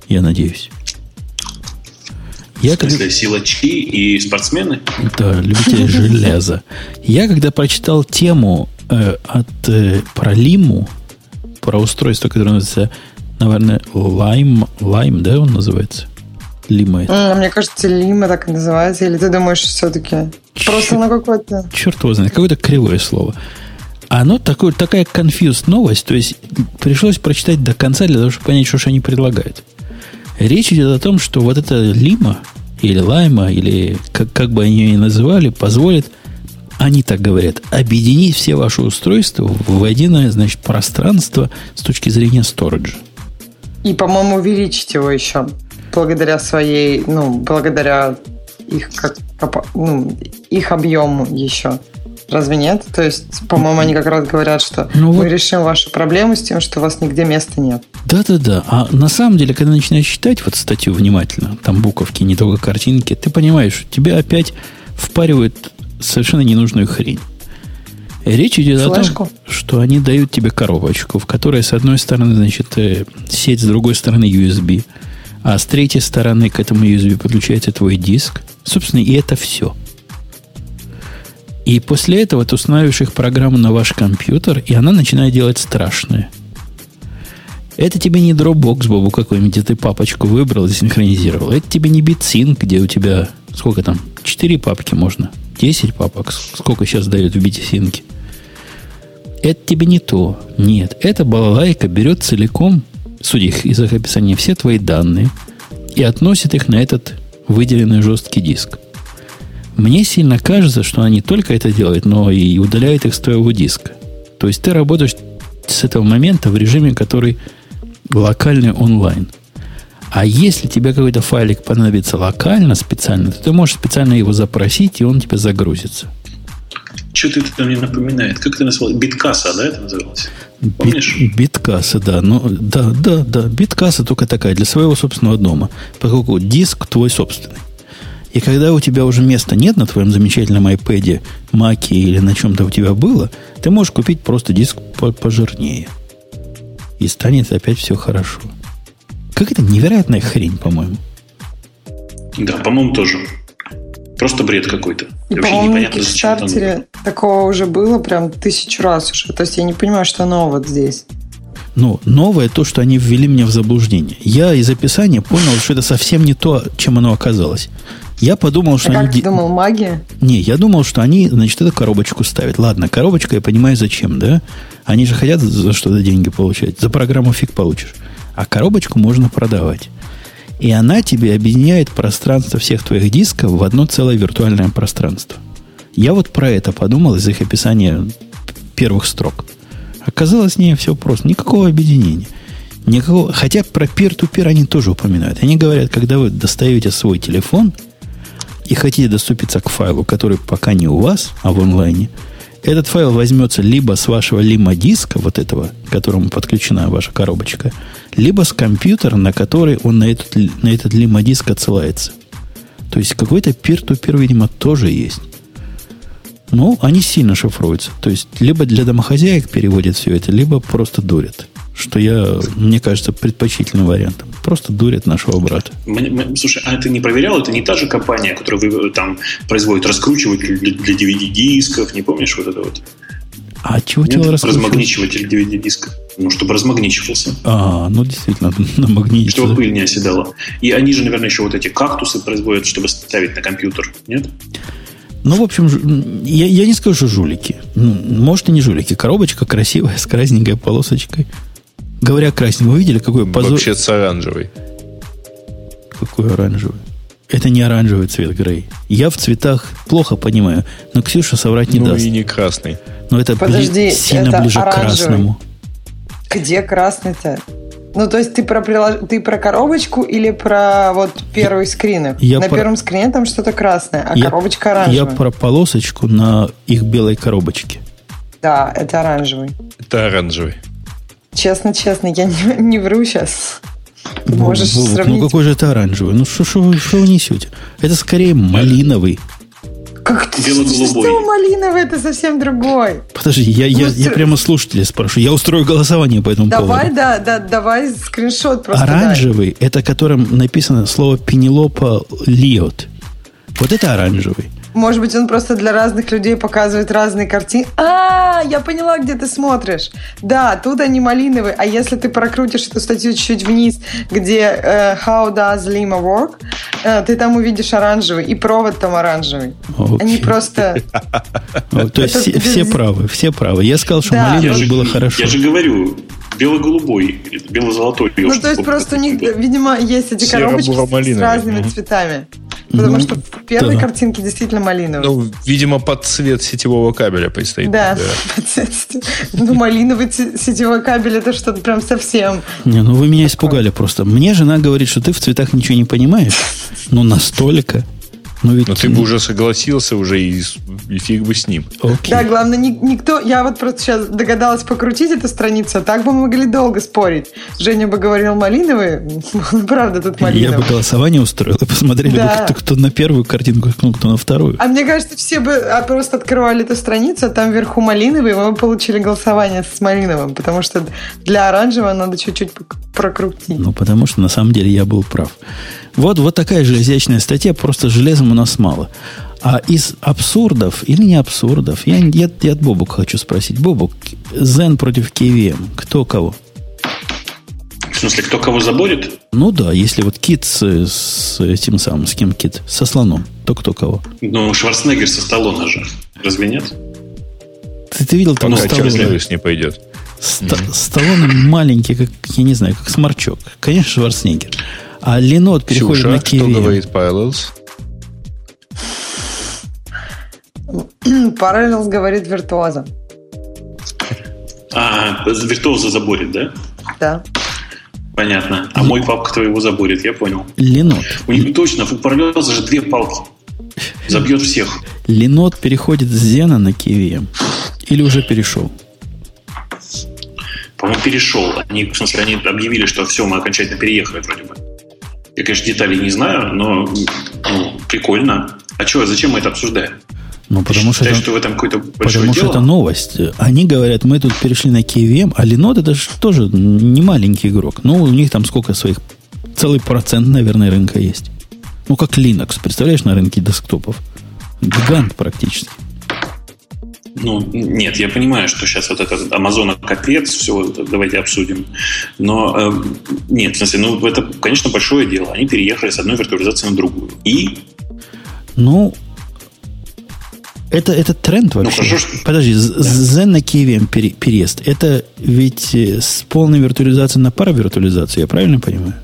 Я надеюсь. Я в смысле, когда... силачи и спортсмены? Да, любители железа. Я когда прочитал тему э, от э, про Лиму, про устройство, которое называется, наверное, Lime, Lime, да, он называется? Лима это. мне кажется, Лима так и называется. Или ты думаешь, все-таки просто на какое-то... Черт его знает, какое-то кривое слово. Оно такое, такая confused новость, то есть пришлось прочитать до конца для того, чтобы понять, что же они предлагают. Речь идет о том, что вот эта Лима, или Лайма, или как, как бы они ее ни называли, позволит, они так говорят, объединить все ваши устройства в единое, значит, пространство с точки зрения сториджа. И, по-моему, увеличить его еще благодаря своей, ну, благодаря их, как, ну, их объему еще. Разве нет? То есть, по-моему, они как раз говорят, что ну, мы вот... решим вашу проблему с тем, что у вас нигде места нет. Да-да-да. А на самом деле, когда начинаешь читать вот статью внимательно, там буковки, не только картинки, ты понимаешь, тебе опять впаривают совершенно ненужную хрень. Речь идет Флешку. о том, что они дают тебе коробочку, в которой с одной стороны, значит, э, сеть, с другой стороны USB а с третьей стороны к этому USB подключается твой диск. Собственно, и это все. И после этого ты устанавливаешь их программу на ваш компьютер, и она начинает делать страшное. Это тебе не Dropbox, Бобу, какой-нибудь, где ты папочку выбрал и синхронизировал. Это тебе не BitSync, где у тебя, сколько там, 4 папки можно, 10 папок, сколько сейчас дают в BitSync. Это тебе не то. Нет, эта балалайка берет целиком судя из их описания, все твои данные и относит их на этот выделенный жесткий диск. Мне сильно кажется, что они только это делают, но и удаляют их с твоего диска. То есть ты работаешь с этого момента в режиме, который локальный онлайн. А если тебе какой-то файлик понадобится локально, специально, то ты можешь специально его запросить, и он тебе загрузится. Что-то это мне напоминает. Как это называлось? Биткаса, да, это называлось? Помнишь? Бит, биткасса, да. Ну, да, да, да. Биткасса только такая, для своего собственного дома. Поскольку диск твой собственный. И когда у тебя уже места нет на твоем замечательном iPad, Маке или на чем-то у тебя было, ты можешь купить просто диск пожирнее. И станет опять все хорошо. Как это невероятная хрень, по-моему. Да, по-моему, тоже. Просто бред какой-то. И, по-моему, на Кикстартере такого уже было прям тысячу раз уже. То есть я не понимаю, что нового вот здесь. Ну, новое то, что они ввели меня в заблуждение. Я из описания понял, что это совсем не то, чем оно оказалось. Я подумал, что а они... Как ты думал, магия? Не, я думал, что они, значит, эту коробочку ставят. Ладно, коробочка, я понимаю, зачем, да? Они же хотят за что-то деньги получать. За программу фиг получишь. А коробочку можно продавать. И она тебе объединяет пространство всех твоих дисков в одно целое виртуальное пространство. Я вот про это подумал из их описания первых строк. Оказалось, не все просто. Никакого объединения. Никакого, хотя про peer-to-peer они тоже упоминают. Они говорят, когда вы достаете свой телефон и хотите доступиться к файлу, который пока не у вас, а в онлайне, этот файл возьмется либо с вашего лима-диска, вот этого, к которому подключена ваша коробочка, либо с компьютера, на который он на этот, на этот лима-диск отсылается. То есть какой-то peer-to-peer, видимо, тоже есть. Ну, они сильно шифруются. То есть, либо для домохозяек переводят все это, либо просто дурят. Что я, мне кажется, предпочтительным вариантом. Просто дурят нашего брата. Слушай, а ты не проверял? Это не та же компания, которая вы, там производит раскручиватель для, для DVD-дисков, не помнишь вот это вот? А чего тебе размагничиватель DVD-диска. Ну, чтобы размагничивался. А, ну, действительно, намагничивался. Чтобы пыль не оседала. И они же, наверное, еще вот эти кактусы производят, чтобы ставить на компьютер, нет? Ну, в общем, я, я не скажу, что жулики. Может, и не жулики. Коробочка красивая, с красненькой полосочкой. Говоря красненькой, вы видели, какой позор? Вообще с оранжевой. Какой оранжевый? Это не оранжевый цвет грей. Я в цветах плохо понимаю, но Ксюша соврать не ну, даст. и не красный. Но это Подожди, бли- сильно это ближе к оранжевый. красному. Где красный-то? Ну, то есть ты про, прилож- ты про коробочку или про вот первый скрин? я На про- первом скрине там что-то красное, а Я- коробочка Я оранжевая. про полосочку на их белой коробочке. Да, это оранжевый. Это оранжевый. Честно, честно, я не, не вру сейчас. Ты можешь Вовок, сравнить. Ну какой же это оранжевый? Ну что вы, шо вы несете? Это скорее малиновый. Как ты? Бело-голубой. Что малиновый? Это совсем другой. Подожди, я, я, Ну, я прямо слушателя спрашиваю. Я устрою голосование по этому Давай, поводу. да, да, давай скриншот просто дай. Оранжевый, это которым написано слово Пенелопа Лиот. Вот это оранжевый. Может быть, он просто для разных людей показывает разные картины. А, я поняла, где ты смотришь. Да, тут они малиновые. А если ты прокрутишь эту статью чуть вниз, где э, How does Lima work, э, ты там увидишь оранжевый. И провод там оранжевый. Они Окей. просто... О, То есть все, правы, все правы. Я сказал, что малиновый же, было хорошо. я же говорю, бело-голубой, бело-золотой. Ну, то есть просто у них, видимо, есть эти коробочки с разными цветами. Потому Ну, что в первой да. картинке действительно малиновый. Ну, видимо, под цвет сетевого кабеля предстоит. Да. Ну, малиновый сетевой кабель это что-то прям совсем. Не, ну вы меня испугали просто. Мне жена говорит, что ты в цветах ничего не понимаешь. Ну, настолько. Ну, ведь... Но ты бы уже согласился уже и, и фиг бы с ним. Окей. Да, главное, ни- никто... Я вот просто сейчас догадалась покрутить эту страницу, а так бы мы могли долго спорить. Женя бы говорил малиновый, правда тут Я бы малиновый. голосование устроил и посмотрели Да. бы, кто, кто на первую картинку, кто, кто на вторую. А мне кажется, все бы а, просто открывали эту страницу, а там вверху малиновый, и мы бы получили голосование с малиновым, потому что для оранжевого надо чуть-чуть прокрутить. Ну, потому что на самом деле я был прав. Вот, вот такая же изящная статья, просто железом у нас мало. А из абсурдов или не абсурдов, я, я, я от Бобука хочу спросить. Бобук, Zen против KVM, кто кого? В смысле, кто кого заборет? Ну да, если вот кит с, с этим самым, с кем кит? Со слоном, то кто кого? Ну, Шварценеггер со Сталлоне же. Разве нет? Ты, ты видел там Ну, Пока Сталлоне. Не пойдет. Ста- Сталлоне маленький, как, я не знаю, как сморчок. Конечно, Шварценеггер. А Ленот переходит Ксюша, на что KVM. говорит Parallels? Параллелс говорит виртуоза. А, виртуоза заборит, да? Да. Понятно. А мой папка твоего заборит, я понял. Ленот. У них точно, у параллелза же две палки. Забьет всех. Ленот переходит с Зена на KVM. Или уже перешел? По-моему, перешел. Они, в смысле, они объявили, что все, мы окончательно переехали вроде бы. Я, конечно, деталей не знаю, но ну, прикольно. А что, зачем мы это обсуждаем? Ну, потому Ты что, считаешь, это, что в этом какое-то большое потому что дело? это новость. Они говорят, мы тут перешли на KVM, а Ленот это же тоже не маленький игрок. Ну, у них там сколько своих... Целый процент, наверное, рынка есть. Ну, как Linux, представляешь, на рынке десктопов. Гигант практически. Ну, нет, я понимаю, что сейчас вот этот Амазона капец, все, давайте обсудим. Но э, нет, в смысле, ну, это, конечно, большое дело. Они переехали с одной виртуализации на другую. И Ну, это, это тренд вообще. хорошо, что- Подожди, з- Zen на KVM пере- переезд. Это ведь э, с полной виртуализацией на паравиртуализацию, я правильно понимаю?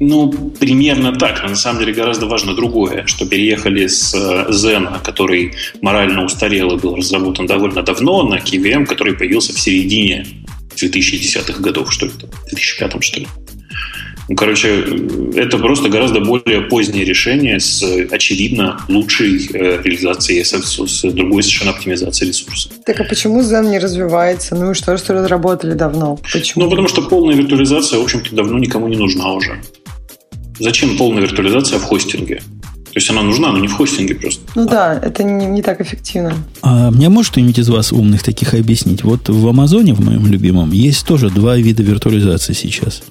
Ну, примерно так, но на самом деле гораздо важно другое, что переехали с э, Zen, который морально устарел и был разработан довольно давно, на KVM, который появился в середине 2010-х годов, что ли, в 2005 что ли. Ну, короче, э, это просто гораздо более позднее решение с, э, очевидно, лучшей э, реализацией, с, с- с другой совершенно оптимизацией ресурсов. Так а почему Zen не развивается? Ну и что, что разработали давно? Почему? Ну, потому что полная виртуализация, в общем-то, давно никому не нужна уже. Зачем полная виртуализация в хостинге? То есть она нужна, но не в хостинге просто. Ну да, это не, не так эффективно. А мне может кто-нибудь из вас умных таких объяснить? Вот в Амазоне, в моем любимом, есть тоже два вида виртуализации сейчас.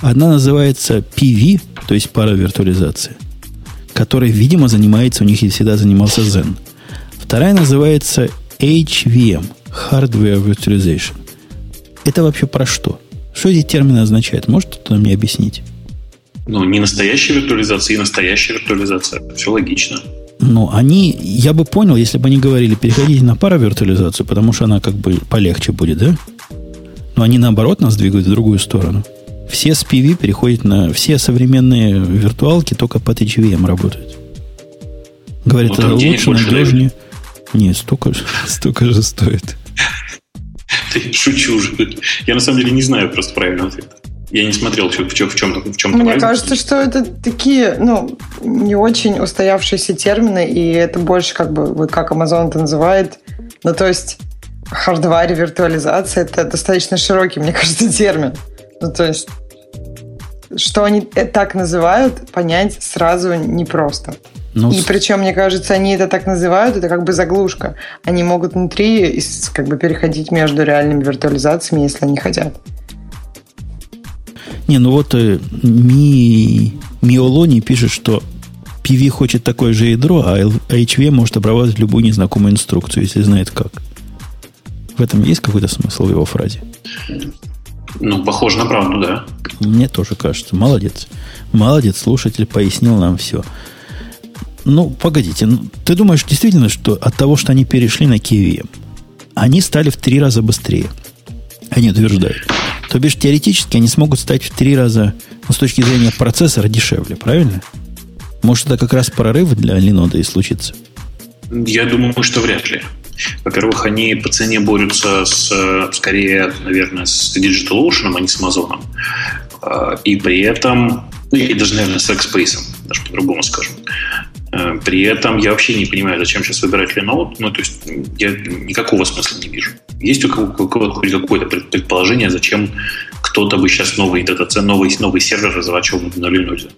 Одна называется PV, то есть паравиртуализация, которой, видимо, занимается, у них и всегда занимался Zen. Вторая называется HVM, Hardware Virtualization. Это вообще про что? Что эти термины означают? Может кто-то мне объяснить? Ну, не настоящая виртуализация и настоящая виртуализация. Все логично. Ну, они, я бы понял, если бы они говорили, переходите на паравиртуализацию, потому что она как бы полегче будет, да? Но они наоборот нас двигают в другую сторону. Все с PV переходят на... Все современные виртуалки только под HVM работают. Говорит, ну, это лучше, надежнее. Не, столько, столько же стоит. Шучу уже. Я на самом деле не знаю просто правильного ответа. Я не смотрел, в чем, в чем, в чем Мне кажется, что это такие, ну, не очень устоявшиеся термины, и это больше как бы, вот как Amazon это называет. Ну, то есть, хардваре виртуализация это достаточно широкий, мне кажется, термин. Ну, то есть, что они так называют, понять сразу непросто. Ну, и причем, мне кажется, они это так называют, это как бы заглушка. Они могут внутри как бы переходить между реальными виртуализациями, если они хотят. Не, ну вот э, Ми, Миолони пишет, что PV хочет такое же ядро, а HV может обрабатывать любую незнакомую инструкцию, если знает как. В этом есть какой-то смысл в его фразе? Ну, похоже на правду, да. Мне тоже кажется. Молодец. Молодец, слушатель пояснил нам все. Ну, погодите, ну, ты думаешь действительно, что от того, что они перешли на KVM, они стали в три раза быстрее? Они утверждают. То бишь, теоретически они смогут стать в три раза, ну, с точки зрения процессора, дешевле, правильно? Может, это как раз прорыв для Linode и случится? Я думаю, что вряд ли. Во-первых, они по цене борются с, скорее, наверное, с DigitalOcean, а не с Amazon. А, и при этом, ну, и даже, наверное, с Rackspace, даже по-другому скажем. А, при этом я вообще не понимаю, зачем сейчас выбирать Linode. Ну, то есть я никакого смысла не вижу. Есть у кого-то хоть какое-то предположение, зачем кто-то бы сейчас новый дата новый, новый сервер разворачивал на Linode?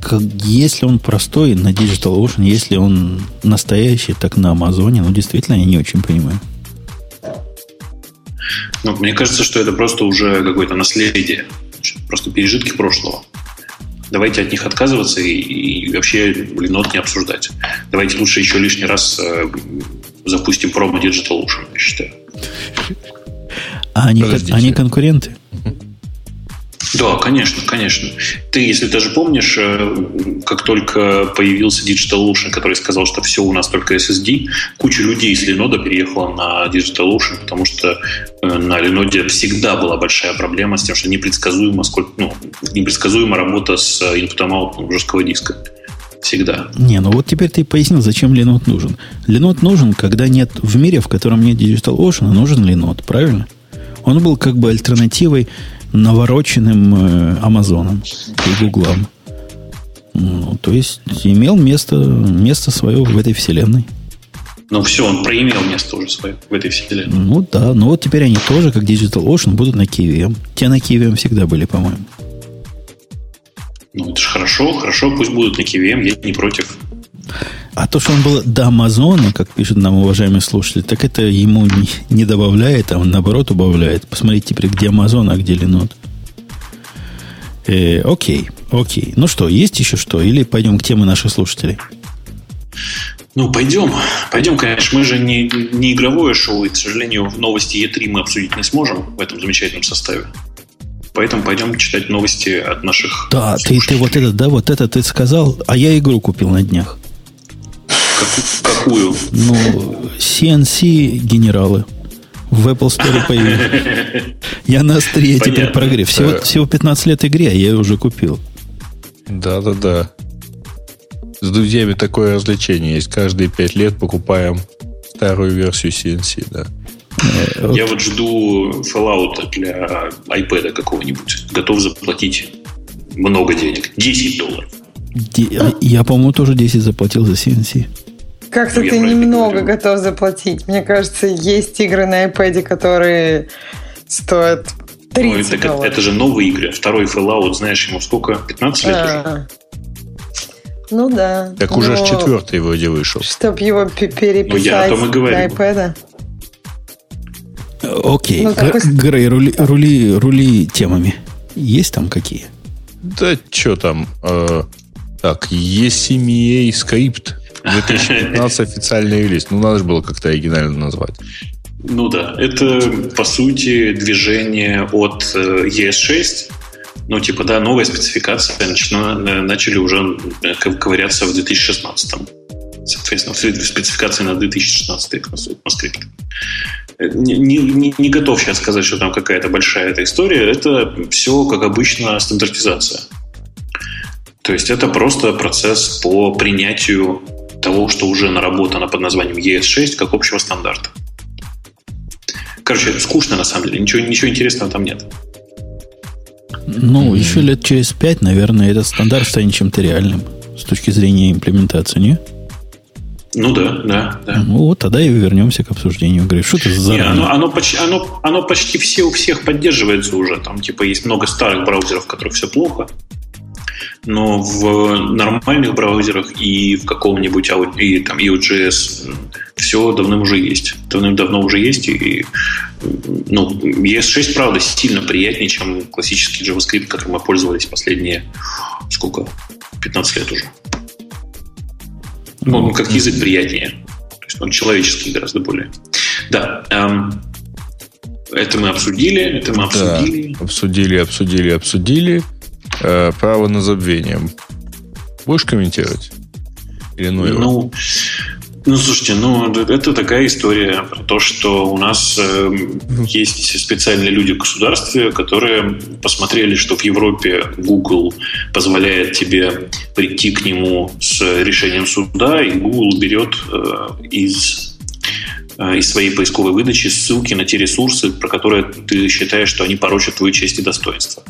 как, если он простой на DigitalOcean, если он настоящий, так на Амазоне, ну, действительно, я не очень понимаю. Ну, мне кажется, что это просто уже какое-то наследие, просто пережитки прошлого. Давайте от них отказываться и, и вообще Linode не обсуждать. Давайте лучше еще лишний раз э, запустим промо DigitalOcean, я считаю. А они, они конкуренты? Да, конечно, конечно. Ты, если даже помнишь, э, как только появился DigitalOcean, который сказал, что все у нас только SSD, куча людей с Linode переехала на DigitalOcean, потому что э, на Linode всегда была большая проблема с тем, что непредсказуемо, сколько, ну, непредсказуема работа с input жесткого диска. Всегда. Не, ну вот теперь ты пояснил, зачем Linode нужен. Linode нужен, когда нет в мире, в котором нет DigitalOcean, нужен Linode, правильно? Он был как бы альтернативой навороченным э, Амазоном и Гуглом. Ну, то есть имел место, место свое в этой вселенной. Ну все, он проимел место уже свое в этой вселенной. Ну да, ну вот теперь они тоже, как Digital Ocean, будут на KVM. Те на KVM всегда были, по-моему. Ну это же хорошо, хорошо, пусть будут на KVM, я не против. А то, что он был до Амазона, как пишет нам уважаемый слушатель, так это ему не, не добавляет, а он наоборот убавляет. Посмотрите теперь, где Амазон, а где Linode. Э, окей, окей. Ну что, есть еще что? Или пойдем к теме наших слушателей? Ну, пойдем. Пойдем, конечно. Мы же не, не игровое шоу, и, к сожалению, новости Е3 мы обсудить не сможем в этом замечательном составе. Поэтому пойдем читать новости от наших Да, ты, ты вот это, да, вот это ты сказал, а я игру купил на днях. Какую? Ну, CNC генералы в Apple Store появились. Я на острие теперь прогрев. Всего, всего 15 лет игре, а я ее уже купил. Да-да-да. С друзьями такое развлечение есть. Каждые 5 лет покупаем старую версию CNC, да. Э, я вот жду Fallout для iPad какого-нибудь. Готов заплатить много денег. 10 долларов. Я, по-моему, тоже 10 заплатил за CNC. Как-то ты немного готов заплатить. Мне кажется, есть игры на iPad, которые стоят 30 ну, это, долларов. это же новые игры. Второй Fallout, знаешь, ему сколько? 15 лет А-а-а. уже? Ну да. Так уже ж четвертый вроде вышел. Чтобы его переписать ну, я о том и говорю. на iPad. Окей. Ну, такой... Грей, рули, рули, рули темами. Есть там какие? Да что там? Э, так, ECMA скрипт 2015 официальный релиз. Ну, надо же было как-то оригинально назвать. Ну да, это по сути движение от ES6. Ну, типа, да, новая спецификация начала, начали уже ковыряться в 2016. соответственно, в спецификации на 2016 ECMAScript. Не, не, не готов сейчас сказать, что там какая-то большая эта история. Это все, как обычно, стандартизация. То есть это просто процесс по принятию того, что уже наработано под названием ES6 как общего стандарта. Короче, скучно на самом деле, ничего, ничего интересного там нет. Ну, mm-hmm. еще лет через пять, наверное, этот стандарт станет чем-то реальным с точки зрения имплементации, не? Ну да, да, да. Ну вот тогда и вернемся к обсуждению. Говорю, что это за... Не, оно, оно, почти, оно, оно почти все у всех поддерживается уже. Там типа есть много старых браузеров, в которых все плохо. Но в нормальных браузерах и в каком-нибудь и, там, EOJS все давным уже есть. Давным-давно уже есть. И, ну, ES6, правда, сильно приятнее, чем классический JavaScript, которым мы пользовались последние, сколько, 15 лет уже. Ну, он как язык приятнее. То есть он человеческий гораздо более. Да. Эм, это мы обсудили, это мы обсудили. Да, обсудили, обсудили, обсудили. Э, право на забвение. Будешь комментировать? Или ну, ну, ну, слушайте, ну, это такая история про то, что у нас э, есть специальные люди в государстве, которые посмотрели, что в Европе Google позволяет тебе прийти к нему с решением суда, и Google берет э, из Э, из своей поисковой выдачи ссылки на те ресурсы, про которые ты считаешь, что они порочат твою честь и достоинство.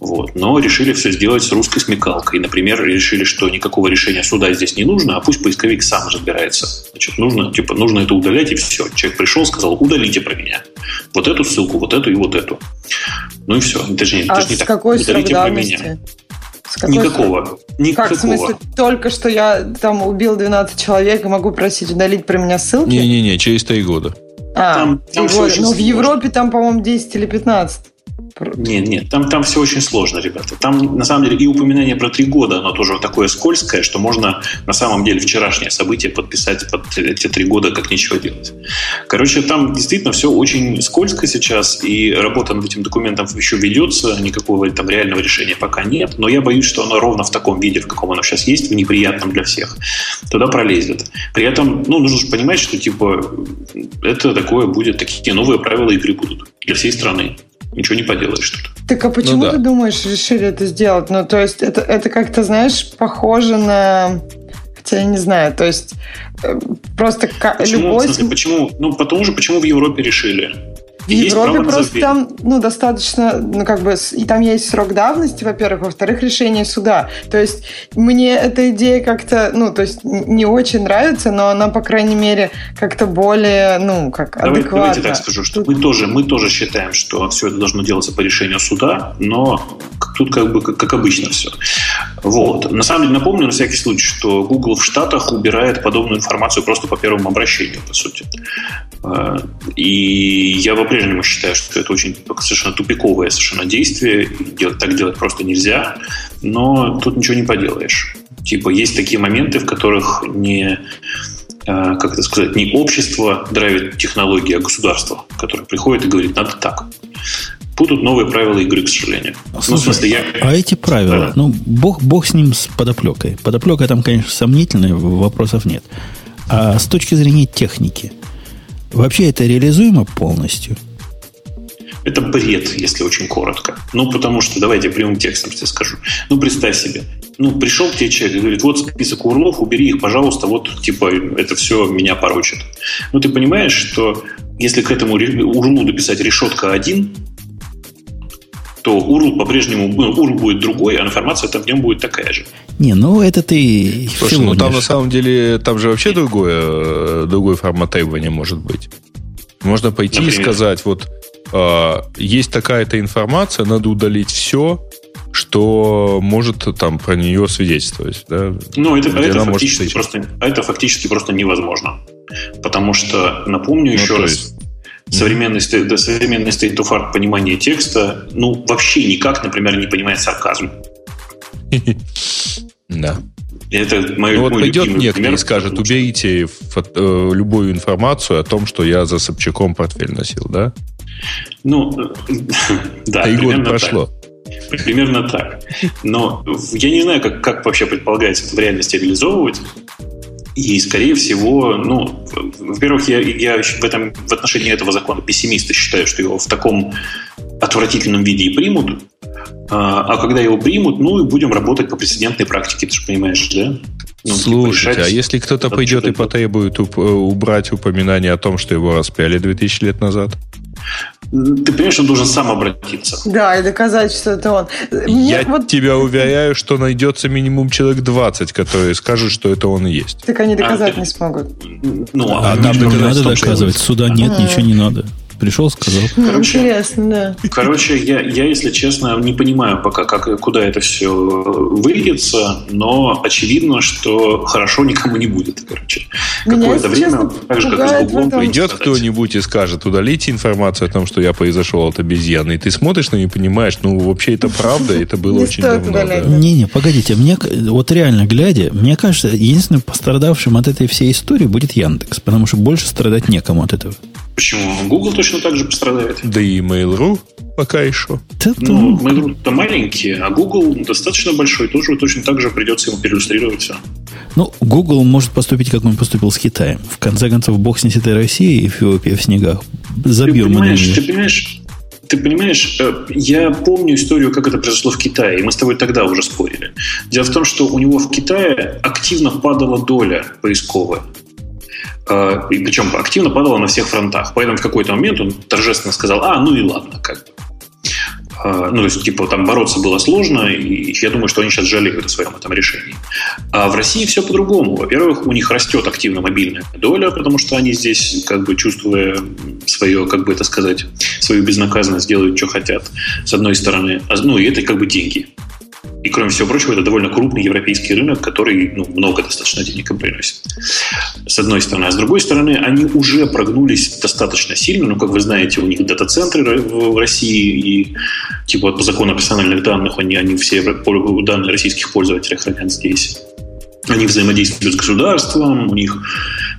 Вот. Но решили все сделать с русской смекалкой. Например, решили, что никакого решения суда здесь не нужно, а пусть поисковик сам разбирается. Значит, нужно, типа, нужно это удалять, и все. Человек пришел, сказал, удалите про меня. Вот эту ссылку, вот эту и вот эту. Ну и все. Даже, а не с так. какой удалите про меня. Никакого. Никакого. Как, в смысле, только что я там убил 12 человек и могу просить удалить про меня ссылки? Не-не-не, через 3 года. А, там, там года. Ну, в Европе там, по-моему, 10 или 15. Нет, нет, там, там все очень сложно, ребята. Там, на самом деле, и упоминание про три года, оно тоже такое скользкое, что можно, на самом деле, вчерашнее событие подписать под эти три года, как ничего делать. Короче, там действительно все очень скользко сейчас, и работа над этим документом еще ведется, никакого там реального решения пока нет, но я боюсь, что оно ровно в таком виде, в каком оно сейчас есть, в неприятном для всех, туда пролезет. При этом, ну, нужно же понимать, что, типа, это такое будет, такие новые правила игры будут для всей страны. Ничего не поделаешь тут. Так а почему ну, да. ты думаешь, решили это сделать? Ну, то есть это, это как-то, знаешь, похоже на... Хотя я не знаю, то есть э, просто почему, любой... Смысле, почему? Ну, потому же, почему в Европе решили? В Европе просто там, ну, достаточно, ну, как бы, и там есть срок давности, во-первых, во-вторых, решение суда. То есть мне эта идея как-то, ну, то есть не очень нравится, но она, по крайней мере, как-то более, ну, как давайте, адекватна. Давайте так скажу, что тут... мы тоже, мы тоже считаем, что все это должно делаться по решению суда, но тут как бы как, как обычно все. Вот. На самом деле напомню на всякий случай, что Google в Штатах убирает подобную информацию просто по первому обращению, по сути. Э, и я по-прежнему считаю, что это очень совершенно тупиковое совершенно действие. Делать, так делать просто нельзя. Но тут ничего не поделаешь. Типа есть такие моменты, в которых не э, как это сказать, не общество драйвит технологии, а государство, которое приходит и говорит, надо так. Будут новые правила игры, к сожалению. Слушай, ну, в смысле, я... А эти правила, да. ну, бог, бог с ним, с подоплекой. Подоплека там, конечно, сомнительная, вопросов нет. А с точки зрения техники – Вообще это реализуемо полностью? Это бред, если очень коротко. Ну, потому что, давайте прямым текстом тебе скажу. Ну, представь себе. Ну, пришел к тебе человек и говорит, вот список урлов, убери их, пожалуйста, вот, типа, это все меня порочит. Ну, ты понимаешь, что если к этому урлу дописать решетка один, то URL по-прежнему, ну, URL будет другой, а информация там в нем будет такая же. Не, ну это ты Слушай, ну там на самом деле, там же вообще другое, э, другой формат требования может быть. Можно пойти Например? и сказать, вот есть такая-то информация, надо удалить все, что может там про нее свидетельствовать. Да? Ну, это, это, фактически просто, это фактически просто невозможно. Потому что, напомню ну, еще раз, есть современный, да, современный state of art понимание текста, ну, вообще никак, например, не понимает сарказм. Да. Это мой, ну, вот пойдет некто и скажет, уберите фото, э, любую информацию о том, что я за Собчаком портфель носил, да? Ну, да. Три года прошло. Так. Примерно так. Но я не знаю, как, как вообще предполагается в реальности реализовывать. И, скорее всего, ну, во-первых, я, я в, этом, в отношении этого закона пессимиста считаю, что его в таком отвратительном виде и примут. А, а когда его примут, ну и будем работать по прецедентной практике, ты же понимаешь, да? Ну, типа, Слушайте, типа, а если кто-то пойдет и потребует убрать упоминание о том, что его распяли 2000 лет назад? Ты понимаешь, он должен сам обратиться. Да, и доказать, что это он. Мне Я вот... тебя уверяю, что найдется минимум человек 20, которые скажут, что это он и есть. Так они доказать а, не смогут. Ну, а, а нам не надо доказывать. Суда нет, а. ничего не надо. Пришел, сказал. Короче, Интересно, да. Короче, я, я, если честно, не понимаю пока, как, куда это все выльется, но очевидно, что хорошо никому не будет. Короче, какое-то время, так же, как и с Гуглом, Придет кто-нибудь и скажет, удалите информацию о том, что я произошел от обезьяны, и ты смотришь на нее и понимаешь, ну, вообще это правда, это было очень давно. Не-не, погодите, мне вот реально глядя, мне кажется, единственным пострадавшим от этой всей истории будет Яндекс, потому что больше страдать некому от этого. Почему? Google точно так же пострадает. Да и Mail.ru пока еще. Ну, Mail.ru-то маленький, а Google достаточно большой, тоже точно так же придется ему переиллюстрировать все. Ну, Google может поступить, как он поступил с Китаем. В конце концов, бог снесет и Россия, и Эфиопия в снегах. Забьем ты понимаешь, ты понимаешь, ты понимаешь, э, я помню историю, как это произошло в Китае, и мы с тобой тогда уже спорили. Дело в том, что у него в Китае активно падала доля поисковая. Э, и причем активно падала на всех фронтах. Поэтому в какой-то момент он торжественно сказал, а, ну и ладно, как бы. Э, ну, то есть, типа, там бороться было сложно, и я думаю, что они сейчас жалеют о своем этом решении. А в России все по-другому. Во-первых, у них растет активно мобильная доля, потому что они здесь, как бы, чувствуя свое, как бы это сказать, свою безнаказанность, делают, что хотят, с одной стороны. А, ну, и это, как бы, деньги. И, кроме всего прочего, это довольно крупный европейский рынок, который ну, много достаточно денег им приносит. С одной стороны. А с другой стороны, они уже прогнулись достаточно сильно. Ну, как вы знаете, у них дата-центры в России, и типа по закону персональных данных они, они все данные российских пользователей хранят здесь. Они взаимодействуют с государством, у них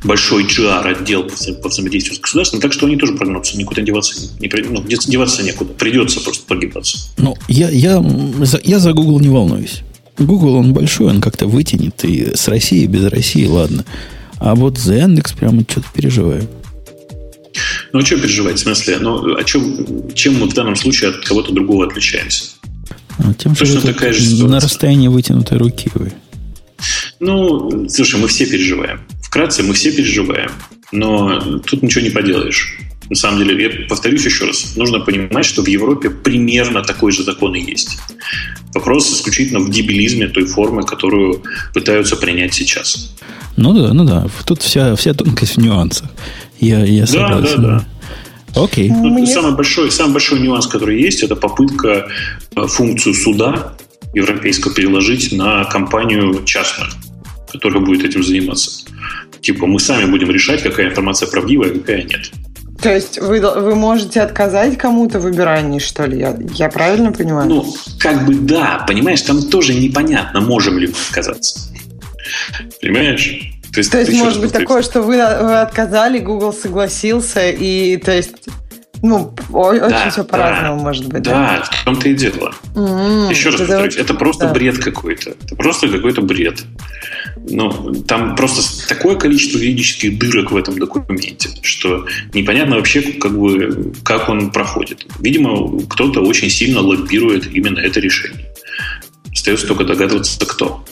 большой GR отдел по взаимодействию с государством, так что они тоже прогнутся, никуда деваться, не, ну, деваться некуда, придется просто погибаться. Ну, я, я, я за Google не волнуюсь. Google, он большой, он как-то вытянет, и с Россией, без России, ладно. А вот за Яндекс прямо что-то переживаю. Ну, а что переживать, в смысле? Ну, а чем, чем мы в данном случае от кого-то другого отличаемся? А тем, Точно что такая же ситуация. на расстоянии вытянутой руки вы. Ну, слушай, мы все переживаем. Вкратце, мы все переживаем. Но тут ничего не поделаешь. На самом деле, я повторюсь еще раз, нужно понимать, что в Европе примерно такой же закон и есть. Вопрос исключительно в дебилизме той формы, которую пытаются принять сейчас. Ну да, ну да. Тут вся, вся тонкость в нюансах. Я, я согласен. Да, да, да. Окей. Ну, Мне... самый, большой, самый большой нюанс, который есть, это попытка э, функцию суда европейского переложить на компанию частную, которая будет этим заниматься. Типа мы сами будем решать, какая информация правдивая, а какая нет. То есть вы, вы можете отказать кому-то в выбирании, что ли? Я, я правильно понимаю? Ну, как бы да, понимаешь, там тоже непонятно, можем ли мы отказаться. Понимаешь? То есть, то есть может быть такое, что вы, вы отказали, Google согласился, и то есть ну, очень да, все по-разному да, может быть. Да, да, в том-то и дело. Mm-hmm. Еще раз повторюсь, это просто да. бред какой-то. Это просто какой-то бред. Ну, там просто такое количество юридических дырок в этом документе, что непонятно вообще, как бы, как он проходит. Видимо, кто-то очень сильно лоббирует именно это решение. Остается только догадываться, кто.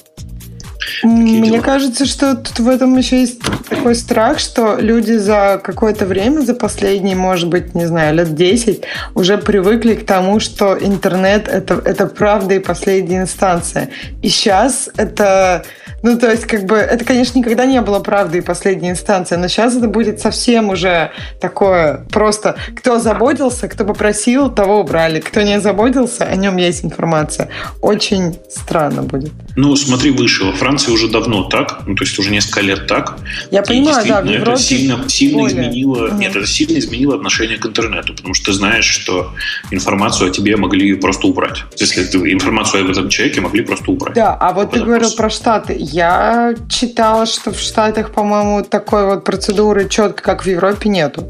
Мне дела. кажется, что тут в этом еще есть такой страх, что люди за какое-то время, за последние, может быть, не знаю, лет 10, уже привыкли к тому, что интернет это, это правда и последняя инстанция. И сейчас это ну, то есть, как бы, это, конечно, никогда не было правдой последней инстанции, но сейчас это будет совсем уже такое просто, кто заботился, кто попросил, того убрали, кто не заботился, о нем есть информация. Очень странно будет. Ну, смотри выше, во Франции уже давно так, ну, то есть уже несколько лет так. Я и понимаю, да, в Европе это сильно, сильно более. изменило, угу. нет, это сильно изменило отношение к интернету, потому что ты знаешь, что информацию о тебе могли просто убрать. Если ты информацию об этом человеке могли просто убрать. Да, а вот ты говорил про Штаты. Я читала, что в Штатах, по-моему, такой вот процедуры четко, как в Европе, нету.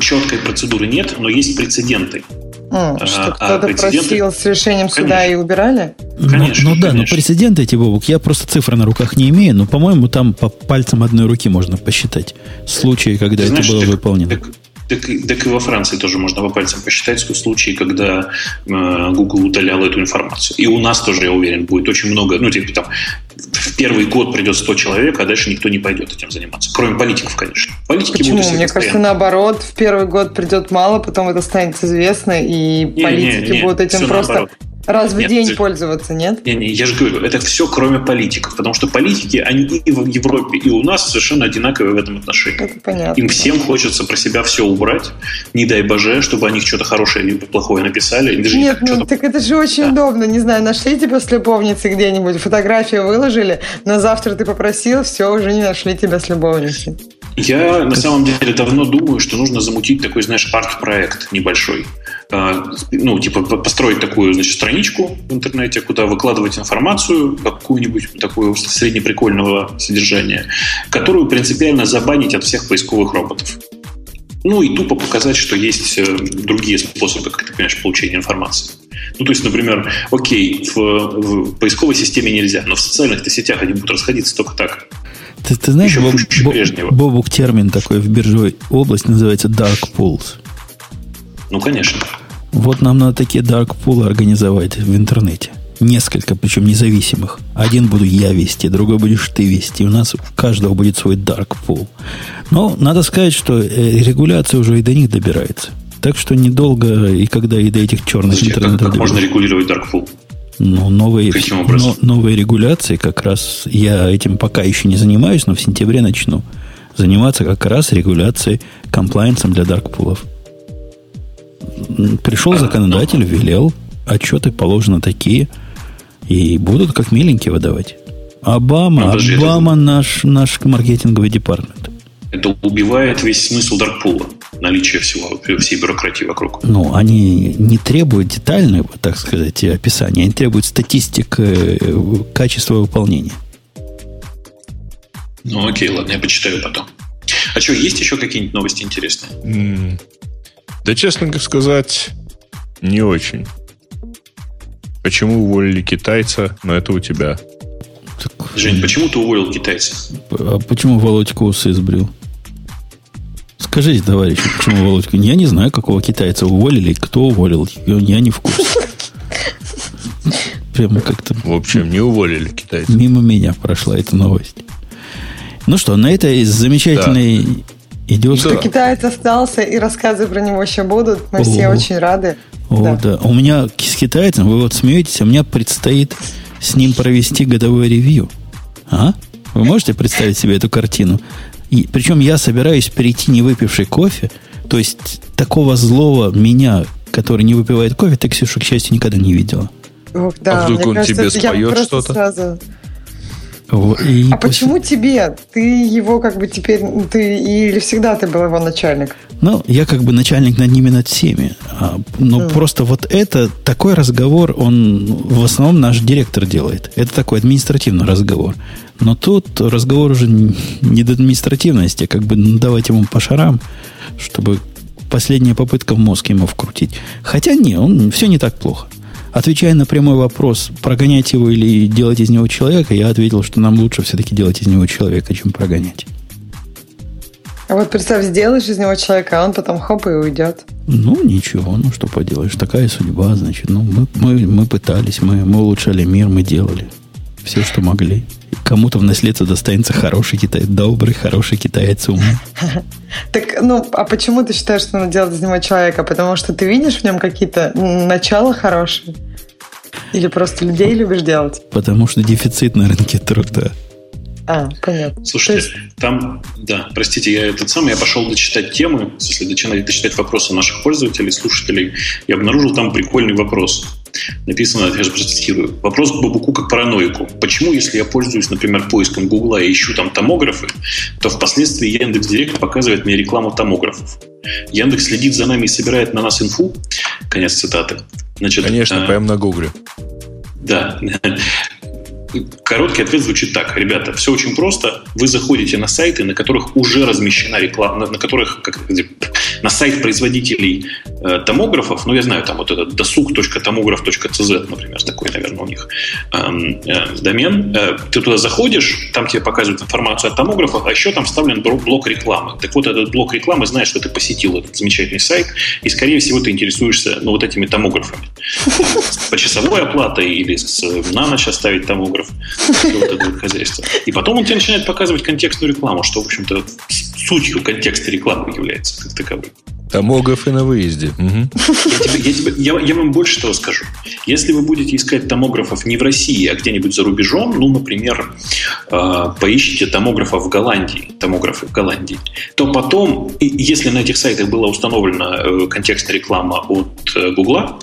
Четкой процедуры нет, но есть прецеденты. А, что а кто-то просил с решением Конечно. суда и убирали? Конечно. Ну, ну да, но прецеденты эти, Бобук, я просто цифры на руках не имею, но, по-моему, там по пальцам одной руки можно посчитать случаи, когда Ты это знаешь, было так, выполнено. Так, так, так и во Франции тоже можно по пальцам посчитать случаи, когда э, Google удалял эту информацию. И у нас тоже, я уверен, будет очень много, ну, типа там, в первый год придет 100 человек, а дальше никто не пойдет этим заниматься. Кроме политиков, конечно. Политики Почему? Будут Мне кажется, наоборот, в первый год придет мало, потом это станет известно, и не, политики не, не, будут этим просто наоборот. Раз в нет, день пользоваться, нет? Не, не, я же говорю, это все кроме политиков, потому что политики, они и в Европе, и у нас совершенно одинаковые в этом отношении. Это понятно. Им всем хочется про себя все убрать, не дай боже, чтобы о них что-то хорошее или плохое написали. Нет, ну так это же очень да. удобно, не знаю, нашли тебя с любовницей где-нибудь, фотографию выложили, на завтра ты попросил, все, уже не нашли тебя с любовницей. Я на самом деле давно думаю, что нужно замутить такой, знаешь, арт-проект небольшой. А, ну, типа построить такую, значит, страничку в интернете, куда выкладывать информацию какую-нибудь такую среднеприкольного содержания, которую принципиально забанить от всех поисковых роботов. Ну и тупо показать, что есть э, другие способы, как ты понимаешь, получения информации. Ну, то есть, например, окей, в, в поисковой системе нельзя, но в социальных сетях они будут расходиться только так. Ты, ты знаешь, Еще Боб, Бобук термин такой в биржевой области называется dark pools. Ну, конечно. Вот нам надо такие pool организовать в интернете. Несколько, причем независимых. Один буду я вести, другой будешь ты вести. У нас у каждого будет свой pool. Но надо сказать, что э, регуляция уже и до них добирается. Так что недолго, и когда и до этих черных Подожди, интернетов... Как, как можно регулировать dark pool? Ну, новые, но, новые регуляции, как раз я этим пока еще не занимаюсь, но в сентябре начну заниматься как раз регуляцией комплайенсом для даркпулов. Пришел законодатель, велел, отчеты положено такие, и будут как миленькие выдавать. Обама, ну, Обама наш, наш маркетинговый департамент. Это убивает весь смысл даркпула наличие всего, всей бюрократии вокруг. Ну, они не требуют детального, так сказать, описания, они требуют статистик э, качества выполнения. Ну, окей, ладно, я почитаю потом. А что, есть еще какие-нибудь новости интересные? Mm. Да, честно сказать, не очень. Почему уволили китайца, но это у тебя. Так... Жень, почему ты уволил китайца? А почему Володька усы сбрил? Скажите, товарищи, почему Володька? Я не знаю, какого китайца уволили, кто уволил. Я не в курсе. Прямо как-то... В общем, не уволили китайца. Мимо меня прошла эта новость. Ну что, на этой замечательной да. Идет... Что да. китаец остался, и рассказы про него еще будут. Мы О. все очень рады. О, да. да. У меня с китайцем, вы вот смеетесь, у меня предстоит с ним провести годовое ревью. А? Вы можете представить себе эту картину? И, причем я собираюсь перейти не выпивший кофе, то есть такого злого меня, который не выпивает кофе, ты, Ксюша, к счастью, никогда не видела. Ох, да, а вдруг он кажется, тебе споет что-то? Сразу... И а после... почему тебе? Ты его как бы теперь, ты или всегда ты был его начальник? Ну, я как бы начальник над ними, над всеми. А, но mm. просто вот это, такой разговор, он в основном наш директор делает. Это такой административный разговор. Но тут разговор уже не до административности, а как бы давать ему по шарам, чтобы последняя попытка в мозг ему вкрутить. Хотя не, он все не так плохо. Отвечая на прямой вопрос, прогонять его или делать из него человека, я ответил, что нам лучше все-таки делать из него человека, чем прогонять. А вот представь, сделаешь из него человека, а он потом хоп и уйдет. Ну, ничего, ну что поделаешь, такая судьба, значит. Ну, мы, мы, мы пытались, мы, мы улучшали мир, мы делали все, что могли. Кому-то в наследство достанется хороший китаец, добрый, хороший китаец умный. Так, ну, а почему ты считаешь, что надо делать из него человека? Потому что ты видишь в нем какие-то начала хорошие? Или просто людей любишь делать? Потому что дефицит на рынке труда. А, понятно. Слушайте, есть... там, да, простите, я этот самый, я пошел дочитать темы, в смысле, дочитать, дочитать вопросы наших пользователей, слушателей, и обнаружил там прикольный вопрос. Написано, я же процитирую. Вопрос к Бабуку как параноику. Почему, если я пользуюсь, например, поиском Гугла и ищу там томографы, то впоследствии Яндекс Директ показывает мне рекламу томографов? Яндекс следит за нами и собирает на нас инфу? Конец цитаты. Значит, Конечно, а... прямо на Гугле. Да. Короткий ответ звучит так. Ребята, все очень просто. Вы заходите на сайты, на которых уже размещена реклама, на которых, как, на сайт производителей э, томографов, ну, я знаю, там вот этот досуг.томограф.cz, например, такой, наверное, у них э, э, домен. Э, ты туда заходишь, там тебе показывают информацию о томографах, а еще там вставлен блок рекламы. Так вот, этот блок рекламы знает, что ты посетил этот замечательный сайт, и, скорее всего, ты интересуешься, ну, вот этими томографами. По часовой оплатой или с, на ночь оставить томограф. Вот это хозяйство. И потом он тебе начинает показывать контекстную рекламу, что, в общем-то, сутью контекста рекламы является как таковой. Томограф и на выезде. Угу. Я, тебе, я, тебе, я, я вам больше того скажу. Если вы будете искать томографов не в России, а где-нибудь за рубежом, ну, например, э, поищите томографов в Голландии, томографы в Голландии, то потом, если на этих сайтах была установлена э, контекстная реклама от э, Гугла,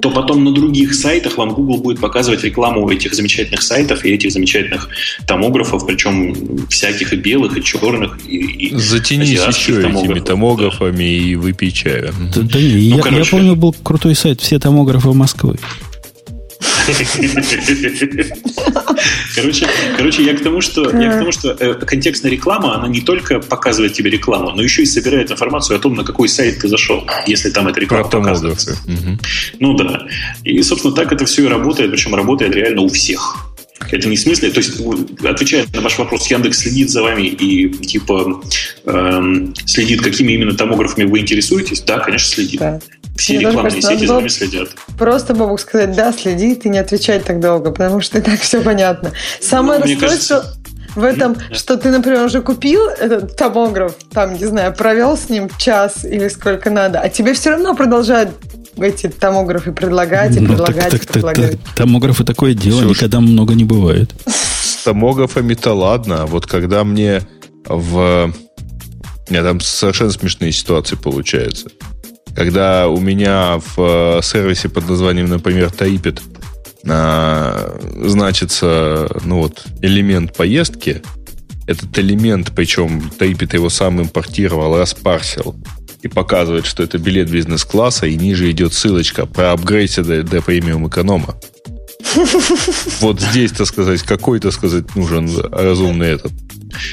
то потом на других сайтах вам Google будет показывать рекламу этих замечательных сайтов и этих замечательных томографов, причем всяких и белых, и черных, и, и Затянись еще томографов. этими томографами да. и выпей чаю. Да, да, ну, я, короче. я помню, был крутой сайт «Все томографы Москвы». Короче, короче, я к тому, что, я к тому, что э, контекстная реклама, она не только показывает тебе рекламу, но еще и собирает информацию о том, на какой сайт ты зашел, если там эта реклама показывается. Угу. Ну да. И, собственно, так это все и работает, причем работает реально у всех. Это не в смысле, то есть, отвечая на ваш вопрос, Яндекс следит за вами и, типа, эм, следит, какими именно томографами вы интересуетесь? Да, конечно, следит. Да. Все Мне рекламные сети за вами следят. Просто мог сказать, да, следит и не отвечать так долго, потому что и так все понятно. Самое ну, расстройство... Кажется, в этом, что ты, например, уже купил этот томограф, там, не знаю, провел с ним час или сколько надо, а тебе все равно продолжают эти томографы предлагать и ну, предлагать так, и предлагать. Так, так, томографы такое дело Слушай, никогда много не бывает. С томографами-то ладно, а вот когда мне в... У меня там совершенно смешные ситуации получаются. Когда у меня в э, сервисе под названием, например, Таипет а, значится ну вот, элемент поездки, этот элемент, причем Таипет его сам импортировал, распарсил, и показывает, что это билет бизнес-класса, и ниже идет ссылочка про апгрейд до, до премиум эконома. Вот здесь, так сказать, какой, то сказать, нужен разумный этот.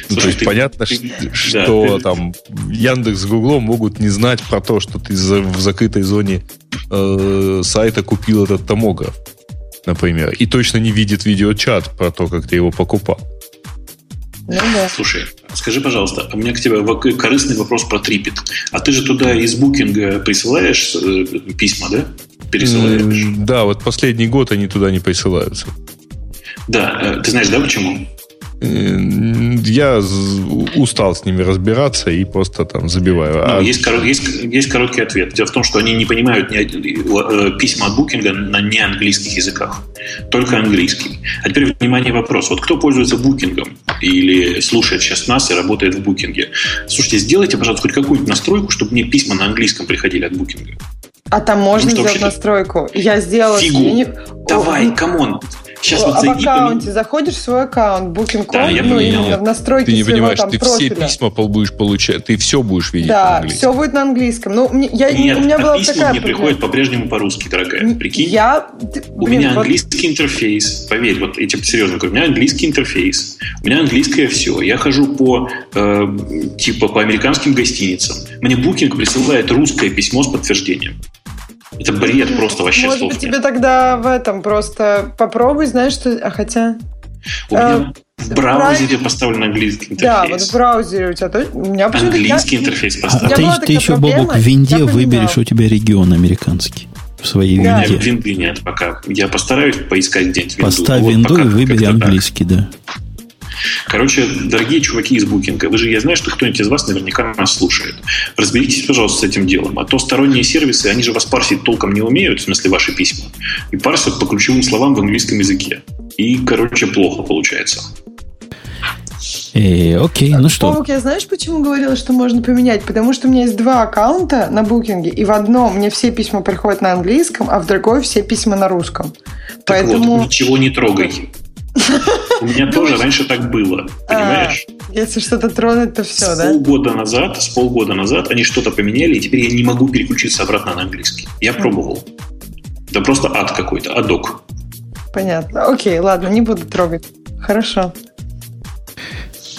Ну, то есть ты, понятно, ты, что да, там Яндекс с Гуглом могут не знать про то, что ты в закрытой зоне э, сайта купил этот томограф, например, и точно не видит видеочат про то, как ты его покупал. Ну, да. Слушай, скажи, пожалуйста, у меня к тебе корыстный вопрос про Трипит. А ты же туда из букинга присылаешь э, письма, да? Пересылаешь? Да, вот последний год они туда не присылаются. Да, э, ты знаешь, да, почему? Я устал с ними разбираться и просто там забиваю. Ну, а... есть, корот, есть, есть короткий ответ. Дело в том, что они не понимают ни, э, письма от букинга на неанглийских языках. Только английский. А теперь, внимание, вопрос. Вот кто пользуется букингом или слушает сейчас нас и работает в букинге? Слушайте, сделайте, пожалуйста, хоть какую-нибудь настройку, чтобы мне письма на английском приходили от букинга. А там можно сделать настройку? Я сделала... Фигу. Не... Давай, come on. Сейчас вот зайди, в аккаунте помен... заходишь в свой аккаунт, Booking.com, да, я ну, именно в настройки Ты не своего, понимаешь, там, ты профиля. все письма будешь получать, ты все будешь видеть да, на английском. все будет на английском. Ну, мне, я, Нет, у меня а была письма такая мне приходят по-прежнему по-русски, дорогая. Прикинь? Я... У блин, меня вот... английский интерфейс. Поверь, вот я тебе серьезно говорю, у меня английский интерфейс. У меня английское все. Я хожу по, э, типа, по американским гостиницам. Мне Booking присылает русское письмо с подтверждением. Это бред просто вообще Может быть, тебе тогда в этом просто попробуй, знаешь, что... А хотя... У меня э, в браузере Прайм... поставлен английский интерфейс. Да, вот в браузере у тебя тоже... У меня английский я... интерфейс поставлен. А ты, ты еще, проблема, Бобок, в винде выберешь, у тебя регион американский в своей да. винде. Нет, винды нет пока. Я постараюсь поискать где-нибудь винду. Поставь вот винду и выбери английский, так. да. Короче, дорогие чуваки из букинга, вы же, я знаю, что кто-нибудь из вас наверняка нас слушает. Разберитесь, пожалуйста, с этим делом. А то сторонние сервисы, они же вас парсить толком не умеют, в смысле ваши письма, и парсят по ключевым словам в английском языке. И, короче, плохо получается. Э, окей, ну что? Паук, я знаешь, почему говорила, что можно поменять? Потому что у меня есть два аккаунта на букинге, и в одном мне все письма приходят на английском, а в другой все письма на русском. Так Поэтому... вот, ничего не трогай. У меня тоже раньше так было, понимаешь? А, если что-то тронуть, то все, да? С полгода назад, с полгода назад они что-то поменяли, и теперь я не могу переключиться обратно на английский. Я пробовал. Да просто ад какой-то, адок. Понятно. Окей, ладно, не буду трогать. Хорошо.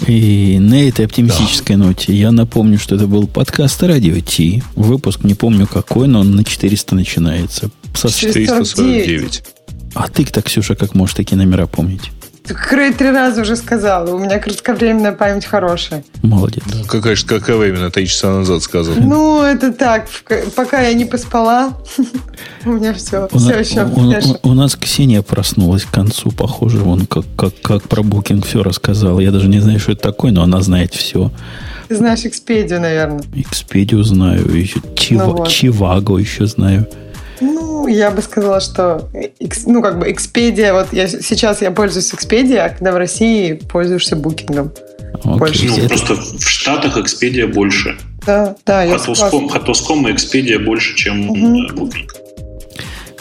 И на этой оптимистической да. ноте я напомню, что это был подкаст Радио Ти. Выпуск не помню какой, но он на 400 начинается. Со 449. А ты-то, Ксюша, как можешь такие номера помнить? Крей три раза уже сказал. У меня кратковременная память хорошая. Молодец. Да, какая же кратковременная, три часа назад сказал. Ну, это так. Пока я не поспала, у меня все, у все еще у, у, нас Ксения проснулась к концу, похоже, вон как, как, как про букинг все рассказала. Я даже не знаю, что это такое, но она знает все. Ты знаешь Экспедию, наверное. Экспедию знаю, еще Чива, ну вот. Чиваго еще знаю. Ну, я бы сказала, что ну, как бы Expedia, вот я, сейчас я пользуюсь Expedia, а когда в России пользуешься букингом. Okay. Ну, просто в Штатах Expedia больше. Да, да. Хатоском, Хатоском и Expedia больше, чем угу. Booking.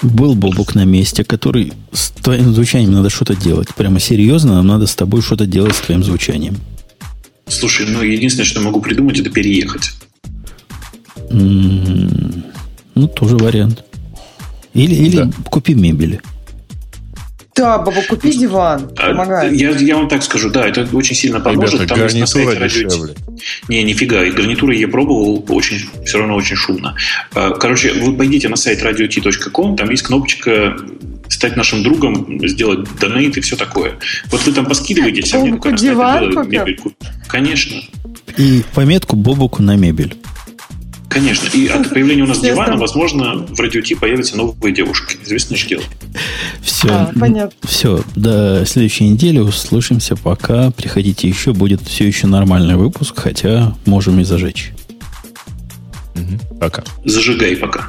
Был Бобук на месте, который с твоим звучанием надо что-то делать. Прямо серьезно, нам надо с тобой что-то делать с твоим звучанием. Слушай, ну единственное, что я могу придумать, это переехать. Mm-hmm. Ну, тоже вариант. Или, или да. купи мебель. Да, баба, купи диван. А, помогает. Я, я вам так скажу, да, это очень сильно поможет. Ребята, Там гарнитура на сайте радио... Не, нифига. И гарнитуры я пробовал, очень, все равно очень шумно. А, короче, вы пойдите на сайт radiot.com, там есть кнопочка стать нашим другом, сделать донейт и все такое. Вот вы там поскидываете а мне, как диван мебель. Конечно. И пометку Бобуку на мебель. Конечно. И от появления у нас дивана, возможно, в радиоти появятся новые девушки. Известное же дело. Все. А, понятно. Все. До следующей недели услышимся. Пока. Приходите еще. Будет все еще нормальный выпуск, хотя можем и зажечь. Угу. Пока. Зажигай пока.